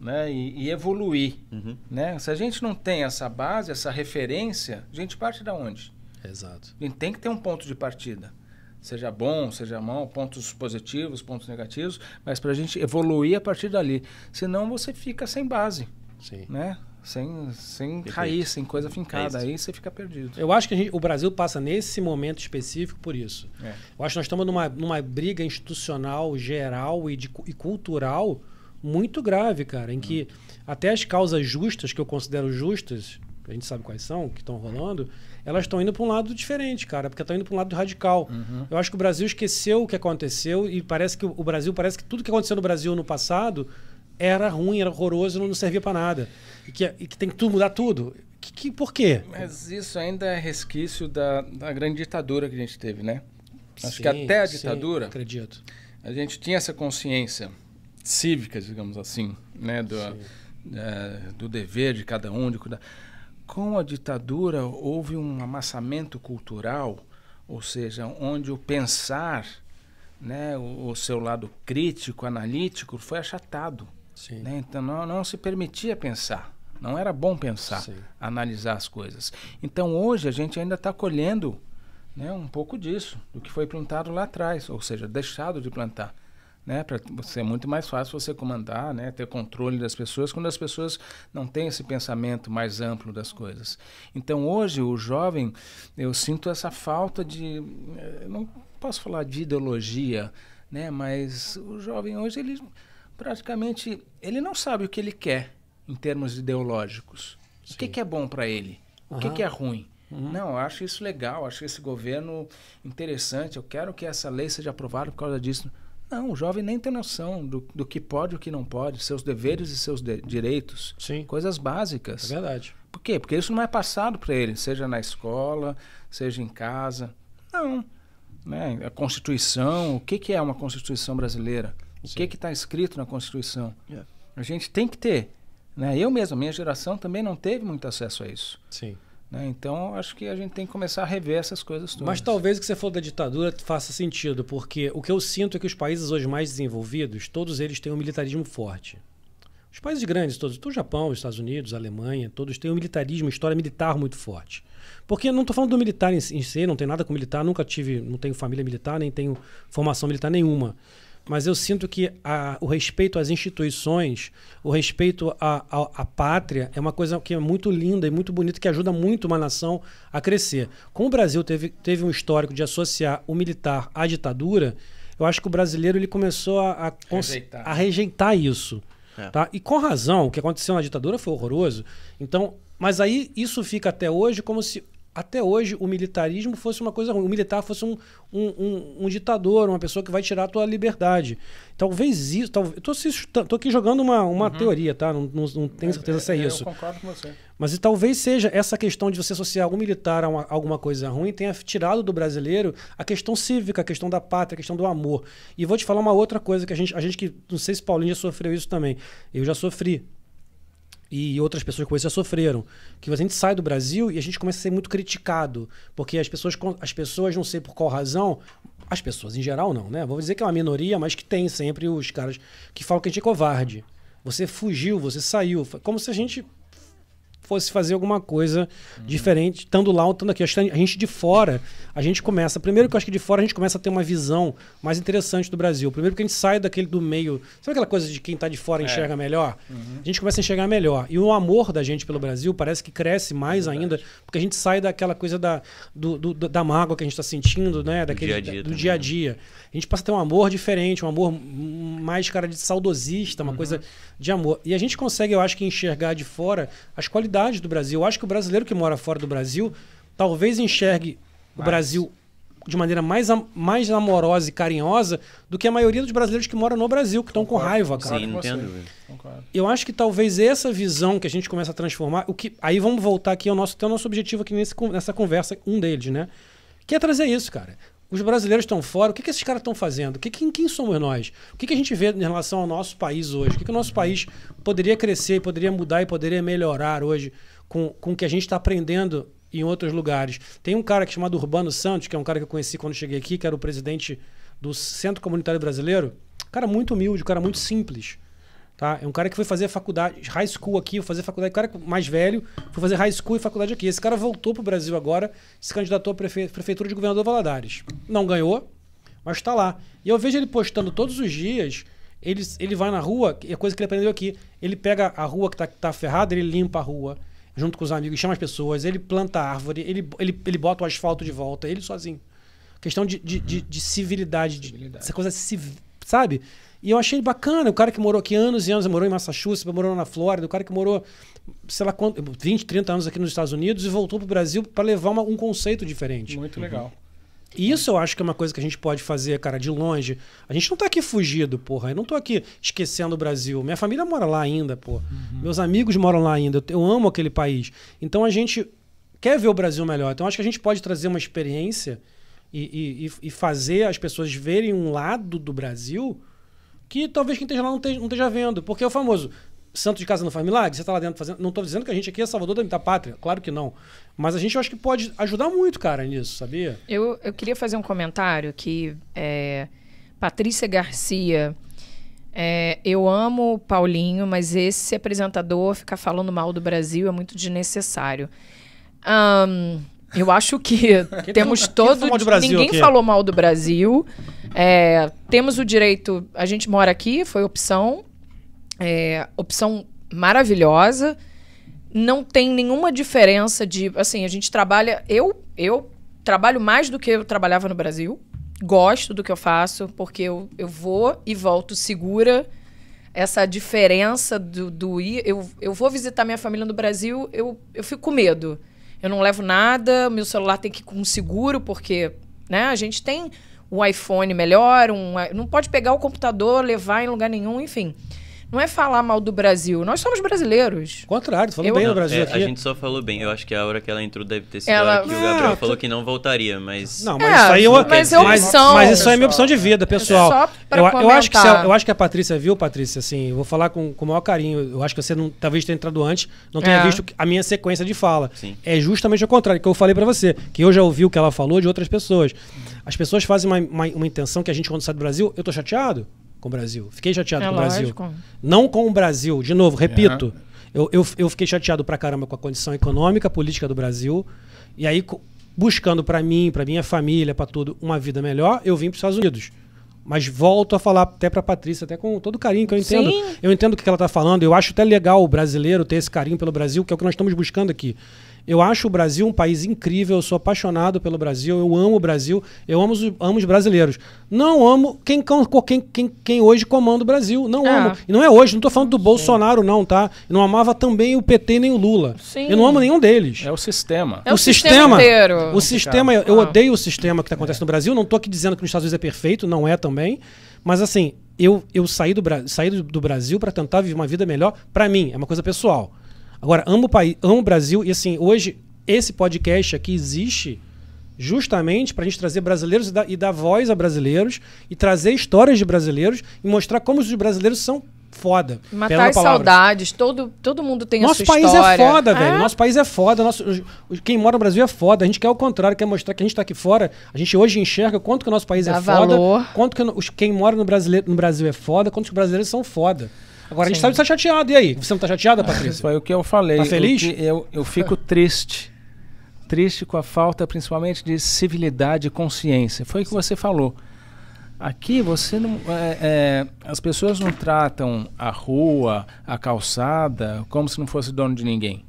né? E, e evoluir, Uhum. né? Se a gente não tem essa base, essa referência, a gente parte da onde? Exato. A gente tem que ter um ponto de partida. Seja bom, seja mal, pontos positivos, pontos negativos, mas para a gente evoluir a partir dali. Senão você fica sem base, Sim. né? Sem, sem Perfeito. raiz, sem coisa fincada. É. Aí você fica perdido. Eu acho que a gente- o Brasil passa nesse momento específico por isso. É. Eu acho que nós estamos numa, numa briga institucional, geral e, de, e cultural muito grave, cara, em que até as causas justas, que eu considero justas, a gente sabe quais são, que estão rolando, elas estão indo para um lado diferente, cara, porque estão indo para um lado radical. Eu acho que o Brasil esqueceu o que aconteceu e parece que o Brasil, parece que tudo que aconteceu no Brasil no passado era ruim, era horroroso, não servia para nada. E que, e que tem que tudo mudar tudo. Que, que, por quê? Mas isso ainda é resquício da, da grande ditadura que a gente teve, né? Acho Sim, que até a sim, ditadura acredito. a gente tinha essa consciência cívica, digamos assim, né? Do, eh, do dever de cada um de cuidar. Com a ditadura houve um amassamento cultural, ou seja, onde o pensar, né, o, o seu lado crítico, analítico, foi achatado. Sim. né? Então não, não se permitia pensar. Não era bom pensar, Sim. analisar as coisas. Então hoje a gente ainda está colhendo né, um pouco disso, do que foi plantado lá atrás, ou seja, deixado de plantar. Né, para ser muito mais fácil você comandar, né, ter controle das pessoas, quando as pessoas não têm esse pensamento mais amplo das coisas. Então hoje o jovem, eu sinto essa falta de, eh, não posso falar de ideologia, né, mas o jovem hoje ele praticamente ele não sabe o que ele quer em termos ideológicos. O que, Sim. que é bom para ele? O que, que é ruim? Não, eu acho isso legal, acho esse governo interessante, eu quero que essa lei seja aprovada por causa disso. Não, o jovem nem tem noção do, do que pode e o que não pode, seus deveres e seus de- direitos, Sim. coisas É básicas. verdade. Por quê? Porque isso não é passado para ele, seja na escola, seja em casa. Não. Né? A Constituição, o que, que é uma Constituição brasileira? O Sim. que que está escrito na Constituição? Yeah. A gente tem que ter. Né? Eu mesmo, a minha geração também não teve muito acesso a isso. Sim. Né? Então, acho que a gente tem que começar a rever essas coisas todas. Mas talvez o que você falou da ditadura faça sentido, porque o que eu sinto é que os países hoje mais desenvolvidos, todos eles têm um militarismo forte. Os países grandes, todos, o Japão, os Estados Unidos, a Alemanha, todos têm um militarismo, uma história militar muito forte. Porque não estou falando do militar em, em si, não tem nada com militar, nunca tive, não tenho família militar, nem tenho formação militar nenhuma. Mas eu sinto que a- o respeito às instituições, o respeito à, à- à pátria é uma coisa que é muito linda e muito bonita, que ajuda muito uma nação a crescer. Como o Brasil teve, teve um histórico de associar o militar à ditadura, eu acho que o brasileiro ele começou a, a, Rejeitar. a rejeitar isso. É. Tá? E com razão, o que aconteceu na ditadura foi horroroso. Então, mas aí isso fica até hoje como se até hoje o militarismo fosse uma coisa ruim. O militar fosse um, um, um- um ditador, uma pessoa que vai tirar a tua liberdade. Talvez isso. Tal, eu tô, se- tô aqui jogando uma, uma teoria, tá? Não, não, não tenho certeza se é eu isso. concordo com você. Mas talvez seja essa questão de você associar algum militar a uma- alguma coisa ruim tenha tirado do brasileiro a questão cívica, a questão da pátria, a questão do amor. E vou te falar uma outra coisa que a gente, a gente que não sei se Paulinho já sofreu isso também. Eu já sofri. E outras pessoas que conheço já sofreram. Que a gente sai do Brasil e a gente começa a ser muito criticado. Porque as pessoas, as pessoas não sei por qual razão, as pessoas em geral não, né? Vou dizer que é uma minoria, mas que tem sempre os caras que falam que a gente é covarde. Você fugiu, você saiu. Como se a gente fosse fazer alguma coisa diferente, estando lá ou estando aqui. A gente de fora, a gente começa. Primeiro que eu acho que de fora a gente começa a ter uma visão mais interessante do Brasil. Primeiro que a gente sai daquele do meio. Sabe aquela coisa de quem está de fora enxerga melhor? A gente começa a enxergar melhor. E o amor da gente pelo Brasil parece que cresce mais ainda, porque a gente sai daquela coisa da, do, do- da mágoa que a gente está sentindo, né? Daquele, dia a dia do também, dia a né? dia. A gente passa a ter um amor diferente, um amor mais cara de saudosista, uma coisa de amor. E a gente consegue, eu acho que enxergar de fora as qualidades do Brasil. Eu acho que o brasileiro que mora fora do Brasil talvez enxergue o Mais. Brasil de maneira mais, mais amorosa e carinhosa do que a maioria dos brasileiros que moram no Brasil, que estão com raiva, cara. Sim. Concordo. Eu acho que talvez essa visão que a gente começa a transformar, o que aí vamos voltar aqui ao nosso, até o nosso objetivo aqui nesse, nessa conversa, um deles, né? Que é trazer isso, cara. Os brasileiros estão fora, o que, que esses caras estão fazendo? O que, quem, somos nós? O que, que a gente vê em relação ao nosso país hoje? O que, que o nosso país poderia crescer, poderia mudar e poderia melhorar hoje com, com o que a gente está aprendendo em outros lugares? Tem um cara chamado Urbano Santos, que é um cara que eu conheci quando cheguei aqui, que era o presidente do Centro Comunitário Brasileiro. Cara muito humilde, um cara muito simples. Tá? É um cara que foi fazer faculdade, high school aqui, foi fazer faculdade, um cara mais velho, foi fazer high school e faculdade aqui. Esse cara voltou pro Brasil agora, se candidatou à prefe- prefeitura de governador Valadares. Não ganhou, mas está lá. E eu vejo ele postando todos os dias, ele, ele vai na rua, é coisa que ele aprendeu aqui, ele pega a rua que tá, que tá ferrada, ele limpa a rua, junto com os amigos, chama as pessoas, ele planta árvore, ele, ele, ele bota o asfalto de volta, ele sozinho. Questão de, de, de, de civilidade, de, Civilidade. essa coisa civ, sabe? E eu achei bacana, o cara que morou aqui anos e anos, morou em Massachusetts, morou na Flórida, o cara que morou, sei lá quanto, 20, 30 anos aqui nos Estados Unidos e voltou pro Brasil para levar uma- um conceito diferente. Muito legal. E isso eu acho que é uma coisa que a gente pode fazer, cara, de longe. A gente não tá aqui fugido, porra. Eu não tô aqui esquecendo o Brasil. Minha família mora lá ainda, pô. Meus amigos moram lá ainda. Eu, eu amo aquele país. Então a gente quer ver o Brasil melhor. Então acho que a gente pode trazer uma experiência e- e- e fazer as pessoas verem um lado do Brasil que talvez quem esteja lá não esteja, não esteja vendo. Porque é o famoso. Santo de casa não faz milagre, você tá lá dentro fazendo. Não tô dizendo que a gente aqui é salvador da, da pátria, claro que não. Mas a gente eu acho que pode ajudar muito, cara, nisso, sabia? Eu, eu queria fazer um comentário que é, Patrícia Garcia. é, eu amo o Paulinho, mas esse apresentador ficar falando mal do Brasil é muito desnecessário. Ahn, eu acho que [LAUGHS] temos todo. Ninguém aqui? falou mal do Brasil. É, temos o direito. A gente mora aqui, foi opção. É, opção maravilhosa. Não tem nenhuma diferença de. Assim, a gente trabalha. Eu, eu trabalho mais do que eu trabalhava no Brasil. Gosto do que eu faço, porque eu, eu vou e volto segura. Essa diferença do, do ir. Eu, eu vou visitar minha família no Brasil, eu, eu fico com medo. Eu não levo nada, meu celular tem que ir com seguro, porque né, a gente tem um iPhone melhor, um, não pode pegar o computador, levar em lugar nenhum, enfim. Não é falar mal do Brasil. Nós somos brasileiros. Contrário, tô falando Eu- bem Não, do Brasil é, aqui. A gente só falou bem. Eu acho que a hora que ela entrou deve ter sido Ela- que o Gabriel Ah, falou que não voltaria, mas. Não, mas É, isso aí eu, mas é mas, opção. mas isso aí é minha opção de vida, pessoal. Só pra eu, eu acho que a- eu acho que a Patrícia viu, Patrícia, assim, eu vou falar com, com o maior carinho. Eu acho que você não, talvez tenha entrado antes, não tenha É. visto a minha sequência de fala. Sim. É justamente o contrário que eu falei pra você, que eu já ouvi o que ela falou de outras pessoas. As pessoas fazem uma, uma, uma intenção que a gente quando sai do Brasil, eu tô chateado com o Brasil. Fiquei chateado É com o Brasil. Não com o Brasil, de novo, repito. Eu, eu, eu fiquei chateado pra caramba com a condição econômica, política do Brasil. E aí, buscando pra mim, pra minha família, pra tudo, uma vida melhor, eu vim pros Estados Unidos. Mas volto a falar até pra Patrícia, até com todo carinho que eu entendo. Sim. Eu entendo o que ela tá falando. Eu acho até legal o brasileiro ter esse carinho pelo Brasil, que é o que nós estamos buscando aqui. Eu acho o Brasil um país incrível, eu sou apaixonado pelo Brasil, eu amo o Brasil, eu amo os, amo os brasileiros. Não amo quem, quem, quem, quem hoje comanda o Brasil. Não É. amo. E não é hoje, não tô falando do Bolsonaro, não, tá? Eu não amava também o PT nem o Lula. Sim. Eu não amo nenhum deles. É o sistema. É o sistema inteiro. O sistema, eu, eu Ah. odeio o sistema que acontece no Brasil. Não tô aqui dizendo que nos Estados Unidos é perfeito, não é também. Mas assim, eu, eu saí, do, saí do Brasil para tentar viver uma vida melhor para mim, é uma coisa pessoal. Agora, amo o país, amo o Brasil e assim, hoje esse podcast aqui existe justamente para a gente trazer brasileiros e dar, e dar voz a brasileiros e trazer histórias de brasileiros e mostrar como os brasileiros são foda. Matar a saudades. Todo, todo mundo tem a Nosso sua país história. é foda, velho. É? Nosso país é foda. Nosso, os- os- quem mora no Brasil é foda. A gente quer o contrário, quer mostrar que a gente tá aqui fora. A gente hoje enxerga quanto que o nosso país Dá é foda, valor. quanto que os, quem mora no, brasileiro, no Brasil é foda, quanto que os brasileiros são foda. Agora, a gente Sim. sabe que tá chateado. E aí? Você não tá chateada, Patrícia? [LAUGHS] Foi o que eu falei. Tá feliz? Que Eu, eu fico triste. Triste com a falta, principalmente, de civilidade e consciência. Foi o que você falou. Aqui você não. é, é, as pessoas não tratam a rua, a calçada, como se não fosse dono de ninguém.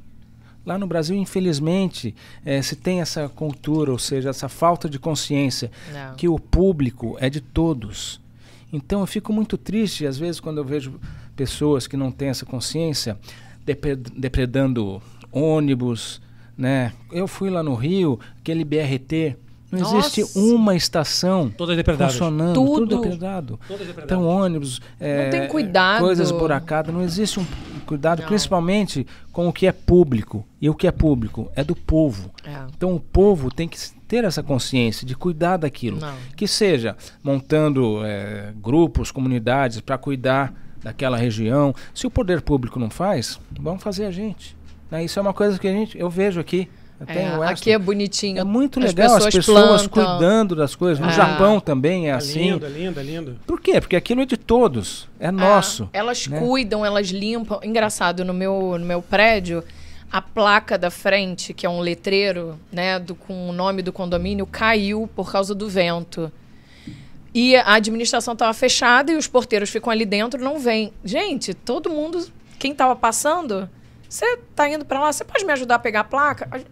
Lá no Brasil, infelizmente, é, se tem essa cultura, ou seja, essa falta de consciência Não. que o público é de todos. Então eu fico muito triste, às vezes, quando eu vejo pessoas que não têm essa consciência depre- depredando ônibus, né? Eu fui lá no Rio, aquele BRT Não Nossa. existe uma estação funcionando, Tudo. tudo depredado. Então, ônibus, é, tem cuidado. coisas buracadas, não existe um cuidado, Não. principalmente com o que é público. E o que é público é do povo. É. Então, o povo tem que ter essa consciência de cuidar daquilo. Não. Que seja montando é, grupos, comunidades para cuidar daquela região. Se o poder público não faz, vamos fazer a gente. né? Isso é uma coisa que a gente, eu vejo aqui. Eu É, aqui é bonitinho. é muito As legal as pessoas pessoas plantam. cuidando das coisas. No É. Japão também é É assim. lindo, é lindo, é lindo. Por quê? Porque aquilo é de todos, é nosso. É, elas né? cuidam, elas limpam. Engraçado, no meu, no meu prédio, a placa da frente, que é um letreiro, né, do, com o nome do condomínio, caiu por causa do vento. E a administração estava fechada e os porteiros ficam ali dentro, não vêm. Gente, todo mundo, quem estava passando, você está indo para lá, você pode me ajudar a pegar a placa?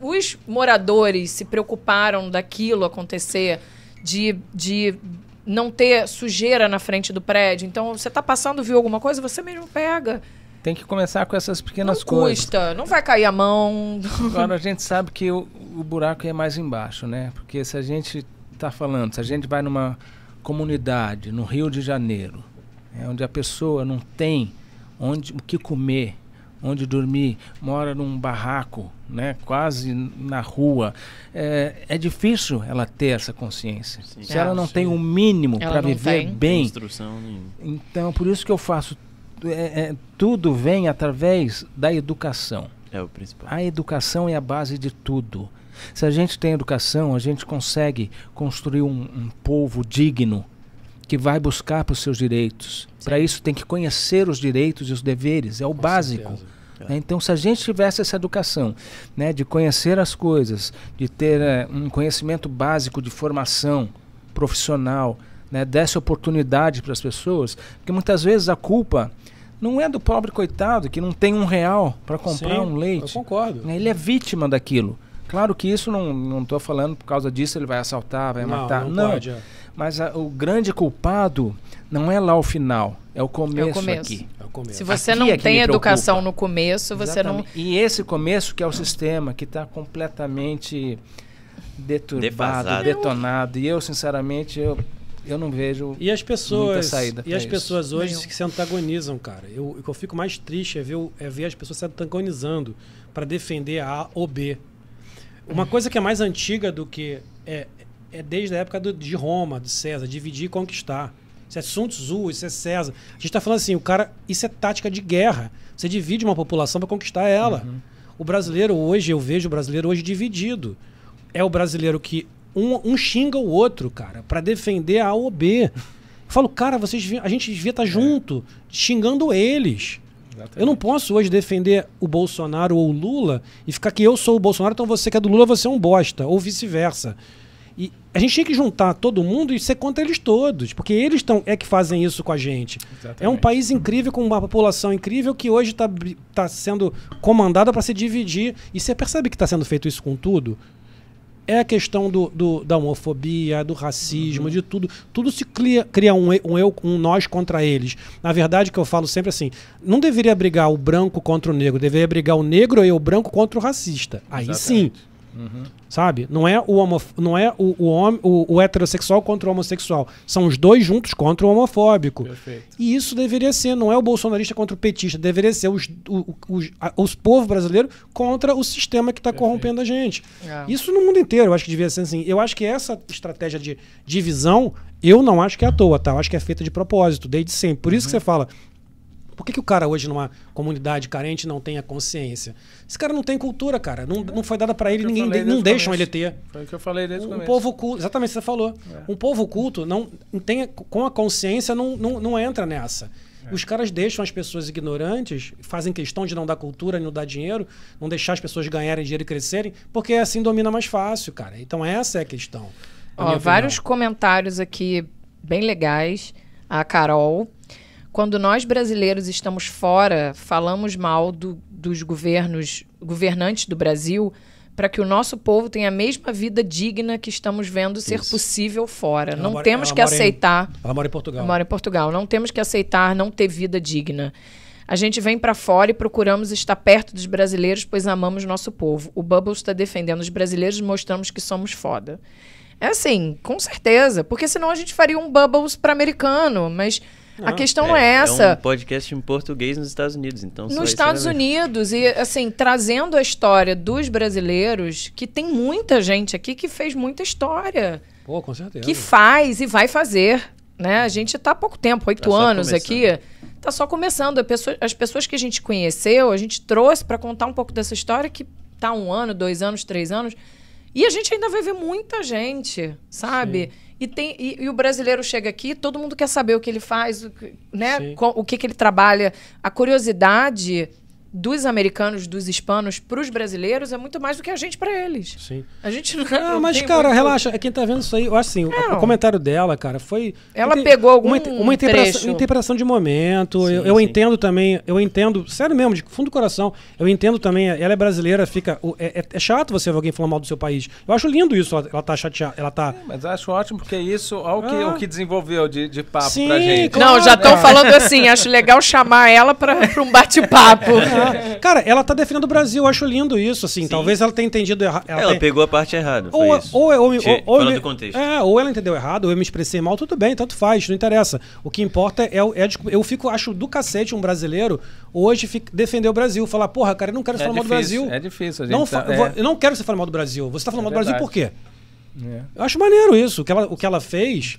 Os moradores se preocuparam daquilo acontecer, de, de não ter sujeira na frente do prédio. Então, você está passando, viu alguma coisa, você mesmo pega. Tem que começar com essas pequenas não coisas. custa, não vai cair a mão. Agora a gente sabe que o, o buraco é mais embaixo, né? Porque se a gente está falando, se a gente vai numa comunidade no Rio de Janeiro, é, onde a pessoa não tem onde o que comer, onde dormir, mora num barraco, né? Quase na rua, é, é difícil ela ter essa consciência. Sim. Se É, ela não sim. tem o mínimo Ela para não viver tem. bem, então por isso que eu faço é, é, tudo vem através da educação. É o principal. A educação é a base de tudo. Se a gente tem educação, a gente consegue construir um, um povo digno que vai buscar para os seus direitos. Para isso tem que conhecer os direitos e os deveres, é o Com básico. certeza. né? Então, se a gente tivesse essa educação, né, de conhecer as coisas, de ter eh, um conhecimento básico de formação profissional, né, desse oportunidade para as pessoas, porque muitas vezes a culpa não é do pobre coitado que não tem um real para comprar Sim, um leite. Eu concordo. Ele é vítima daquilo. Claro que isso não não estou falando por causa disso ele vai assaltar, vai não, matar. não, Não, pode. É. mas a- o grande culpado não é lá o final, é o começo, começo. aqui. É o começo. Se você Aqui não é tem educação preocupa. no começo, você não. Exatamente. E esse começo que é o sistema que está completamente deturbado, Defasado. detonado. E eu, sinceramente, eu, eu não vejo. E as Muita pessoas, saída e as isso. pessoas hoje Nenhum. que se antagonizam, cara. Eu, o que eu fico mais triste é ver, o- é ver as pessoas se antagonizando para defender a A ou B. Uma coisa que é mais antiga do que é, é desde a época do- de Roma, de César, dividir e conquistar. Isso é Sun Tzu, isso é César. A gente está falando assim, o cara, isso é tática de guerra. Você divide uma população para conquistar ela. O brasileiro hoje, eu vejo o brasileiro hoje dividido. É o brasileiro que um, um xinga o outro, cara, para defender a A ou B. Eu falo, cara, vocês, a gente devia estar junto, xingando eles. Eu não posso hoje defender o Bolsonaro ou o Lula e ficar que eu sou o Bolsonaro, então você que é do Lula, você é um bosta, ou vice-versa. E a gente tem que juntar todo mundo e ser contra eles todos, porque eles tão, é que fazem isso com a gente. É um país incrível, com uma população incrível, que hoje está tá sendo comandada para se dividir. E você percebe que está sendo feito isso com tudo? É a questão do, do- da homofobia, do racismo, de tudo. Tudo se cria, cria um, um eu, um nós contra eles. Na verdade, que eu falo sempre assim, não deveria brigar o branco contra o negro, deveria brigar o negro e o branco contra o racista. Aí sim. Sabe? Não é o, homo, não é o, o, hom- o, o heterossexual contra o homossexual. São os dois juntos contra o homofóbico. Perfeito. E isso deveria ser, não é o bolsonarista contra o petista, deveria ser os, o- os, a- os povos brasileiros contra o sistema que está corrompendo a gente. É. Isso no mundo inteiro, eu acho que devia ser assim. Eu acho que essa estratégia de divisão, eu não acho que é à toa, tá? Eu acho que é feita de propósito, desde sempre. Por isso que você fala. Por que, que o cara hoje numa comunidade carente não tem a consciência? Esse cara não tem cultura, cara. Não, não foi dada para ele, eu ninguém falei não deixam ele ter. Foi o que eu falei desde o Um povo culto, exatamente o que você falou. Um povo culto não tem com a consciência não, não, não entra nessa. Os caras deixam as pessoas ignorantes, fazem questão de não dar cultura, não dar dinheiro, não deixar as pessoas ganharem dinheiro e crescerem, porque assim domina mais fácil, cara. Então essa é a questão. Ó, vários opinião. comentários aqui bem legais. A Carol. Quando nós brasileiros estamos fora, falamos mal do- dos governos, governantes do Brasil, para que o nosso povo tenha a mesma vida digna que estamos vendo ser Isso. possível fora. Ela não mora- temos que mora em- aceitar. Ela mora em Portugal. Eu moro em Portugal. Não temos que aceitar não ter vida digna. A gente vem pra fora e procuramos estar perto dos brasileiros, pois amamos nosso povo. O Bubbles está defendendo os brasileiros e mostramos que somos foda. É assim, com certeza. Porque senão a gente faria um Bubbles para americano. Mas a questão não é essa. É um podcast em português nos Estados Unidos, então Nos isso Estados é- Unidos, e assim, trazendo a história dos brasileiros, que tem muita gente aqui que fez muita história, Pô, com certeza. que faz e vai fazer. Né? A gente está há pouco tempo, oito Tá anos começando. aqui. Tá só começando. Pessoa- as pessoas que a gente conheceu, a gente trouxe para contar um pouco dessa história que tá um ano, dois anos, três anos. E a gente ainda vai ver muita gente, sabe? E, tem, e, e o brasileiro chega aqui, todo mundo quer saber o que ele faz, o né? Sim. O que, que ele trabalha. A curiosidade dos americanos, dos hispanos, para os brasileiros é muito mais do que a gente para eles. Sim. A gente não. Ah, não mas, cara, muito- relaxa. Quem tá vendo isso aí, eu acho assim, o- o comentário dela, cara, foi. Ela inte- pegou algum uma, inte- uma interpretação, interpretação de momento. eu Sim, eu sim. entendo também, eu entendo, sério mesmo, de fundo do coração, eu entendo também, ela é brasileira, fica. É, é- é chato você ver alguém falando mal do seu país. Eu acho lindo isso, ela, tá chateada. Ela tá. Mas acho ótimo porque isso, olha o que, Ah. o que desenvolveu de, de papo Sim, pra gente. claro. Não, já estão É. falando assim. Acho legal chamar ela para um bate-papo. [LAUGHS] Cara, ela tá defendendo o Brasil, eu acho lindo isso, assim. Talvez ela tenha entendido errado. Ela tenha- pegou a parte errada, Ou, isso. ou, ou, ou, ou- ou-. É, ou ela entendeu errado, ou eu me expressei mal, tudo bem, tanto faz, não interessa. O que importa é, o- é eu fico, acho do cacete um brasileiro hoje fica- defender o Brasil. Falar, porra, cara, eu não quero É falar mal do difícil, Brasil. é difícil, a gente não, tá- eu é. Eu não quero você falar mal do Brasil. Você tá falando É mal do Brasil por quê? É. Eu acho maneiro isso. O que ela, o que ela fez,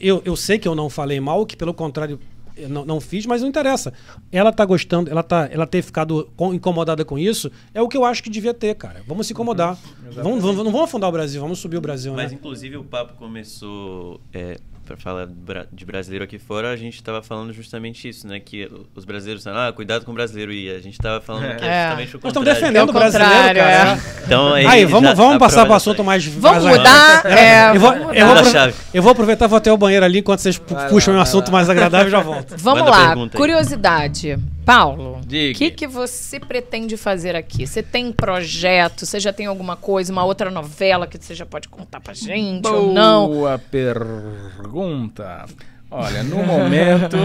eu, eu sei que eu não falei mal, que pelo contrário eu não, não fiz, mas não interessa. Ela tá gostando, ela, tá, ela ter ficado com- incomodada com isso, é o que eu acho que devia ter, cara. Vamos se incomodar. vamos, vamos- não vamos afundar o Brasil, vamos subir o Brasil, Mas né? inclusive o papo começou é, para falar de brasileiro aqui fora, a gente tava falando justamente isso, né? Que os brasileiros falam, ah, cuidado com o brasileiro. E a gente tava falando que é É. justamente o Nós estamos contrário. defendendo É o o brasileiro, cara. é. Então aí, Aí, vamos, já vamos passar para o assunto mais. Vamos mais mudar. é, eu, vou, vamos eu, vou mudar. eu vou aproveitar, vou até o banheiro ali enquanto vocês Vai puxam lá, um assunto lá. mais agradável e já volto. Vamos Manda lá, curiosidade. Paulo, o que, que você pretende fazer aqui? Você tem projeto? Você já tem alguma coisa, uma outra novela que você já pode contar pra gente ou não? Boa pergunta. Olha, no momento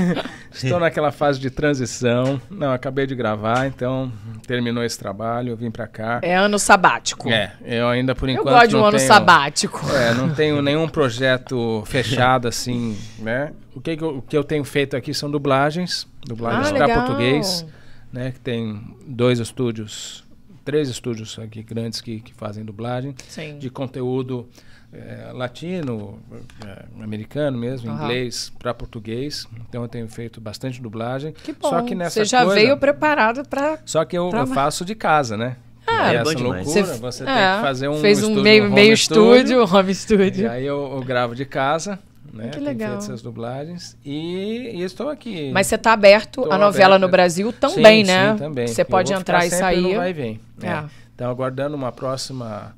[LAUGHS] estou naquela fase de transição. Não, acabei de gravar, então terminou esse trabalho, eu vim pra cá. É ano sabático. É, eu ainda por Eu enquanto gosto de um ano tenho, sabático. É, não tenho [LAUGHS] nenhum projeto fechado assim, né? O que, que eu, o que eu tenho feito aqui são dublagens, dublagens Ah, para português, né? Que tem dois estúdios, três estúdios aqui grandes que, que fazem dublagem Sim. de conteúdo é, latino, é, americano mesmo, Aham. inglês para português. Então eu tenho feito bastante dublagem. Que bom. Só que nessa você já coisa- veio preparado pra. Só que eu, Pra- eu faço de casa, né? Ah, e é essa demais. loucura, Você- você, é, tem que fazer um Fez um estúdio, meio, home meio studio, estúdio, home E estúdio. aí eu, eu gravo de casa, né? Que legal. feito essas dublagens e, e estou aqui. Mas você tá aberto à novela no Brasil também, Sim, né? sim, também. Você pode entrar e sempre no sair. Vai e vem. É. É. Então aguardando uma próxima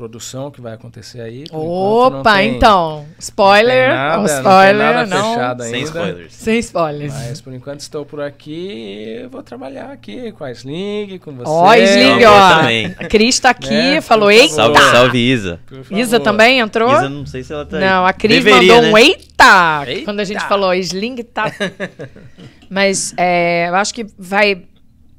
produção que vai acontecer aí. Não Opa, tem- então. Spoiler. Não tem nada, um não tem spoiler, nada não. fechado Sem ainda. spoilers. Sem spoilers. Mas por enquanto estou por aqui e vou trabalhar aqui com a Sling, com você. Ó, Sling, Amor, ó. também. A Cris tá aqui, Né, falou, eita! Salve, salve, Isa. Isa também entrou? Isa, não sei se ela tá aí. Não, a Cris mandou um né? eita, Eita! quando a gente falou Sling tá. [LAUGHS] Mas é, eu acho que vai,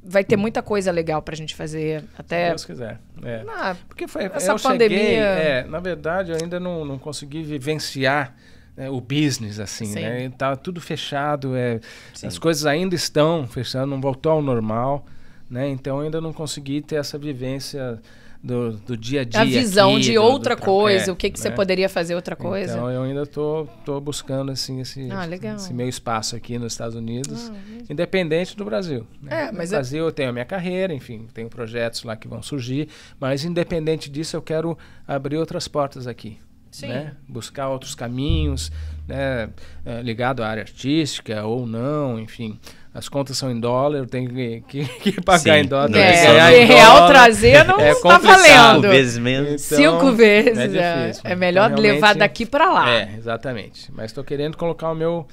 vai ter muita coisa legal pra gente fazer. Se Até. Deus quiser. É. Ah, Porque foi, Essa eu pandemia- cheguei, é, na verdade, eu ainda não, não consegui vivenciar né, o business, assim, Sim. né? Tá tudo fechado, é, Sim. as coisas ainda estão fechando, não voltou ao normal, né? Então eu ainda não consegui ter essa vivência do, do dia a dia a visão aqui, de do- do outra tra- coisa, é, o que, que você né? poderia fazer outra coisa. Então eu ainda tô, tô buscando assim esse, Ah, esse meu espaço aqui nos Estados Unidos, independente do Brasil. né? É, no é- Brasil eu tenho a minha carreira, enfim, tenho projetos lá que vão surgir, mas independente disso eu quero abrir outras portas aqui. Sim. Né? Buscar outros caminhos, né? eh, ligado à área artística ou não, enfim. As contas são em dólar, eu tenho que, que- [LAUGHS] que pagar Sim, em dólar. É, é em real dólar. trazer não [LAUGHS] É tá complicado. valendo. Cinco vezes menos. Então, Cinco vezes. é É, difícil. é melhor Então, levar daqui pra lá. É, exatamente. Mas estou querendo colocar o meu,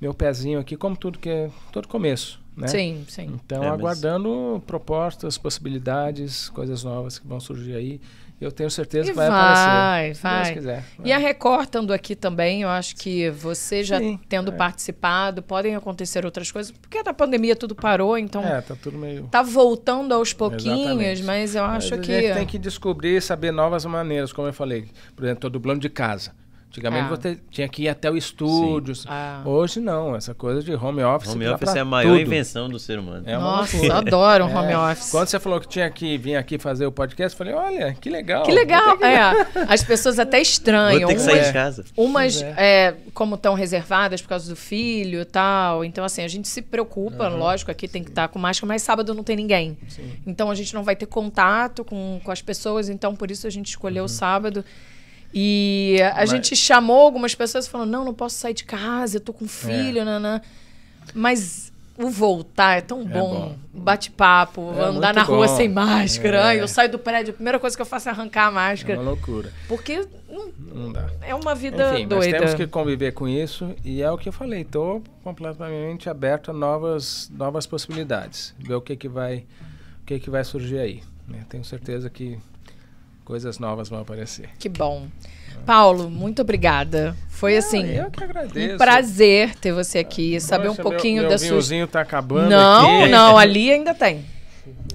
meu pezinho aqui, como tudo que é todo começo. né? Sim, sim. Então, É, mas- aguardando propostas, possibilidades, coisas novas que vão surgir aí. Eu tenho certeza E que vai, vai, aparecer. Se vai. Deus quiser. E a Record estando aqui também, eu acho que você já Sim, tendo é. participado, podem acontecer outras coisas, porque na pandemia tudo parou, então É, tá tudo meio... tá voltando aos pouquinhos, Exatamente. mas eu Mas acho a que. gente tem que descobrir, saber novas maneiras, como eu falei. Por exemplo, tô dublando de casa. Antigamente Ah. você tinha que ir até o estúdio. Ah. Hoje não, essa coisa de home office. Home office é a maior tudo. invenção do ser humano. É Nossa, loucura. adoro um É. home office. Quando você falou que tinha que vir aqui fazer o podcast, eu falei, olha, que legal. Que legal, é. [LAUGHS] As pessoas até estranham. Vou ter que Umas- sair de casa. Umas, Pois é, como estão reservadas por causa do filho e tal. Então, assim, a gente se preocupa, lógico, aqui tem que estar com máscara, mas sábado não tem ninguém. Então, a gente não vai ter contato com, com as pessoas, então, por isso a gente escolheu o sábado. E a Mas- gente chamou algumas pessoas falando: não, não posso sair de casa, eu tô com filho, nanã. Mas o voltar é tão bom. bom. Bate-papo, É andar na rua bom. sem máscara. É. eu saio do prédio, a primeira coisa que eu faço é arrancar a É máscara. uma loucura. Porque não- Não dá. é uma vida Enfim, doida. nós temos que conviver com isso e é o que eu falei. Estou completamente aberto a novas, novas possibilidades. Ver o que que vai, o que que vai surgir aí. né? Tenho certeza que coisas novas vão aparecer. Que bom. Paulo, muito obrigada. Foi assim, eu que agradeço. um prazer ter você aqui, saber um Poxa, pouquinho meu, da meu sua vinhozinho tá acabando Não, aqui. não, ali ainda tem.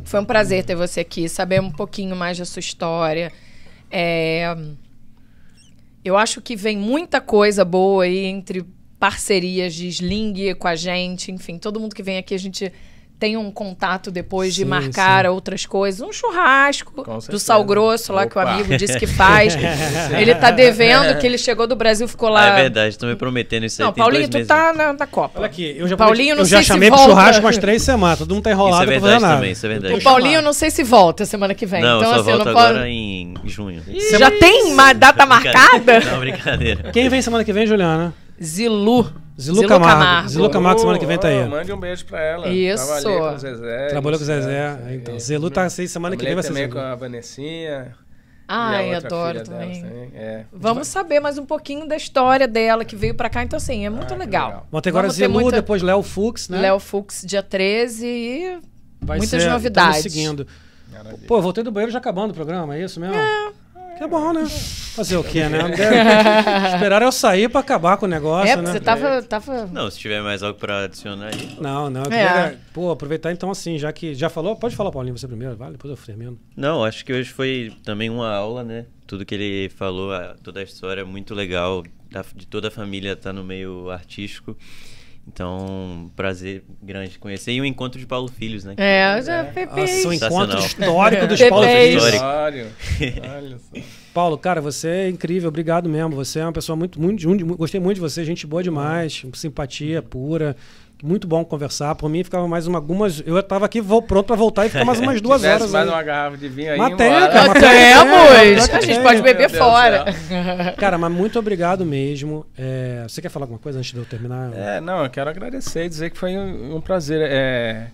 Foi um prazer ter você aqui, saber um pouquinho mais da sua história. É, Eu acho que vem muita coisa boa aí entre parcerias de Sling com a gente, enfim, todo mundo que vem aqui a gente tem um contato depois de Sim, marcar outras coisas, um churrasco do sal grosso lá que o Opa. amigo disse que faz. [LAUGHS] ele tá devendo que ele chegou do Brasil, ficou lá. Ah, é verdade, estão me prometendo isso aí. Não, tem Paulinho, dois tu meses. tá na, na Copa. Olha aqui, eu já, Paulinho, não eu já sei se chamei pro volta. churrasco umas três semanas. Todo mundo tá enrolado Isso é pra fazer verdade nada. também, isso é verdade. O Paulinho, não sei se volta semana que vem. Não, então, só assim, volto não agora pode. em junho. Já tem uma data marcada? Não, brincadeira. Quem vem semana que vem, Juliana? Zilu. Zilu Camargo. Zilu Camargo semana que vem tá aí. Oh, mande um beijo pra ela. Isso. Trabalhei com o Zezé. Trabalhou com o Zezé. aí. Então, Zelu tá assim, semana que vem vai ser também com a Vanessinha. Ai, e a outra adoro filha delas também. É. Vamos saber mais um pouquinho da história dela que veio pra cá. Então, assim, é muito Ah, legal. legal. Vamos ter agora Vamos ter Zelu, muita- depois Léo Fux, né? Léo Fux, dia 13 e Vai muitas ser- novidades. tamo seguindo. Maravilha. Pô, voltei do banheiro já acabando o programa, é isso mesmo? É. Que é bom, né? Fazer o quê, né? [LAUGHS] Esperaram eu sair pra acabar com o negócio, é, né? porque você tava, tava... Não, se tiver mais algo pra adicionar aí. Não, não. É. queria, pô, aproveitar então assim, já que já falou, pode falar, Paulinho, você primeiro, vale, depois eu termino. Não, acho que hoje foi também uma aula, né? Tudo que ele falou, a- toda a história é muito legal. De toda a família tá no meio artístico. Então, prazer grande conhecer. E o encontro de Paulo Filhos, né? É, já Pepe. Nossa, o Sensacional. encontro histórico dos. [LAUGHS] Paulo Filhos. Histórico. Olha, [LAUGHS] olha só. Paulo, cara, você é incrível, obrigado mesmo. Você é uma pessoa muito, muito, muito- gostei muito de você, gente boa demais, simpatia pura. Muito bom conversar. Por mim, ficava mais uma, algumas. Eu tava aqui vou, pronto pra voltar e ficar mais umas [LAUGHS] duas horas. mais aí. uma garrafa de vinho aí. Mas embora. tem, cara, Nós mas temos! tem, A gente pode beber fora. [LAUGHS] Cara, mas muito obrigado mesmo. É, você quer falar alguma coisa antes de eu terminar? É, não, eu quero agradecer e dizer que foi um, um prazer. É,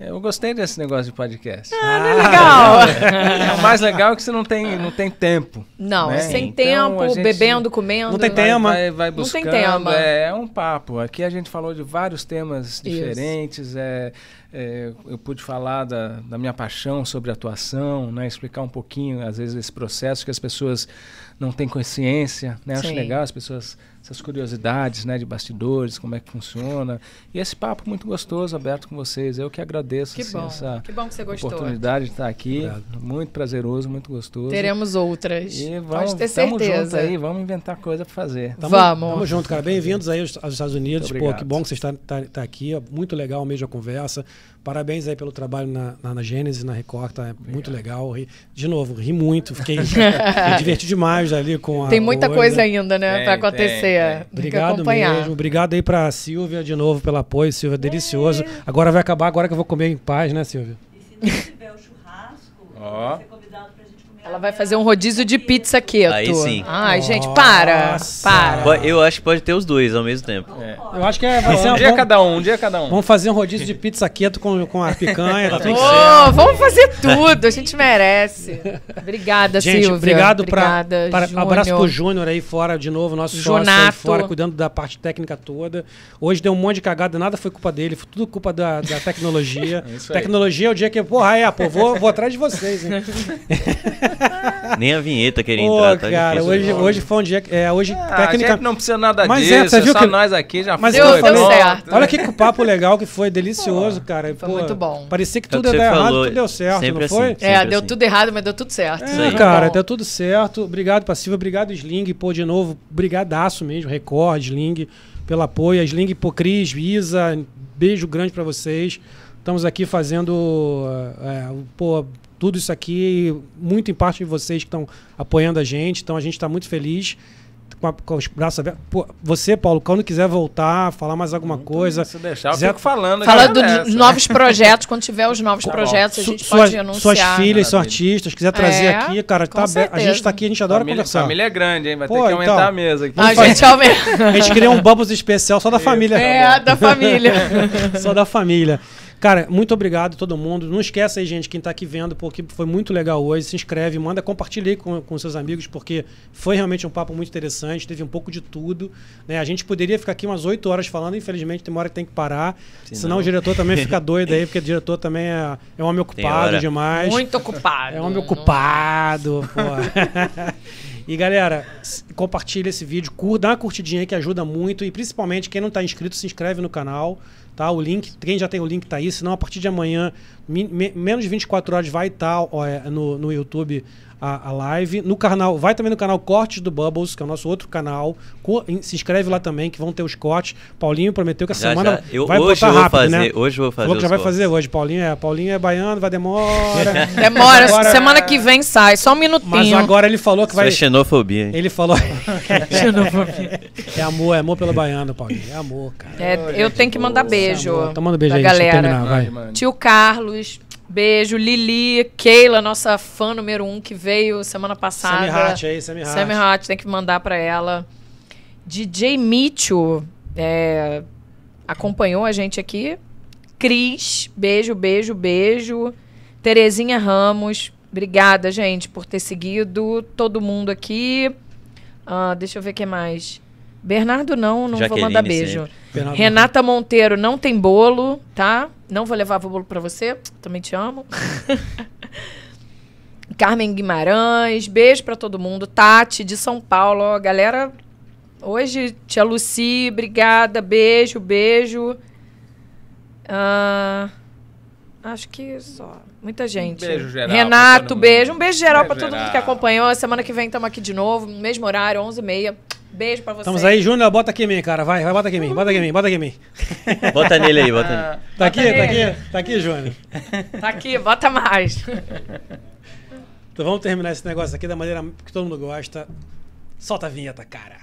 eu gostei desse negócio de podcast. Ah, legal. [LAUGHS] É, o mais legal é que você não tem, não tem tempo. Não, né? sem Então, tempo, bebendo, comendo. Não tem Vai- tema. Vai, vai Não tem buscando, tema. É, é um papo. Aqui a gente falou de vários temas diferentes. É, é, eu pude falar da, da minha paixão sobre atuação, né? explicar um pouquinho, às vezes, esse processo que as pessoas não têm consciência. Né? Acho legal as pessoas, essas curiosidades né? de bastidores, como é que funciona. E esse papo muito gostoso, aberto com vocês. Eu que agradeço Que assim, bom. essa Que bom que você gostou. oportunidade de estar aqui. Obrigado. Muito prazeroso, muito gostoso. Teremos outras. E vamos, Pode ter tamo junto certeza. aí, vamos inventar coisa pra fazer. Tamo, Vamos. Tamo junto, cara. Bem-vindos aí aos, aos Estados Unidos. Pô, que bom que você está tá, tá aqui. Muito legal mesmo a conversa. Parabéns aí pelo trabalho na, na, na Gênesis, na Record. Tá muito legal. Ri- de novo, ri muito. Fiquei [LAUGHS] me diverti demais ali com a. Tem muita coisa ainda, né, tem, acontecer. tem. Tem que Obrigado acompanhar. mesmo. Obrigado aí pra Silvia de novo pelo apoio. Silvia, delicioso. Agora vai acabar, agora que eu vou comer em paz, né, Silvia? E se não tiver o churrasco, Ó. Ela vai fazer um rodízio de pizza keto. Aí sim. Ai, gente, para. Nossa. Para. Eu acho que pode ter os dois ao mesmo tempo. Eu acho que é, vai ser Um dia cada um, um dia cada um. vamos fazer um rodízio de pizza quieto com, com a picanha. tá [LAUGHS] tudo. Ô, vamos fazer tudo, a gente merece. Obrigada, Gente, Silvia. obrigado pra, Obrigada, pra- Júnior. abraço pro Júnior aí fora de novo, nosso sócio aí Jonato. fora, cuidando da parte técnica toda. Hoje deu um monte de cagada, nada foi culpa dele, foi tudo culpa da, da tecnologia. [LAUGHS] É isso aí. tecnologia é o dia que, porra, é, pô, vou, vou atrás de vocês, hein? [LAUGHS] [LAUGHS] Nem a vinheta queria Pô, entrar, tá cara, difícil. hoje, hoje foi um dia, que- é, hoje Ah, a técnica... gente não precisa nada Mas disso, é, você viu só que- nós aqui já Mas Deu- eu deu falei, certo. olha que papo legal que foi, delicioso, cara. Foi Pô, muito bom. Parecia que É o tudo que ia dar errado, tudo deu certo, sempre não foi? assim. É, Sempre deu assim. tudo errado, mas deu tudo certo. É, cara, Bom. deu tudo certo. Obrigado, Passiva. Obrigado, Sling. Pô, de novo, brigadaço mesmo. Record, Sling, pelo apoio. A Sling, pô, Cris, Isa, beijo grande pra vocês. Estamos aqui fazendo, é, pô, tudo isso aqui, muito em parte de vocês que estão apoiando a gente. Então, a gente está muito feliz. Com, a- com os braços abertos. Pô, você, Paulo, quando quiser voltar, falar mais alguma coisa. Se deixar, eu Quiser- fico falando. Fala já dos nessa. novos projetos, quando tiver os novos [LAUGHS] Tá bom. projetos, a Su- gente suas, pode anunciar. suas filhas são artistas, quiser trazer É, aqui, cara, tá a gente certeza. tá aqui, a gente adora família, conversar. família é grande, hein? Vai Pô, ter que aumentar então. a mesa aqui. A gente aumenta. [LAUGHS] A gente criou um Bubbles especial só da família. É, da família. [LAUGHS] Só da família. Cara, muito obrigado a todo mundo. Não esqueça aí, gente, quem tá aqui vendo, porque foi muito legal hoje. Se inscreve, manda, compartilha aí com, com seus amigos, porque foi realmente um papo muito interessante. Teve um pouco de tudo. Né? A gente poderia ficar aqui umas 8 horas falando, infelizmente tem uma hora que tem que parar. Senão- Senão o diretor também fica [LAUGHS] doido aí, porque o diretor também é, é um homem ocupado demais. Muito ocupado. É homem Não- ocupado, pô. e galera, compartilha esse vídeo, dá uma curtidinha aí que ajuda muito. E principalmente quem não tá inscrito, se inscreve no canal. Tá? O link, quem já tem o link tá aí, senão a partir de amanhã, menos de 24 horas, vai estar no, no YouTube a, a live. No canal, vai também no canal Cortes do Bubbles, que é o nosso outro canal. Co- em- se inscreve lá também, que vão ter os cortes. Paulinho prometeu que a Já, semana já. Eu, vai hoje botar eu vou rápido, fazer, né? hoje eu vou fazer Falou que já vai cortes. fazer hoje. Paulinho é, Paulinho é baiano, vai demora. [LAUGHS] Demora, Agora- semana que vem sai, só um minutinho. Mas agora ele falou que Isso é vai. xenofobia, hein? Ele falou. [LAUGHS] é amor, é amor pelo baiano, Paulinho. É amor, cara. É, eu tenho que mandar beijo. Então manda beijo pra aí, galera. terminar, vai. Tio Carlos, beijo. Lili, Keila, nossa fã número um que veio semana passada. Sammy Hatch aí, Sammy Hatch. Sammy Hatch, tem que mandar pra ela. DJ Mitchell é, acompanhou a gente aqui. Cris, beijo, beijo, beijo. Terezinha Ramos, obrigada, gente, por ter seguido. Todo mundo aqui. Ah, deixa eu ver o que mais. Bernardo não, não vou Jaqueline mandar beijo. Renata Monteiro, não tem bolo, tá? Não vou levar bolo pra você, também te amo. [LAUGHS] Carmen Guimarães, beijo pra todo mundo. Tati, de São Paulo, ó, galera. Hoje, tia Luci, obrigada, beijo, beijo. Ah, acho que só. Muita gente. beijo geral Renato, beijo. Um beijo geral pra todo mundo que acompanhou. Semana que vem estamos aqui de novo, no mesmo horário, 11h30. Beijo pra vocês. Estamos aí, Júnior, bota aqui em mim, cara. Vai, vai, bota aqui em mim, bota aqui em mim, bota aqui em mim. [LAUGHS] Bota nele aí, bota nele. Tá aqui, tá aqui, tá aqui, Júnior. Tá aqui, bota mais. [LAUGHS] Então vamos terminar esse negócio aqui da maneira que todo mundo gosta. Solta a vinheta, cara.